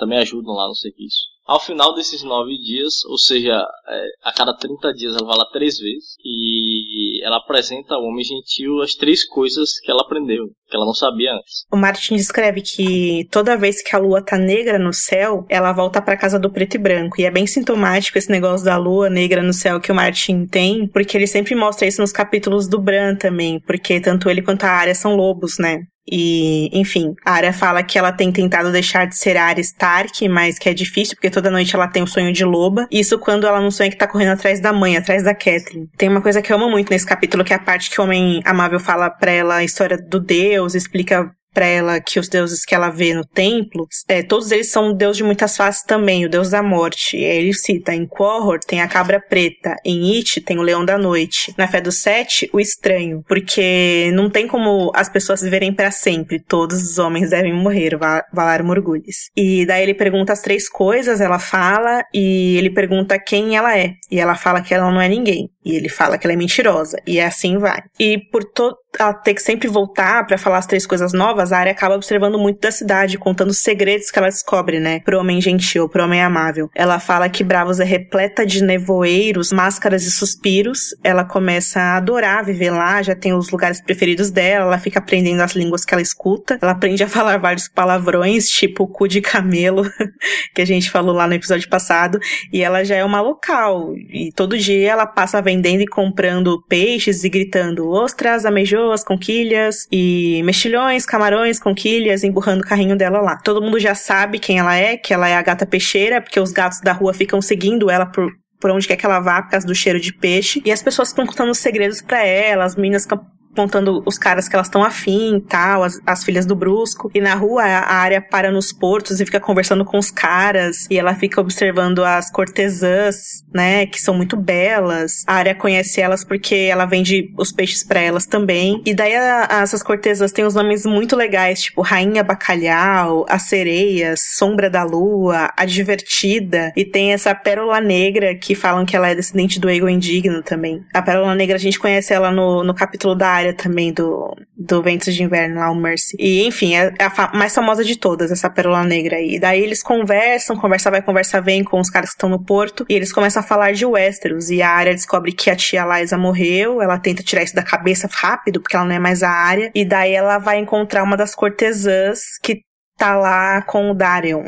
também ajudam lá no serviço. Ao final desses nove dias, ou seja, é, a cada 30 dias ela vai lá três vezes e ela apresenta ao homem gentil as três coisas que ela aprendeu, que ela não sabia antes. O Martin descreve que toda vez que a lua tá negra no céu, ela volta pra casa do preto e branco. E é bem sintomático esse negócio da lua negra no céu que o Martin tem, porque ele sempre mostra isso nos capítulos do Bran também, porque tanto ele quanto a Arya são lobos, né? E, enfim, a Arya fala que ela tem tentado deixar de ser Arya Stark, mas que é difícil, porque toda noite ela tem o sonho de loba. Isso quando ela não sonha que tá correndo atrás da mãe, atrás da Catelyn. Tem uma coisa que eu amo muito nesse capítulo, que é a parte que o homem amável fala pra ela a história do Deus, explica pra ela que os deuses que ela vê no templo, é, todos eles são deus de muitas faces também, o deus da morte. Ele cita, em Quorhor tem a cabra preta, em It tem o leão da noite, na fé do sete, o estranho, porque não tem como as pessoas viverem pra sempre, todos os homens devem morrer, Va- Valar Morgulhos. E daí ele pergunta as três coisas, ela fala, e ele pergunta quem ela é, e ela fala que ela não é ninguém. E ele fala que ela é mentirosa. E assim vai. E por to ela ter que sempre voltar pra falar as três coisas novas, a área acaba observando muito da cidade, contando os segredos que ela descobre, né? Pro homem gentil, pro homem amável. Ela fala que Bravos é repleta de nevoeiros, máscaras e suspiros. Ela começa a adorar viver lá, já tem os lugares preferidos dela, ela fica aprendendo as línguas que ela escuta. Ela aprende a falar vários palavrões, tipo cu de camelo, que a gente falou lá no episódio passado. E ela já é uma local. E todo dia ela passa vendendo e comprando peixes e gritando ostras, ameijoas, conquilhas e mexilhões, camarões, conquilhas, emburrando o carrinho dela lá. Todo mundo já sabe quem ela é, que ela é a gata peixeira, porque os gatos da rua ficam seguindo ela por por onde quer que ela vá, por causa do cheiro de peixe. E as pessoas ficam contando os segredos pra ela, as meninas ficam contando os caras que elas estão afim e tal, as, as filhas do Brusco. E na rua a área para nos portos e fica conversando com os caras. E ela fica observando as cortesãs, né, que são muito belas. A área conhece elas porque ela vende os peixes pra elas também. E daí a, a- essas cortesãs têm uns nomes muito legais, tipo Rainha Bacalhau, a Sereia, Sombra da Lua, a Divertida. E tem essa Pérola Negra que falam que ela é descendente do Ego Indigno também. A Pérola Negra a gente conhece ela no, no capítulo da área também do, do Ventos de Inverno lá, o Mercy. E, enfim, é a fa mais famosa de todas, essa Pérola Negra aí. Daí eles conversam, conversa vai, conversa vem com os caras que estão no porto, e eles começam a falar de Westeros, e a área descobre que a tia Liza morreu, ela tenta tirar isso da cabeça rápido, porque ela não é mais a área, e daí ela vai encontrar uma das cortesãs que tá lá com o Darion.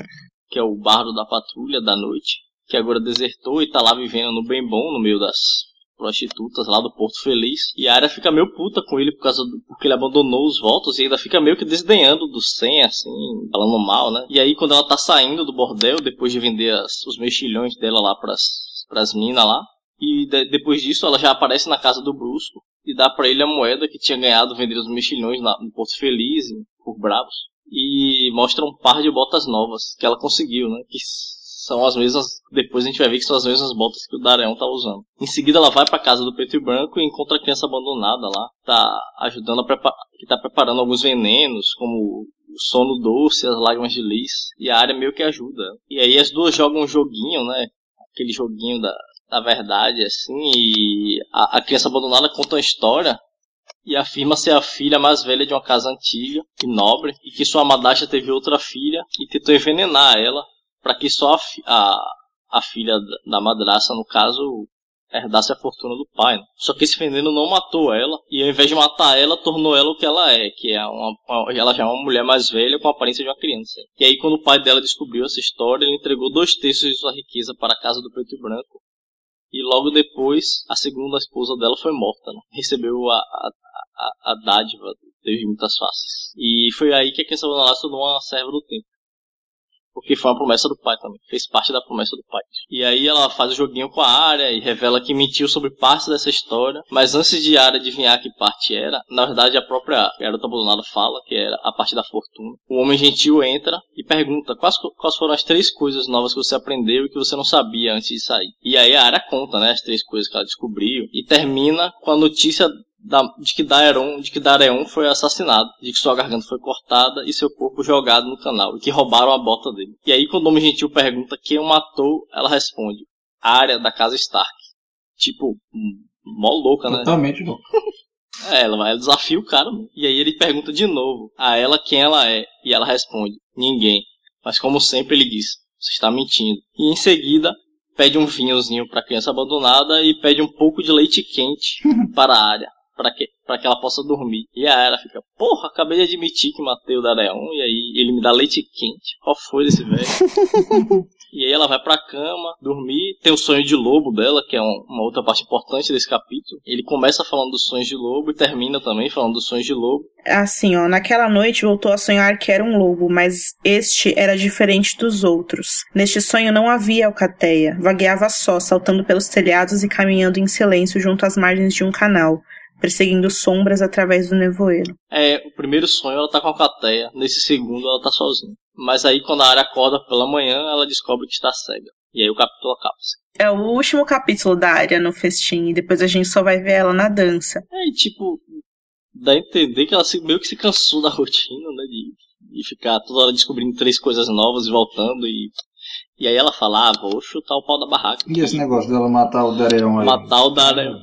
Que é o bardo da patrulha da noite, que agora desertou e tá lá vivendo no bem bom, no meio das prostitutas lá do Porto Feliz. E a área fica meio puta com ele por causa do, porque ele abandonou os votos e ainda fica meio que desdenhando do 100, assim, falando mal, né? E aí quando ela tá saindo do bordel, depois de vender as, os mexilhões dela lá pras, pras minas lá, e de, depois disso ela já aparece na casa do Brusco e dá para ele a moeda que tinha ganhado vendendo os mexilhões na, no Porto Feliz, por Bravos. E mostra um par de botas novas que ela conseguiu, né? Que são as mesmas. Depois a gente vai ver que são as mesmas botas que o Dareon tá usando. Em seguida, ela vai para casa do preto e branco e encontra a criança abandonada lá. Tá ajudando a preparar. que tá preparando alguns venenos, como o sono doce, as lágrimas de lis. E a área meio que ajuda. E aí as duas jogam um joguinho, né? Aquele joguinho da, da verdade, assim. E a, a criança abandonada conta uma história e afirma ser a filha mais velha de uma casa antiga e nobre, e que sua madasha teve outra filha e tentou envenenar ela para que só a, a, a, filha da madraça, no caso, herdasse a fortuna do pai. Né? Só que esse veneno não matou ela, e ao invés de matar ela, tornou ela o que ela é, que é uma, uma, ela já é uma mulher mais velha com a aparência de uma criança. E aí, quando o pai dela descobriu essa história, ele entregou dois terços de sua riqueza para a casa do preto e branco. E logo depois, a segunda esposa dela foi morta, né? Recebeu a, a, a, a dádiva de muitas faces. E foi aí que a lá se tornou uma serva do tempo. Porque foi uma promessa do pai também. Fez parte da promessa do pai. E aí ela faz o joguinho com a área e revela que mentiu sobre parte dessa história. Mas antes de a área adivinhar que parte era, na verdade a própria garota abandonada fala que era a parte da fortuna. O homem gentil entra e pergunta quais, quais foram as três coisas novas que você aprendeu e que você não sabia antes de sair. E aí a área conta, né, as três coisas que ela descobriu. E termina com a notícia da, de que Daeron, de que Dareon foi assassinado, de que sua garganta foi cortada e seu corpo jogado no canal, e que roubaram a bota dele. E aí, quando o Homem Gentil pergunta quem o matou, ela responde: a área da casa Stark. Tipo, mó louca, né? Totalmente louca. É, ela vai desafia o cara, e aí ele pergunta de novo a ela quem ela é, e ela responde: ninguém. Mas como sempre ele diz: você está mentindo. E em seguida pede um vinhozinho para a criança abandonada e pede um pouco de leite quente para a área para que, pra que ela possa dormir. E a Era fica, porra, acabei de admitir que matei o Dareon, e aí ele me dá leite quente. Qual foi desse velho? e aí ela vai pra cama, dormir. Tem o sonho de lobo dela, que é um, uma outra parte importante desse capítulo. Ele começa falando dos sonhos de lobo e termina também falando dos sonhos de lobo. Assim, ó, naquela noite voltou a sonhar que era um lobo, mas este era diferente dos outros. Neste sonho não havia alcateia, vagueava só, saltando pelos telhados e caminhando em silêncio junto às margens de um canal perseguindo sombras através do nevoeiro. É, o primeiro sonho ela tá com a Cateia, nesse segundo ela tá sozinha. Mas aí quando a área acorda pela manhã, ela descobre que está cega. E aí o capítulo acaba-se. É o último capítulo da área no festim, e depois a gente só vai ver ela na dança. É, e tipo, dá a entender que ela meio que se cansou da rotina, né? De, de ficar toda hora descobrindo três coisas novas e voltando e. E aí ela fala, ah, vou chutar o pau da barraca. E esse negócio dela matar o Dareon aí? Matar o Dareon.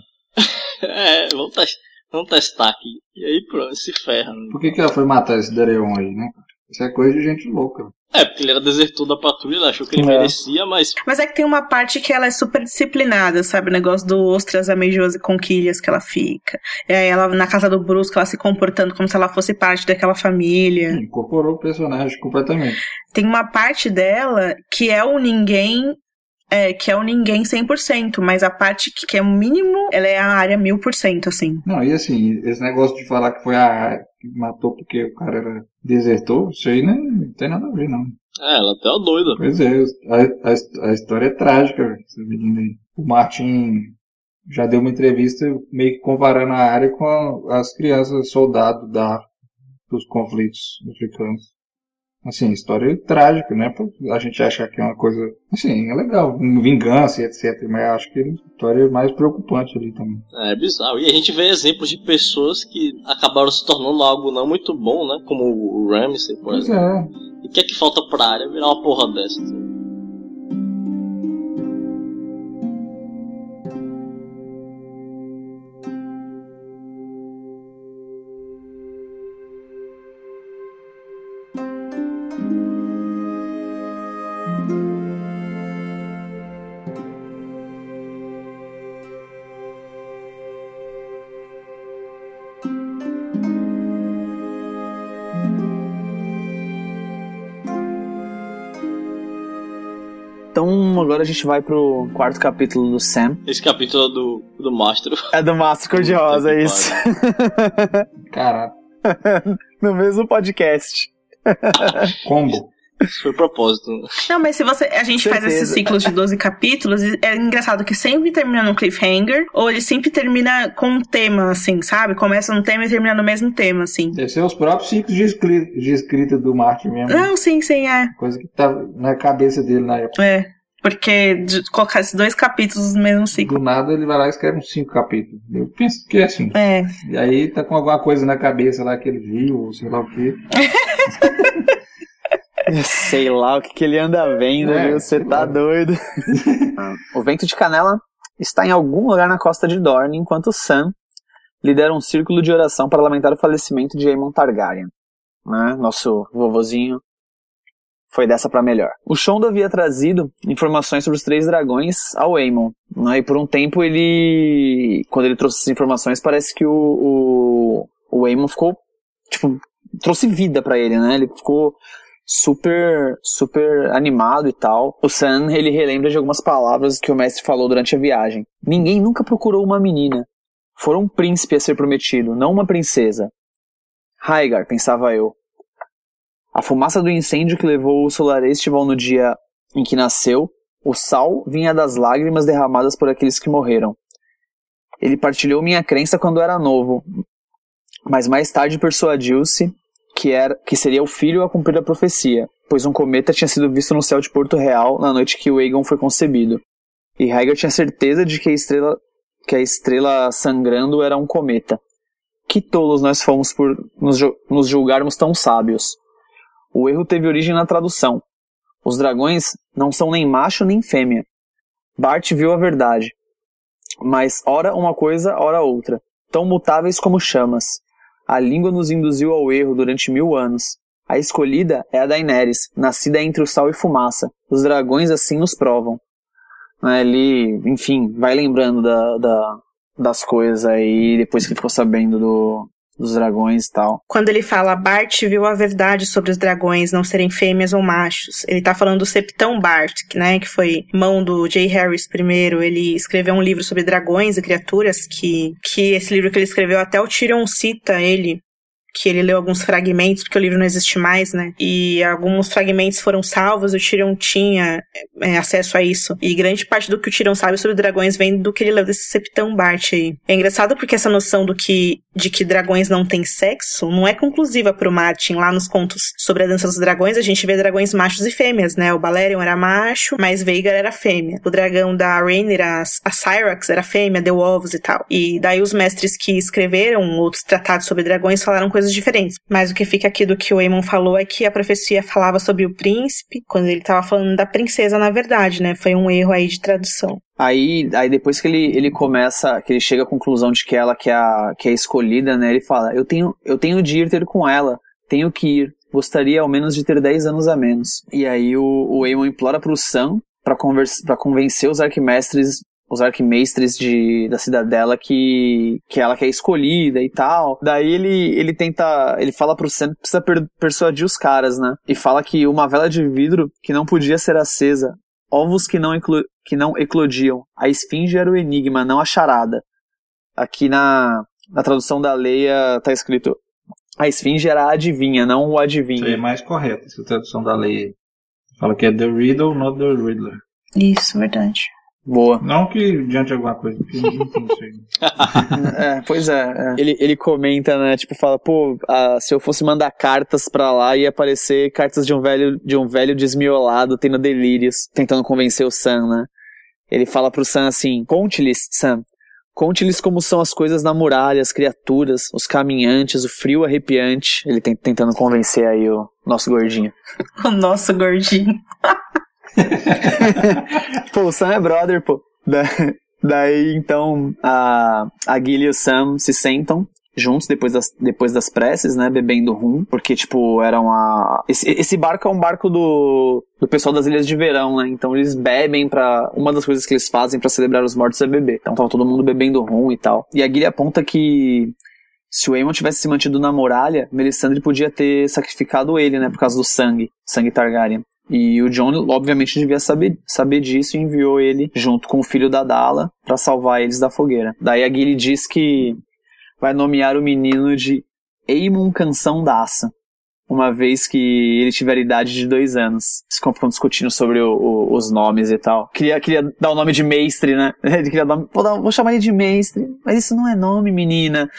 é, vamos, testar, vamos testar aqui. E aí pronto, se ferra. Né? Por que, que ela foi matar esse Dareon aí, né? Isso é coisa de gente louca. É, porque ele era desertor da patrulha, ela achou que ele é. merecia, mas. Mas é que tem uma parte que ela é super disciplinada, sabe? O negócio do ostras ameijoas e conquilhas que ela fica. E aí ela, na casa do Brusco, ela se comportando como se ela fosse parte daquela família. Incorporou o personagem completamente. Tem uma parte dela que é o ninguém é, que é o ninguém 100%, mas a parte que, que é o mínimo, ela é a área 1000%, assim. Não, e assim, esse negócio de falar que foi a área que matou porque o cara era desertor, isso aí não, não tem nada a ver, não. É, ela tá doida. Pois é, a, a, a história é trágica, essa menina aí. O Martin já deu uma entrevista meio que comparando a área com as crianças soldados da, dos conflitos africanos. Assim, história trágica, né? A gente acha que é uma coisa, assim, é legal, vingança e etc. Mas acho que a história é mais preocupante ali também. É, bizarro. E a gente vê exemplos de pessoas que acabaram se tornando algo não muito bom, né? Como o Ramsey, por pois exemplo. É. E o que é que falta pra área virar uma porra dessa? Assim? Agora a gente vai pro quarto capítulo do Sam. Esse capítulo é do, do Mastro. É do Mastro Cor-de-Rosa, é isso. Caraca. no mesmo podcast. Combo. Isso foi propósito. Não, mas se você. A gente faz Certeza. esses ciclos de 12 capítulos, é engraçado que sempre termina num cliffhanger, ou ele sempre termina com um tema, assim, sabe? Começa num tema e termina no mesmo tema, assim. Deve ser os próprios ciclos de escrita, de escrita do Martin mesmo. Não, sim, sim, é. Coisa que tá na cabeça dele na época. É. Porque de colocar esses dois capítulos no mesmo ciclo. Do nada ele vai lá e escreve uns cinco capítulos. Eu penso que é assim. É. E aí tá com alguma coisa na cabeça lá que ele viu, ou sei lá o quê. Sei lá o que, que ele anda vendo, É, viu? Você tá lá. doido. o vento de canela está em algum lugar na costa de Dorne, enquanto Sam lidera um círculo de oração para lamentar o falecimento de Aemon Targaryen. Né? Nosso vovozinho foi dessa pra melhor. O Shondo havia trazido informações sobre os três dragões ao Aemon. Né? E por um tempo ele. Quando ele trouxe essas informações, parece que o, o, o Aemon ficou. Tipo, trouxe vida pra ele, né? Ele ficou super, super animado e tal. O Sam, ele relembra de algumas palavras que o mestre falou durante a viagem. Ninguém nunca procurou uma menina. Fora um príncipe a ser prometido, não uma princesa. Raigar, pensava eu. A fumaça do incêndio que levou o Solar Estival no dia em que nasceu, o sal vinha das lágrimas derramadas por aqueles que morreram. Ele partilhou minha crença quando era novo, mas mais tarde persuadiu-se que, era, que seria o filho a cumprir a profecia, pois um cometa tinha sido visto no céu de Porto Real na noite que o Aegon foi concebido. E Rhaegar tinha certeza de que a estrela, que a estrela sangrando era um cometa. Que tolos nós fomos por nos julgarmos tão sábios. O erro teve origem na tradução. Os dragões não são nem macho nem fêmea. Bart viu a verdade. Mas ora uma coisa, ora outra, tão mutáveis como chamas. A língua nos induziu ao erro durante mil anos. A escolhida é a Daenerys, nascida entre o sal e fumaça. Os dragões assim nos provam. Né, Ele, enfim, vai lembrando da, da- das coisas aí, depois que ficou sabendo do, dos dragões e tal. Quando ele fala Bart viu a verdade sobre os dragões não serem fêmeas ou machos, ele tá falando do Septão Bart, né, que foi mão do J. Harris primeiro. Ele escreveu um livro sobre dragões e criaturas que, que esse livro que ele escreveu até o Tyrion cita ele que ele leu alguns fragmentos, porque o livro não existe mais, né? E alguns fragmentos foram salvos, o Tyrion tinha é, acesso a isso. E grande parte do que o Tyrion sabe sobre dragões vem do que ele leu desse Septão Bart aí. É engraçado porque essa noção do que, de que dragões não têm sexo não é conclusiva pro Martin. Lá nos contos sobre a dança dos dragões, a gente vê dragões machos e fêmeas, né? O Balerion era macho, mas Veigar era fêmea. O dragão da Rhaenyra, a, a Cyrax, era fêmea, deu ovos e tal. E daí os mestres que escreveram outros tratados sobre dragões falaram coisas diferentes. Mas o que fica aqui do que o Aemon falou é que a profecia falava sobre o príncipe, quando ele tava falando da princesa, na verdade, né? Foi um erro aí de tradução. Aí, aí depois que ele, ele começa, que ele chega à conclusão de que ela que é a, que é escolhida, né? Ele fala, eu tenho, eu tenho de ir ter com ela, tenho que ir. Gostaria ao menos de ter 10 anos a menos. E aí o, o Aemon implora pro Sam pra convencer os arquimestres os arquimestres de, da cidadela que, que ela que é escolhida e tal. Daí ele, ele tenta, ele fala pro Sam que precisa per, persuadir os caras, né? E fala que uma vela de vidro que não podia ser acesa, ovos que não, eclo, que não eclodiam, a esfinge era o enigma, não a charada. Aqui na, na tradução da Leia tá escrito a esfinge era a adivinha, não o Isso aí é mais correto, essa tradução da lei. Fala que é The Riddle, not the Riddler. Isso, verdade. Boa. Não que diante de alguma coisa, porque ninguém entende isso aí. É, pois é, é. Ele, ele comenta, né? Tipo, fala, pô, ah, se eu fosse mandar cartas pra lá, ia aparecer cartas de um velho, de um velho desmiolado tendo delírios, tentando convencer o Sam, né? Ele fala pro Sam assim: conte-lhes, Sam. Conte-lhes como são as coisas na muralha, as criaturas, os caminhantes, o frio arrepiante. Ele tem, tentando convencer aí o nosso gordinho. O nosso gordinho. Pô, o Sam é brother, pô. Da- daí, então, a, a Gilly e o Sam se sentam juntos depois das, depois das preces, né, bebendo rum, porque, tipo, era uma... Esse, esse barco é um barco do, do pessoal das Ilhas de Verão, né, então eles bebem pra... Uma das coisas que eles fazem pra celebrar os mortos é beber. Então tava todo mundo bebendo rum e tal. E a Gilly aponta que se o Aemon tivesse se mantido na muralha, Melisandre podia ter sacrificado ele, né, por causa do sangue, sangue Targaryen. E o John, obviamente, devia saber, saber disso e enviou ele junto com o filho da Dala para salvar eles da fogueira. Daí a Gilly diz que vai nomear o menino de Eamon Canção Daça, uma vez que ele tiver idade de dois anos. Eles ficam discutindo sobre o, o, os nomes e tal. Queria, queria dar o nome de Mestre, né? Ele queria dar, vou, dar, vou chamar ele de Mestre, mas isso não é nome, menina.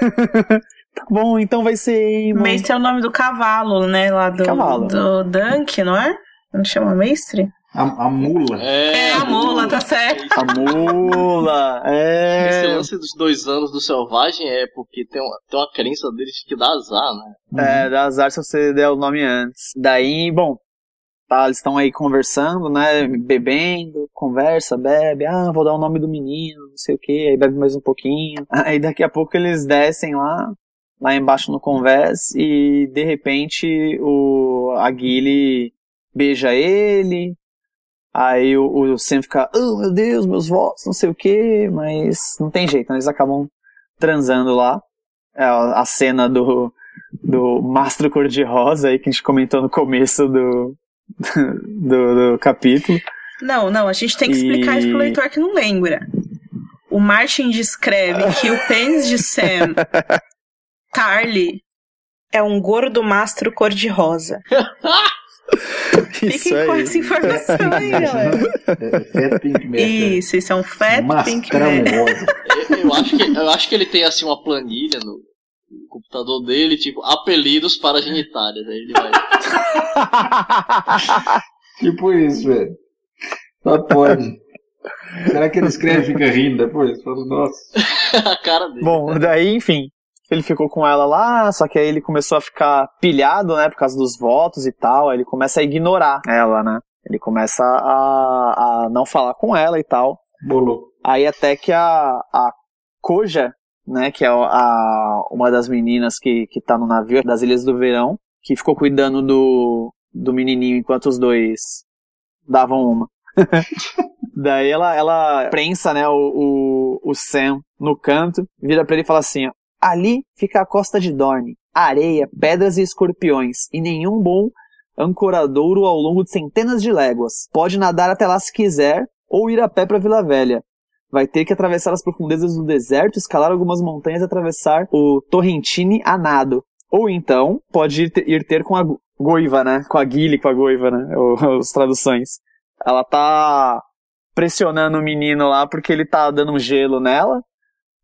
tá bom, então vai ser Eamon. Mestre é o nome do cavalo, né? Lá do, Cavalo. do Dunk, não é? Não chama Mestre? A, a mula. É, a mula, tá certo. A mula, Esse é. lance dos dois anos do selvagem é porque tem uma, tem uma crença deles que dá azar, né? É, dá azar se você der o nome antes. Daí, bom, tá, eles estão aí conversando, né, bebendo, conversa, bebe, ah, vou dar o nome do menino, não sei o que, aí bebe mais um pouquinho. Aí daqui a pouco eles descem lá, lá embaixo no converse, e de repente o a Guile beija ele, aí o, o Sam fica, oh meu Deus, meus votos, não sei o que, mas não tem jeito, né, eles acabam transando lá. É a a cena do, do mastro cor-de-rosa aí que a gente comentou no começo do, do, do capítulo. Não, não, a gente tem que explicar E- isso pro leitor que não lembra. O Martin descreve que o pênis de Sam Tarly é um gordo mastro cor-de-rosa. Fiquem com essa informação aí, galera. É, Fat Pink Matter. Isso, isso é um fat pink Mastrão. Eu, eu acho que, eu acho que ele tem assim uma planilha no, no computador dele, tipo, apelidos para genitálias. Aí ele vai. Tipo isso, velho. Só pode. Será que ele escreve e fica rindo depois? Fala, Nossa. a cara dele. Bom, daí, enfim, ele ficou com ela lá, só que aí ele começou a ficar pilhado, né, por causa dos votos e tal, aí ele começa a ignorar ela, né. Ele começa a, a não falar com ela e tal. Bolou. Aí até que a, a Koja, né, que é a, uma das meninas que, que tá no navio das Ilhas do Verão, que ficou cuidando do, do menininho enquanto os dois davam uma. Daí ela, ela prensa, né, o, o, o Sam no canto, vira pra ele e fala assim, ó, ali fica a costa de Dorne, areia, pedras e escorpiões, e nenhum bom ancoradouro ao longo de centenas de léguas. Pode nadar até lá se quiser, ou ir a pé pra Vila Velha. Vai ter que atravessar as profundezas do deserto, escalar algumas montanhas e atravessar o Torrentine a nado. Ou então, pode ir, ter- ir ter com a Go- Goiva, né? Com a Guile, com a Goiva, né? As traduções. Ela tá pressionando o menino lá porque ele tá dando um gelo nela,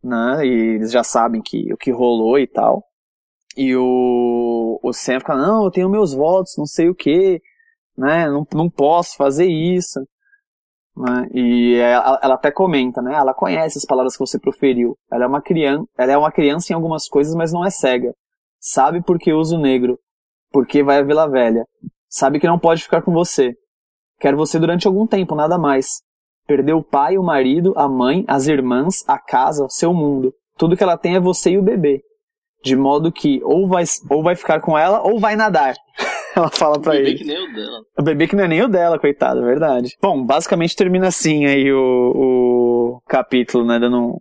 né? E eles já sabem que o que rolou e tal. E o, o Sam fica, não, eu tenho meus votos, não sei o que, né? Não, não posso fazer isso. Né? E ela, ela até comenta, né? Ela conhece as palavras que você proferiu. Ela é uma criança, ela é uma criança em algumas coisas, mas não é cega. Sabe por que usa o negro, porque vai a Vila Velha. Sabe que não pode ficar com você. Quer você durante algum tempo, nada mais. Perdeu o pai, o marido, a mãe, as irmãs, a casa, o seu mundo. Tudo que ela tem é você e o bebê. De modo que ou vai, ou vai ficar com ela ou vai nadar. ela fala pra Bebê ele. que nem o dela. O bebê que não é nem o dela, coitado, é verdade. Bom, basicamente termina assim aí o, o capítulo, né? Dando um-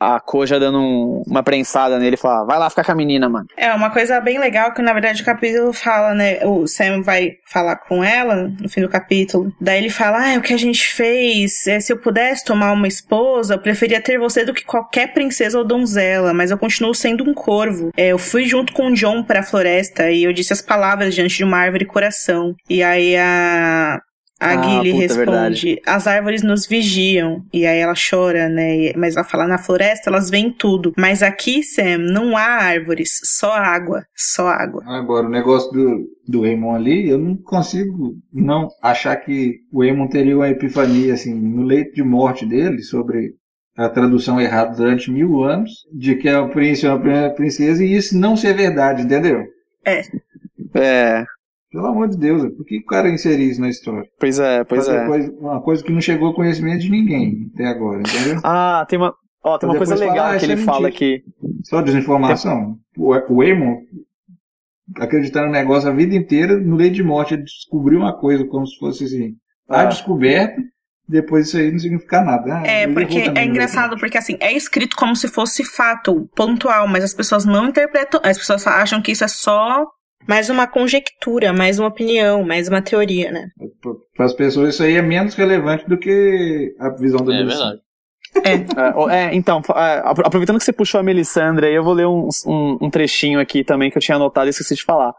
a Koja dando um- uma prensada nele e fala, vai lá ficar com a menina, mano. É, uma coisa bem legal que na verdade o capítulo fala, né? O Sam vai falar com ela no fim do capítulo. Daí ele fala: Ah, o que a gente fez? é, se eu pudesse tomar uma esposa, eu preferia ter você do que qualquer princesa ou donzela, mas eu continuo sendo um corvo. É, eu fui junto com o John pra floresta e eu disse as palavras diante de uma árvore coração. E aí a. A Ah, Gilly puta, responde: verdade. As árvores nos vigiam. E aí ela chora, né? E- Mas ela fala: na floresta elas veem tudo. Mas aqui, Sam, não há árvores, só água. Só água. Agora, o negócio do, do Raymond ali, eu não consigo não achar que o Raymond teria uma epifania, assim, no leito de morte dele, sobre a tradução errada durante mil anos, de que é o príncipe é uma princesa, e isso não ser verdade, entendeu? É, Pelo amor de Deus, por que o cara inserir isso na história? pois é, pois Fazer é. coisa- uma coisa que não chegou ao conhecimento de ninguém até agora, entendeu? Ah, tem uma. Ó, tem uma coisa fala, legal ah, que ele é fala aqui. Só desinformação. O, o Raymond acreditando no negócio a vida inteira, no leito de morte, ele descobriu uma coisa como se fosse assim, a Ah. descoberta, depois isso aí não significa nada. Ah, É, porque também é no engraçado, porque assim, é escrito como se fosse fato, pontual, mas as pessoas não interpretam, as pessoas acham que isso é só Mais uma conjectura, mais uma opinião, mais uma teoria, né? Para as pessoas isso aí é menos relevante do que a visão da É Melisandre. verdade. É, é, então, é, apro- aproveitando que você puxou a Melisandre, aí eu vou ler um, um, um trechinho aqui também que eu tinha anotado e esqueci de falar.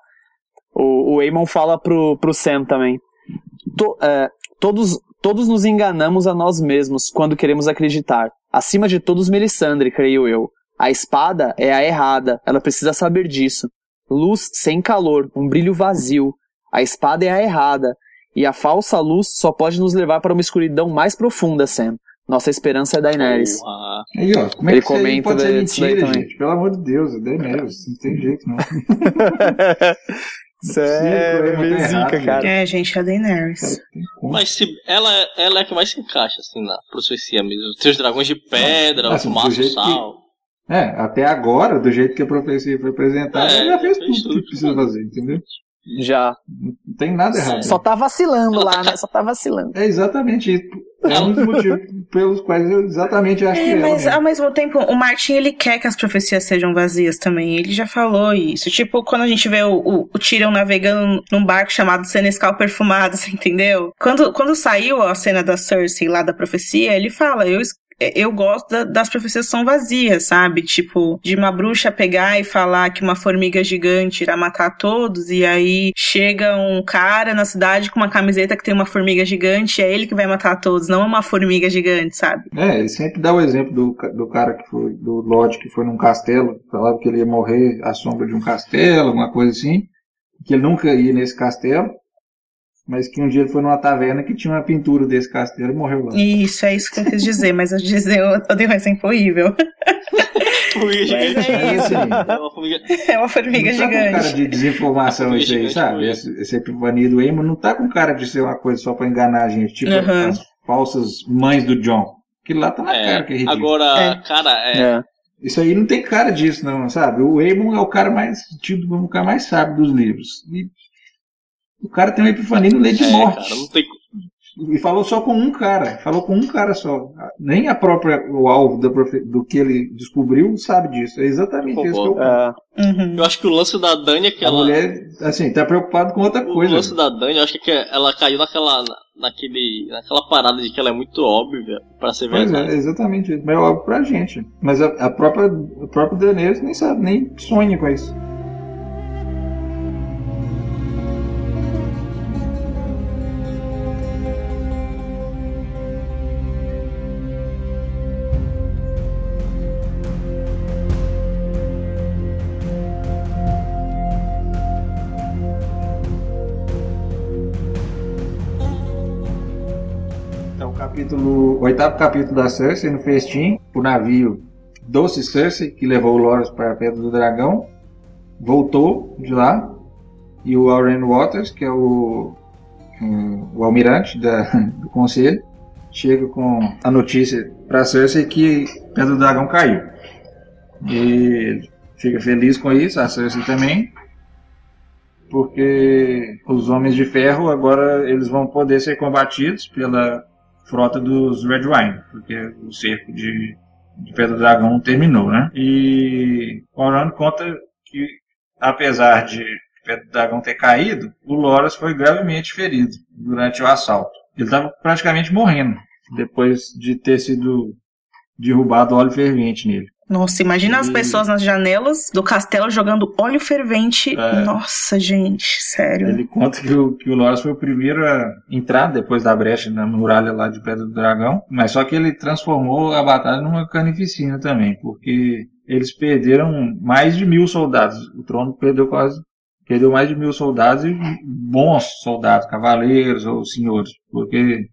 O, o Aemon fala pro, pro Sam também. To- é, todos, todos nos enganamos a nós mesmos quando queremos acreditar. Acima de todos, Melisandre, creio eu. A espada é a errada, ela precisa saber disso. Luz sem calor, um brilho vazio. A espada é a errada, e a falsa luz só pode nos levar para uma escuridão mais profunda, Sam. Nossa esperança é Daenerys. Aí, ó, como é Ele que comenta pode ser mentira, também. gente? Pelo amor de Deus, é Daenerys, não tem jeito não. Isso é, é tá meio zica, gente. cara. É, gente, a Daenerys. Mas se ela, ela é a que mais se encaixa, assim, na profecia mesmo. Tem os dragões de pedra, Assim, o maço sal. É, até agora, do jeito que a profecia foi apresentada, É, ela já fez fez tudo tudo que precisa fazer, entendeu? Já. Não tem nada errado. Só tá vacilando lá, né? Só tá vacilando. É exatamente isso. É um dos motivos pelos quais eu exatamente acho que É, é mas ela ao mesmo tempo, o Martin ele quer que as profecias sejam vazias também. Ele já falou isso. Tipo, quando a gente vê o, o, o Tyrion navegando num barco chamado Senescal Perfumado, você entendeu? Quando, quando saiu a cena da Cersei lá da profecia, ele fala: Eu, eu gosto da- das profecias são vazias, sabe? Tipo, de uma bruxa pegar e falar que uma formiga gigante irá matar todos, e aí chega um cara na cidade com uma camiseta que tem uma formiga gigante, e é ele que vai matar todos, não uma formiga gigante, sabe? É, ele sempre dá o exemplo do, do cara que foi, do Lorde que foi num castelo, falava que ele ia morrer à sombra de um castelo, alguma coisa assim, que ele nunca ia nesse castelo, mas que um dia ele foi numa taverna que tinha uma pintura desse castelo e morreu lá. Isso, é isso que eu quis dizer, mas eu dizer, eu, eu dei um exemplo horrível. Formiga Mas gigante. é isso. É uma formiga. É uma formiga não tá com cara gigante. de desinformação isso aí, gigante, sabe? Esse, esse epifania do Emo não tá com cara de ser uma coisa só pra enganar a gente, tipo Aham. as falsas mães do John. Que lá tá na É, cara que é ridículo. agora, É. cara, é, É. Isso aí não tem cara disso, não, sabe? O Eamon é o cara mais tido como o cara mais sábio dos livros. E o cara tem uma epifania no leite de é, morte. cara, não tem. E falou só com um cara. Falou com um cara só. Nem a própria, o alvo profe- do que ele descobriu sabe disso. É exatamente isso que eu É. Uhum. Eu acho que o lance da Dani é que A ela. mulher, assim, tá preocupado com outra O coisa. lance da Dani, eu acho que ela caiu naquela. naquele. naquela parada de que ela é muito óbvia pra ser Pois é, verdade. é exatamente isso. Mas é óbvio pra gente. Mas a, a própria, o próprio Daenerys nem sabe, nem sonha com isso. Capítulo, oitavo capítulo da Cersei no festim, o navio Doce Cersei, que levou o Loras para a Pedra do Dragão, voltou de lá, e o Auren Waters, que é o, hum, o almirante da- do conselho, chega com a notícia para Cersei que a Pedra do Dragão caiu. E fica feliz com isso, a Cersei também, porque os Homens de Ferro agora eles vão poder ser combatidos pela frota dos Red Wine, porque o cerco de, de Dragão terminou, né? E o Auron conta que, apesar de Pedra do Dragão ter caído, o Loras foi gravemente ferido durante o assalto. Ele estava praticamente morrendo depois de ter sido derrubado óleo fervente nele. Nossa, imagina as E- pessoas nas janelas do castelo jogando óleo fervente. É. Nossa, gente, sério. Ele conta que o, que o Loras foi o primeiro a entrar depois da brecha na muralha lá de Pedra do Dragão, mas só que ele transformou a batalha numa carnificina também, porque eles perderam mais de mil soldados. O trono perdeu quase perdeu mais de mil soldados e bons soldados, cavaleiros ou senhores, porque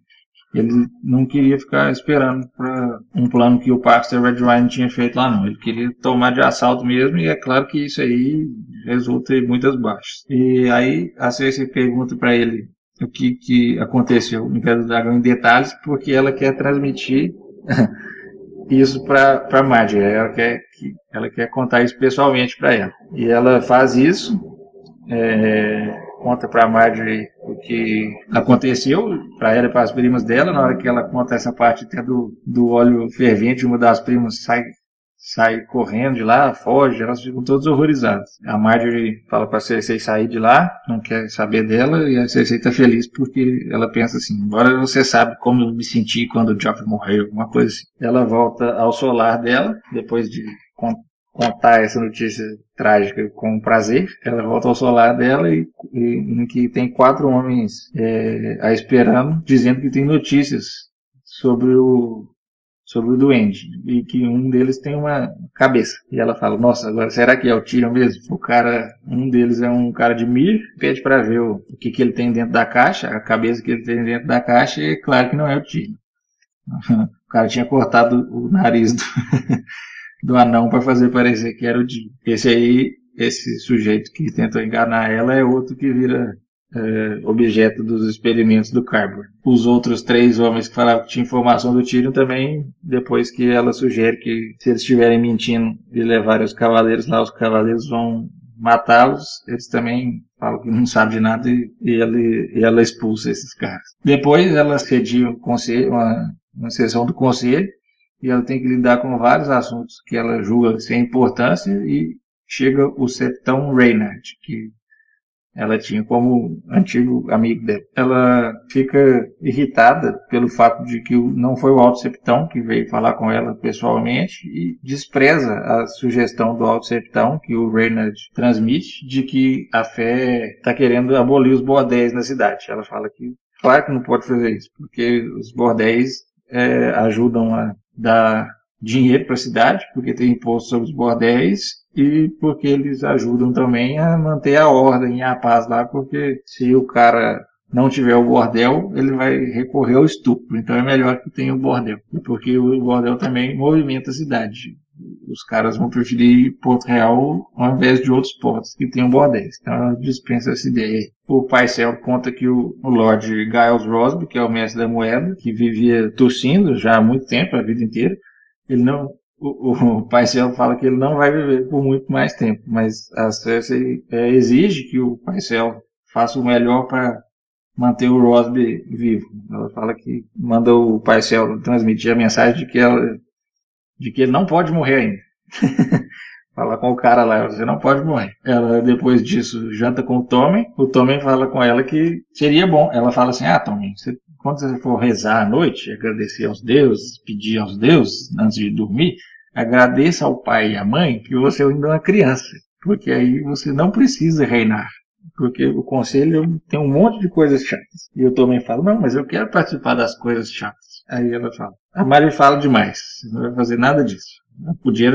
ele não queria ficar esperando para um plano que o Baxter Red Wine tinha feito lá não. Ele queria tomar de assalto mesmo e é claro que isso aí resulta em muitas baixas. E aí a Cersei pergunta para ele o que, que aconteceu no Império do Dragão em detalhes, porque ela quer transmitir isso para Marjorie. Ela quer, que, ela quer contar isso pessoalmente para ela. E ela faz isso, é, conta para Marjorie o que aconteceu para ela e para as primas dela. Na hora que ela conta essa parte até do, do óleo fervente, uma das primas sai sai correndo de lá, foge, elas ficam todas horrorizadas. A Marjorie fala pra Cersei sair de lá, não quer saber dela, e a Cersei tá feliz porque ela pensa assim, agora você sabe como eu me senti quando o Joffrey morreu, uma coisa assim. Ela volta ao solar dela, depois de contar essa notícia trágica com prazer. Ela volta ao solar dela e, e em que tem quatro homens é, a esperando, dizendo que tem notícias sobre o sobre o duende e que um deles tem uma cabeça. E ela fala: Nossa, agora será que é o Tyrion mesmo? O cara, um deles é um cara de Mir, pede para ver o, o que, que ele tem dentro da caixa, a cabeça que ele tem dentro da caixa, e é claro que não é o Tyrion. O cara tinha cortado o nariz do, do anão para fazer parecer que era o Tyrion. Esse aí, esse sujeito que tentou enganar ela é outro que vira é, objeto dos experimentos do Carbon. Os outros três homens que falavam que tinha informação do Tyrion também, depois que ela sugere que se eles estiverem mentindo e levarem os cavaleiros lá, os cavaleiros vão matá-los, eles também falam que não sabem de nada e, e, ela, e ela expulsa esses caras. Depois ela cedia um uma, uma sessão do conselho e ela tem que lidar com vários assuntos que ela julga sem importância e chega o septão Reynard, que ela tinha como antigo amigo dela. Ela fica irritada pelo fato de que não foi o Alto Septão que veio falar com ela pessoalmente e despreza a sugestão do Alto Septão que o Reynard transmite de que a fé está querendo abolir os bordéis na cidade. Ela fala que, claro que não pode fazer isso, porque os bordéis é, ajudam a dar dinheiro para a cidade, porque tem imposto sobre os bordéis, e porque eles ajudam também a manter a ordem e a paz lá, porque se o cara não tiver o bordel, ele vai recorrer ao estupro. Então é melhor que tenha o bordel, porque o bordel também movimenta a cidade. Os caras vão preferir Porto Real ao invés de outros portos que tenham bordéis. Então dispensa essa ideia. O Paisel conta que o, o Lord Giles Rosby, que é o mestre da moeda, que vivia tossindo já há muito tempo, a vida inteira, ele não, o, o Paisel fala que ele não vai viver por muito mais tempo, mas a Cersei é, exige que o Paisel faça o melhor para manter o Rosby vivo. Ela fala que manda o Paisel transmitir a mensagem de que ela, de que ele não pode morrer ainda. fala com o cara lá, você não pode morrer. Ela depois disso janta com o Tommen, o Tommen fala com ela que seria bom. Ela fala assim: "Ah, Tommen, você quando você for rezar à noite, agradecer aos deuses, pedir aos deuses antes de dormir, agradeça ao pai e à mãe que você ainda é uma criança, porque aí você não precisa reinar. Porque o conselho tem um monte de coisas chatas. E eu também falo, não, mas eu quero participar das coisas chatas. Aí ela fala, a Mari fala demais, não vai fazer nada disso. Podia,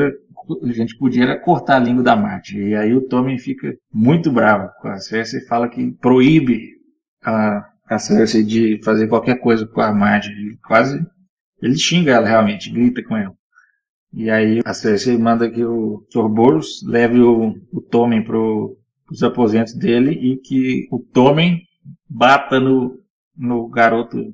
a gente podia cortar a língua da Marte. E aí o Tommen fica muito bravo com a Cersei e fala que proíbe a a Cersei de fazer qualquer coisa com a Marjorie. Quase. Ele xinga ela realmente, grita com ela. E aí a Cersei manda que o Torboros leve o, o Tommen para os aposentos dele e que o Tommen bata no, no garoto.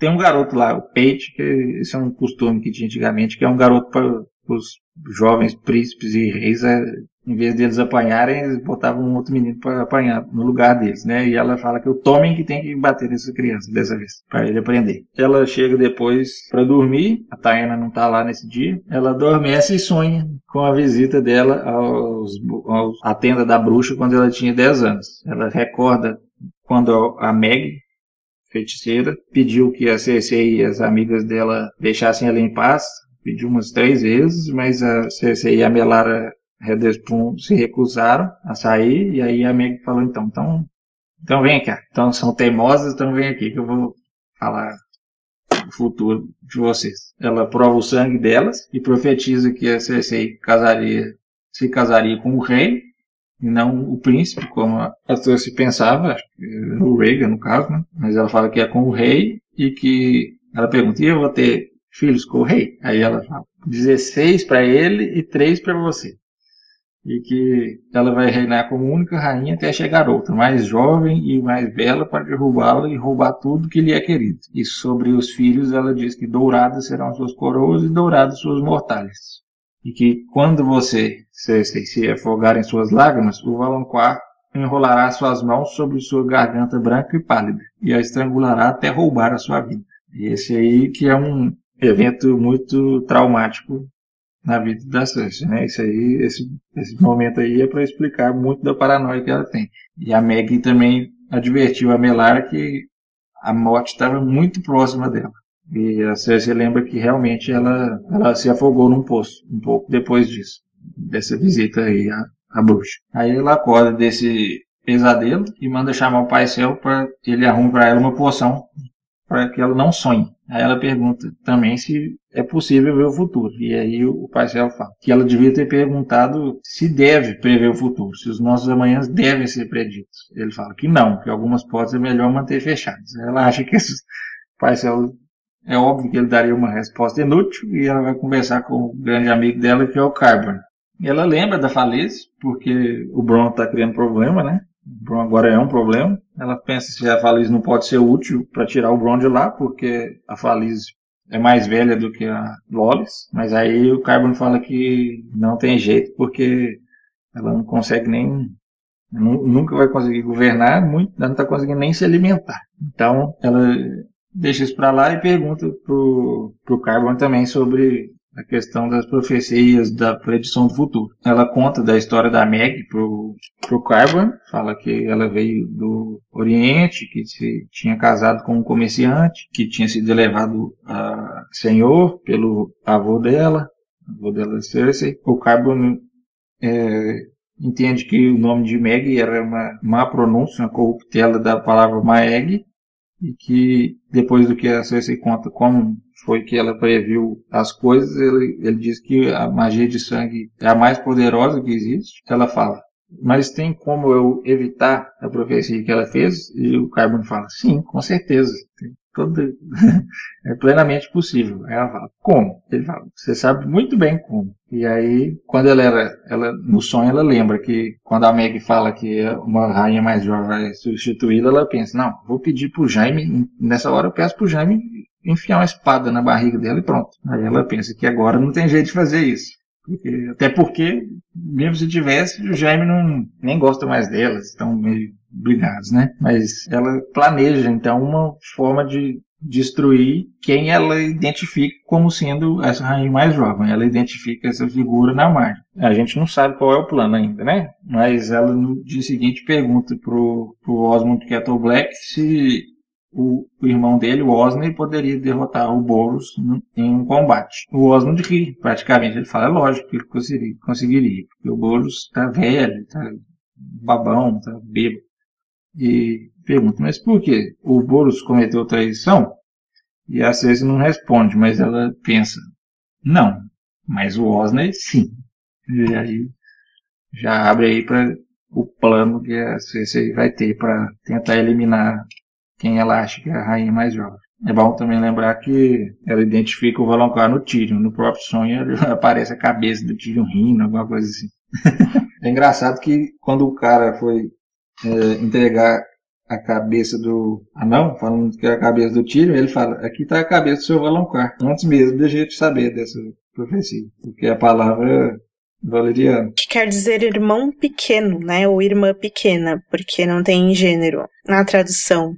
Tem um garoto lá, o Pate, que esse é um costume que tinha antigamente, que é um garoto para os jovens príncipes e reis é em vez deles apanharem, eles botavam um outro menino para apanhar no lugar deles, né? E ela fala que o Tommen que tem que bater nessa criança dessa vez, para ele aprender. Ela chega depois para dormir, a Taena não tá lá nesse dia, ela adormece e sonha com a visita dela aos, aos, à tenda da bruxa quando ela tinha 10 anos. Ela recorda quando a Meg, feiticeira, pediu que a Cersei e as amigas dela deixassem ela em paz, pediu umas três vezes, mas a Cersei e a Melara Redespun se recusaram a sair, e aí a Meg falou, então, então, então vem cá. Então são teimosas, então vem aqui que eu vou falar o futuro de vocês. Ela prova o sangue delas e profetiza que a Cersei casaria, se casaria com o rei, não o príncipe, como a Cersei pensava, o Reagan no caso, né? Mas ela fala que é com o rei e que ela pergunta, e eu vou ter filhos com o rei? Aí ela fala, 16 para ele e 3 para você e que ela vai reinar como única rainha até chegar outra, mais jovem e mais bela, para derrubá-la e roubar tudo que lhe é querido. E sobre os filhos, ela diz que douradas serão suas coroas e douradas suas mortalhas. E que quando você se, se afogar em suas lágrimas, o Valancourt enrolará suas mãos sobre sua garganta branca e pálida e a estrangulará até roubar a sua vida. E esse aí que é um evento muito traumático na vida da Cersei, né? Isso aí, esse, esse momento aí é para explicar muito da paranoia que ela tem. E a Maggie também advertiu a Melara que a morte estava muito próxima dela. E a Cersei lembra que realmente ela, ela se afogou num poço, um pouco depois disso, dessa visita aí à, à bruxa. Aí ela acorda desse pesadelo e manda chamar o Pai Céu para ele arrumar para ela uma poção para que ela não sonhe. Aí ela pergunta também se é possível ver o futuro. E aí o Pai Céu fala que ela devia ter perguntado se deve prever o futuro, se os nossos amanhãs devem ser preditos. Ele fala que não, que algumas portas é melhor manter fechadas. Ela acha que esse Pai Céu é óbvio que ele daria uma resposta inútil e ela vai conversar com o grande amigo dela que é o Carbon. Ela lembra da falência, porque o Bron está criando problema, né? O Bron agora é um problema. Ela pensa se a Faliz não pode ser útil para tirar o Bron de lá, porque a Faliz é mais velha do que a Lolis. Mas aí o Carbon fala que não tem jeito, porque ela não consegue nem. Nunca vai conseguir governar, muito, ela não está conseguindo nem se alimentar. Então, ela deixa isso para lá e pergunta pro, pro Carbon também sobre a questão das profecias da predição do futuro. Ela conta da história da Meg pro, pro Carbon, fala que ela veio do Oriente, que se tinha casado com um comerciante, que tinha sido levado a Senhor pelo avô dela, avô dela Cersei. O Carbon é, entende que o nome de Meg era uma má pronúncia, uma corruptela da palavra Maeg, e que depois do que a Cersei conta como foi que ela previu as coisas, ele, ele diz que a magia de sangue é a mais poderosa que existe. Ela fala, mas tem como eu evitar a profecia que ela fez? E o Carbon fala, sim, com certeza. Todo... é plenamente possível. Ela fala, como? Ele fala, você sabe muito bem como. E aí, quando ela era, ela, no sonho, ela lembra que quando a Meg fala que uma rainha mais jovem vai substituí-la, ela pensa, não, vou pedir pro Jaime, nessa hora eu peço pro Jaime enfiar uma espada na barriga dela e pronto. Aí ela pensa que agora não tem jeito de fazer isso. Até porque, mesmo se tivesse, o Jaime não, nem gosta mais delas, estão meio brigados, né? Mas ela planeja, então, uma forma de destruir quem ela identifica como sendo essa rainha mais jovem. Ela identifica essa figura na margem. A gente não sabe qual é o plano ainda, né? Mas ela no dia seguinte pergunta pro, pro Osmond Kettle Black se o, o, irmão dele, o Osney, poderia derrotar o Boros em um combate. O Osmond ri, praticamente, ele fala, é lógico que ele conseguiria, conseguiria porque o Boros está velho, está babão, está bêbado. E pergunta, mas por que o Boros cometeu traição? E a Cersei não responde, mas ela pensa, não, mas o Osney sim. E aí já abre aí para o plano que a Cersei vai ter para tentar eliminar quem ela acha que é a rainha mais jovem. É bom também lembrar que ela identifica o Valonqar no Tyrion. No próprio sonho aparece a cabeça do Tyrion rindo, alguma coisa assim. é engraçado que quando o cara foi é, entregar a cabeça do anão, falando que é a cabeça do Tyrion, ele fala, aqui está a cabeça do seu Valonqar. Antes mesmo de a gente saber dessa profecia. Porque a palavra valeriana. Que quer dizer irmão pequeno, né? Ou irmã pequena, porque não tem gênero na tradução.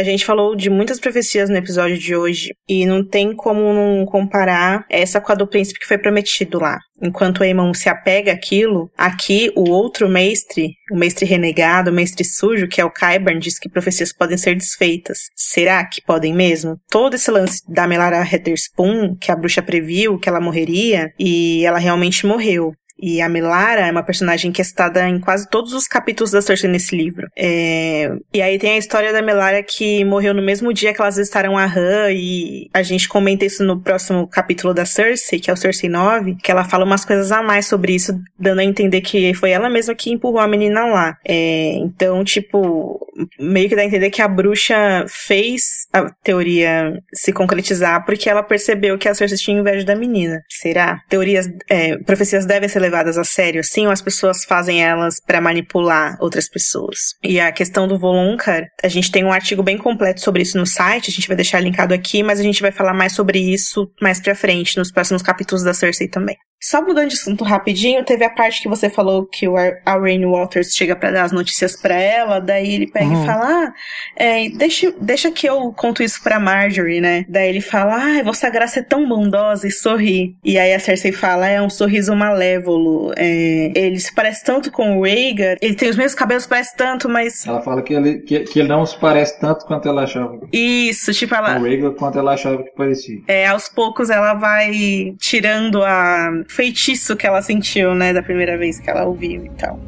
A gente falou de muitas profecias no episódio de hoje e não tem como não comparar essa com a do príncipe que foi prometido lá. Enquanto Aemon se apega àquilo, aqui o outro mestre, o mestre renegado, o mestre sujo, que é o Qyburn, diz que profecias podem ser desfeitas. Será que podem mesmo? Todo esse lance da Melara Hetherspoon, que a bruxa previu que ela morreria, e ela realmente morreu. E a Melara é uma personagem que é citada em quase todos os capítulos da Cersei nesse livro. É... E aí tem a história da Melara que morreu no mesmo dia que elas estaram a Han, e a gente comenta isso no próximo capítulo da Cersei, que é o Cersei 9, que ela fala umas coisas a mais sobre isso, dando a entender que foi ela mesma que empurrou a menina lá. É... Então, tipo, meio que dá a entender que a bruxa fez a teoria se concretizar porque ela percebeu que a Cersei tinha inveja da menina. Será? Teorias, é, profecias devem ser levadas a sério, sim, ou as pessoas fazem elas para manipular outras pessoas? E a questão do Voluncar, a gente tem um artigo bem completo sobre isso no site, a gente vai deixar linkado aqui, mas a gente vai falar mais sobre isso mais pra frente, nos próximos capítulos da Cersei também. Só mudando de assunto rapidinho, teve a parte que você falou que o a Rain Waters chega para dar as notícias para ela, daí ele pega uhum. e fala: Ah, é, deixa, deixa que eu conto isso pra Marjorie, né? Daí ele fala: Ah, Vossa Graça é tão bondosa e sorri. E aí a Cersei fala: É um sorriso malévolo. É, ele se parece tanto com o Rhaegar, ele tem os mesmos cabelos, parece tanto, mas. Ela fala que ele, que, que ele não se parece tanto quanto ela achava. Isso, tipo ela. O Rhaegar quanto ela achava que parecia. É, aos poucos ela vai tirando a feitiço que ela sentiu, né, da primeira vez que ela ouviu e tal.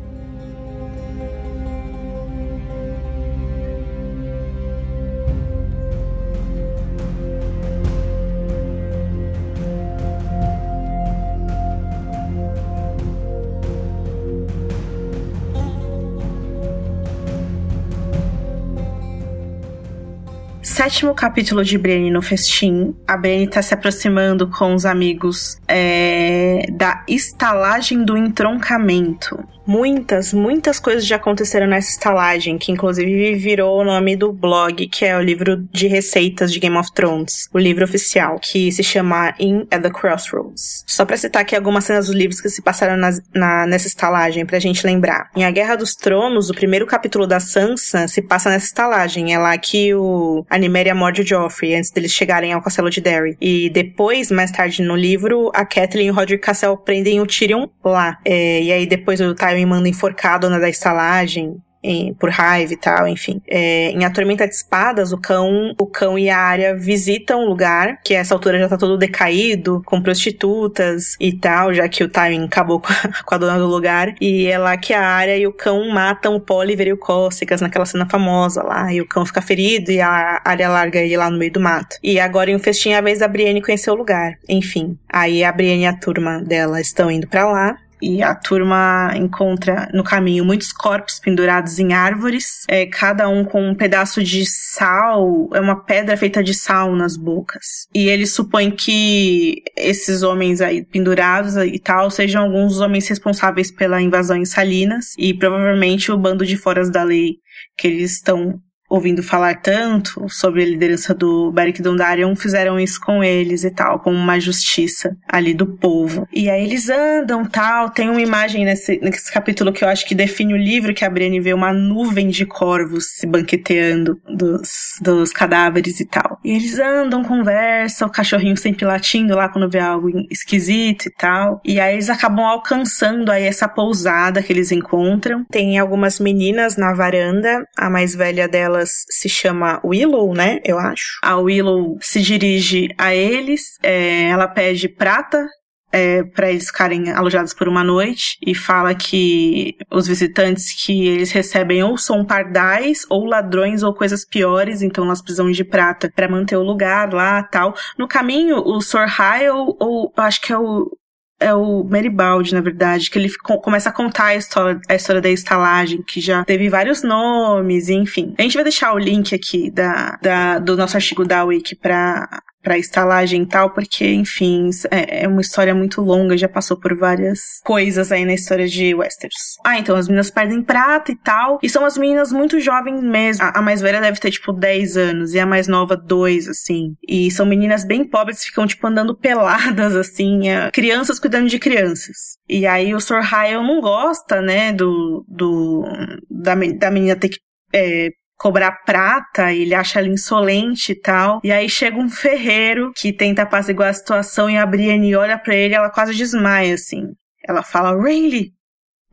Sétimo capítulo de Brienne no festim, a Brienne tá se aproximando com os amigos é, da estalagem do entroncamento. Muitas, muitas coisas já aconteceram nessa estalagem, que inclusive virou o nome do blog, que é o livro de receitas de Game of Thrones, o livro oficial, que se chama In at the Crossroads. Só pra citar aqui algumas cenas dos livros que se passaram na, na, nessa estalagem, pra gente lembrar. Em A Guerra dos Tronos, o primeiro capítulo da Sansa se passa nessa estalagem. É lá que o a Nymeria morde o Joffrey, antes deles chegarem ao castelo de Derry. E depois, mais tarde no livro, a Catelyn e o Roderick Cassel prendem o Tyrion lá. É, e aí depois o Tywin manda enforcar a dona da estalagem em, por raiva e tal, enfim. É, em A Tormenta de Espadas, o cão, o cão e a área visitam o lugar, que a essa altura já tá todo decaído, com prostitutas e tal, já que o Tywin acabou com a, com a dona do lugar. E é lá que a área e o cão matam o Poliver e o Cócegas naquela cena famosa lá. E o cão fica ferido e a área larga ele lá no meio do mato. E agora em um festim é a vez da Brienne conhecer o lugar. Enfim, aí a Brienne e a turma dela estão indo para lá e a turma encontra no caminho muitos corpos pendurados em árvores, é, cada um com um pedaço de sal, é uma pedra feita de sal nas bocas. E eles supõem que esses homens aí pendurados e tal sejam alguns dos homens responsáveis pela invasão em Salinas e provavelmente o bando de foras da lei que eles estão ouvindo falar tanto sobre a liderança do Beric Dondarrion, fizeram isso com eles e tal, como uma justiça ali do povo. E aí eles andam tal, tem uma imagem nesse, nesse capítulo que eu acho que define o livro, que a Brienne vê uma nuvem de corvos se banqueteando dos, dos cadáveres e tal. E eles andam, conversam, o cachorrinho sempre latindo lá quando vê algo esquisito e tal. E aí eles acabam alcançando aí essa pousada que eles encontram. Tem algumas meninas na varanda, a mais velha delas delas se chama Willow, né? Eu acho. A Willow se dirige a eles, é, ela pede prata é, para eles ficarem alojados por uma noite e fala que os visitantes que eles recebem ou são pardais ou ladrões ou coisas piores, então nós precisamos de prata para manter o lugar lá tal. No caminho, o Sor Hyle, ou acho que é o é o Meribaldi, na verdade, que ele começa a contar a história, a história da estalagem, que já teve vários nomes, enfim. A gente vai deixar o link aqui da, da do nosso artigo da Wiki pra, para estalagem e tal, porque, enfim, é, é, uma história muito longa, já passou por várias coisas aí na história de Westeros. Ah, então as meninas perdem prata e tal, e são as meninas muito jovens mesmo. A, a mais velha deve ter, tipo, 10 anos, e a mais nova, 2, assim. E são meninas bem pobres, ficam, tipo, andando peladas, assim, é, crianças cuidando de crianças. E aí o Sor Hyle não gosta, né, do, do da, da menina ter que é, cobrar prata, ele acha ela insolente e tal. E aí chega um ferreiro que tenta apaziguar a situação e a Brienne olha para ele ela quase desmaia, assim. Ela fala, Rayleigh,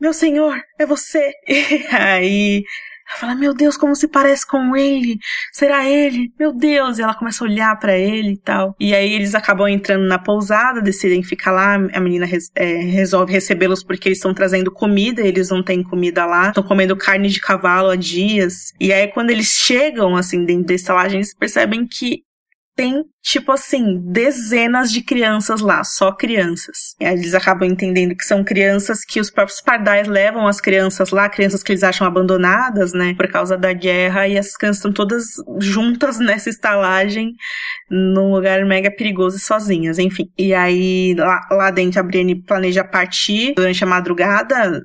meu senhor, é você. E aí ela fala, meu Deus, como se parece com ele? Será ele? Meu Deus! E ela começa a olhar para ele e tal. E aí eles acabam entrando na pousada, decidem ficar lá. A menina é, resolve recebê-los porque eles estão trazendo comida, eles não têm comida lá. Estão comendo carne de cavalo há dias. E aí quando eles chegam, assim, dentro da estalagem, eles percebem que tem, tipo assim, dezenas de crianças lá, só crianças. E eles acabam entendendo que são crianças que os próprios pardais levam as crianças lá, crianças que eles acham abandonadas, né, por causa da guerra, e essas crianças estão todas juntas nessa estalagem, num lugar mega perigoso e sozinhas, enfim. E aí, lá, lá dentro, a Brienne planeja partir durante a madrugada,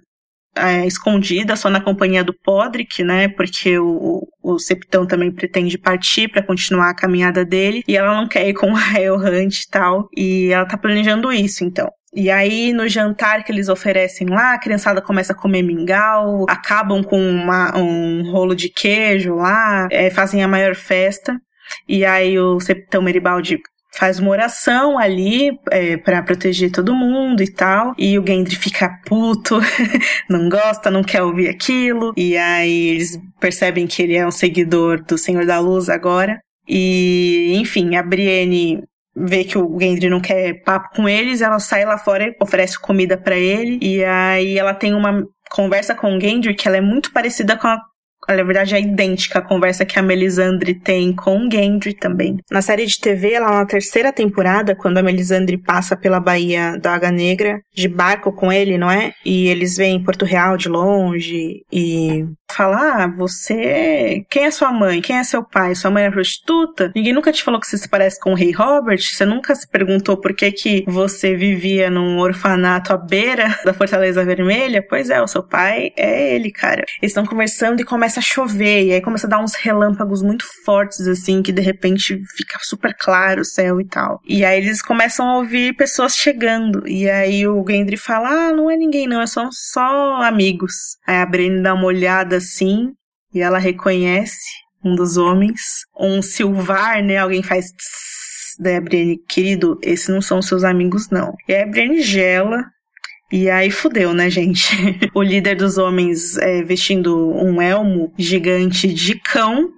é, escondida, só na companhia do Podrick, né? Porque o, o Septão também pretende partir para continuar a caminhada dele e ela não quer ir com o Hunt e tal. E ela tá planejando isso, então. E aí, no jantar que eles oferecem lá, a criançada começa a comer mingau, acabam com uma, um rolo de queijo lá, é, fazem a maior festa. E aí o Septão Meribaldi faz uma oração ali é, para proteger todo mundo e tal. E o Gendry fica puto, não gosta, não quer ouvir aquilo. E aí eles percebem que ele é um seguidor do Senhor da Luz agora. E, enfim, a Brienne vê que o Gendry não quer papo com eles, ela sai lá fora, oferece comida para ele, e aí ela tem uma conversa com o Gendry que ela é muito parecida com a na verdade é idêntica à conversa que a Melisandre tem com o Gendry também. Na série de TV, lá na terceira temporada, quando a Melisandre passa pela Baía da Água Negra, de barco com ele, não é? E eles veem Porto Real de longe e fala: Ah, você. Quem é sua mãe? Quem é seu pai? Sua mãe é prostituta? Ninguém nunca te falou que você se parece com o rei Robert? Você nunca se perguntou por que, que você vivia num orfanato à beira da Fortaleza Vermelha? Pois é, o seu pai é ele, cara. Eles estão conversando e começa a chover, e aí começa a dar uns relâmpagos muito fortes, assim, que de repente fica super claro o céu e tal. E aí eles começam a ouvir pessoas chegando, e aí o Gendry fala: Ah, não é ninguém, não, é só, só amigos. Aí a Brienne dá uma olhada assim e ela reconhece um dos homens, um Silvar, né? Alguém faz tss, daí a Brienne, querido, esses não são seus amigos, não. E aí a Brienne gela, e aí fudeu, né, gente? o líder dos homens é, vestindo um elmo gigante de cão,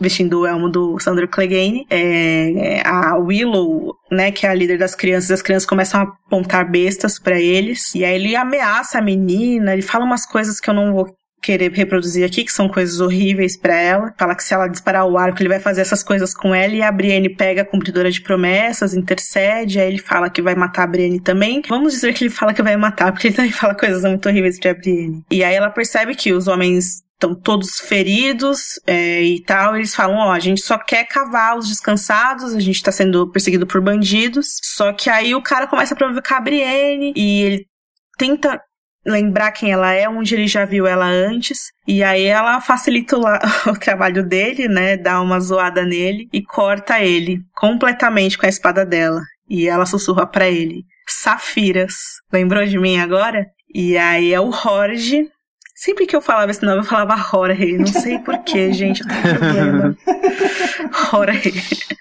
vestindo o elmo do Sandro Clegane. É, a Willow, né, que é a líder das crianças, as crianças começam a apontar bestas para eles. E aí ele ameaça a menina, ele fala umas coisas que eu não vou querer reproduzir aqui, que são coisas horríveis para ela. Fala que se ela disparar o arco, ele vai fazer essas coisas com ela e a Brienne pega a cumpridora de promessas, intercede, aí ele fala que vai matar a Brienne também. Vamos dizer que ele fala que vai matar, porque ele também fala coisas muito horríveis pra Brienne. E aí ela percebe que os homens estão todos feridos é, e tal. eles falam: Ó, a gente só quer cavalos descansados, a gente tá sendo perseguido por bandidos. Só que aí o cara começa a provocar a Brienne e ele tenta lembrar quem ela é, onde ele já viu ela antes. E aí ela facilita o, o, trabalho dele, né? Dá uma zoada nele e corta ele completamente com a espada dela. E ela sussurra para ele: Safiras. Lembrou de mim agora? E aí é o Jorge. Sempre que eu falava esse nome, eu falava Jorge. Não sei porquê, gente. Eu tenho problema. Jorge.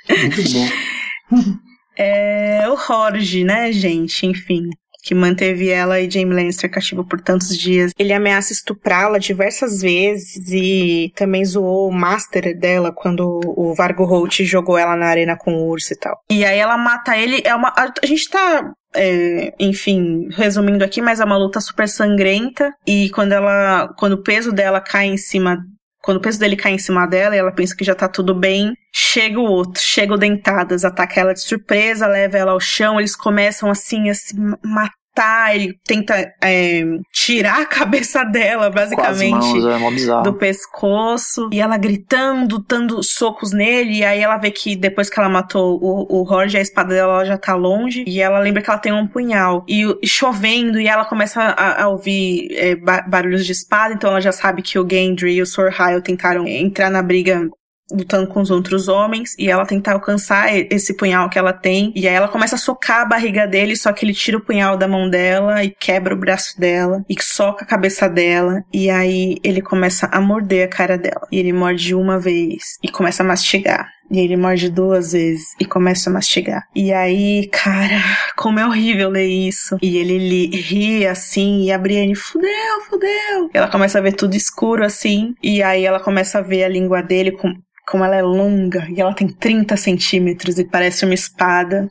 Muito bom. É o Jorge, né, gente? Enfim que manteve ela e Jamie Lannister cativa por tantos dias. Ele ameaça estuprá-la diversas vezes e também zoou o master dela quando o Vargo Holt jogou ela na arena com o urso e tal. E aí ela mata ele. É uma, a gente tá é, enfim, resumindo aqui, mas é uma luta super sangrenta. E quando ela. Quando o peso dela cai em cima quando o peso dele cai em cima dela e ela pensa que já tá tudo bem, chega o outro, chega o Dentadas, ataca ela de surpresa, leva ela ao chão, eles começam assim a se matar matar, ele tenta é, tirar a cabeça dela, basicamente, mãos, é do pescoço. E ela gritando, dando socos nele. E aí ela vê que depois que ela matou o, o Jorge, a espada dela já tá longe. E ela lembra que ela tem um punhal. E, e chovendo, e ela começa a, a ouvir é, barulhos de espada. Então ela já sabe que o Gendry e o Sor Hyle tentaram entrar na briga lutando com os outros homens e ela tenta alcançar esse punhal que ela tem e aí ela começa a socar a barriga dele só que ele tira o punhal da mão dela e quebra o braço dela e soca a cabeça dela e aí ele começa a morder a cara dela e ele morde uma vez e começa a mastigar e ele morde duas vezes e começa a mastigar. E aí, cara, como é horrível ler isso. E ele ri assim, e a Brienne, fudeu, fudeu. Ela começa a ver tudo escuro assim. E aí ela começa a ver a língua dele com, como ela é longa e ela tem 30 centímetros e parece uma espada.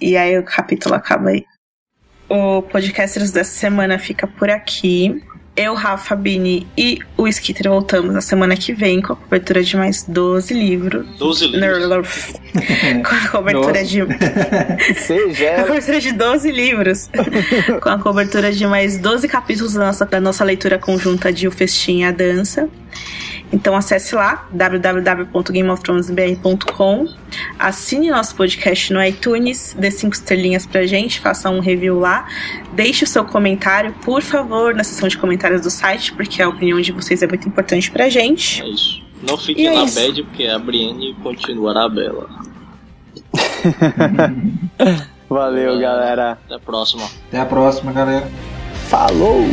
E aí o capítulo acaba aí. O Podcasters dessa semana fica por aqui. Eu, Rafa, Bini e o Skitter voltamos na semana que vem com a cobertura de mais 12 livros. 12 livros. com a cobertura Nossa. de. Seja. a cobertura de 12 livros. com a cobertura de mais 12 capítulos da nossa, da nossa leitura conjunta de O Festim e a Dança. Então acesse lá www.gameofthronesbr.com, assine nosso podcast no iTunes, dê cinco estrelinhas pra gente, faça um review lá, deixe o seu comentário, por favor, na seção de comentários do site, porque a opinião de vocês é muito importante pra gente. É isso. Não E fique é na isso. bad, porque a Brienne continuará bela. Valeu, galera. Até a próxima. Até a próxima, galera. Falou!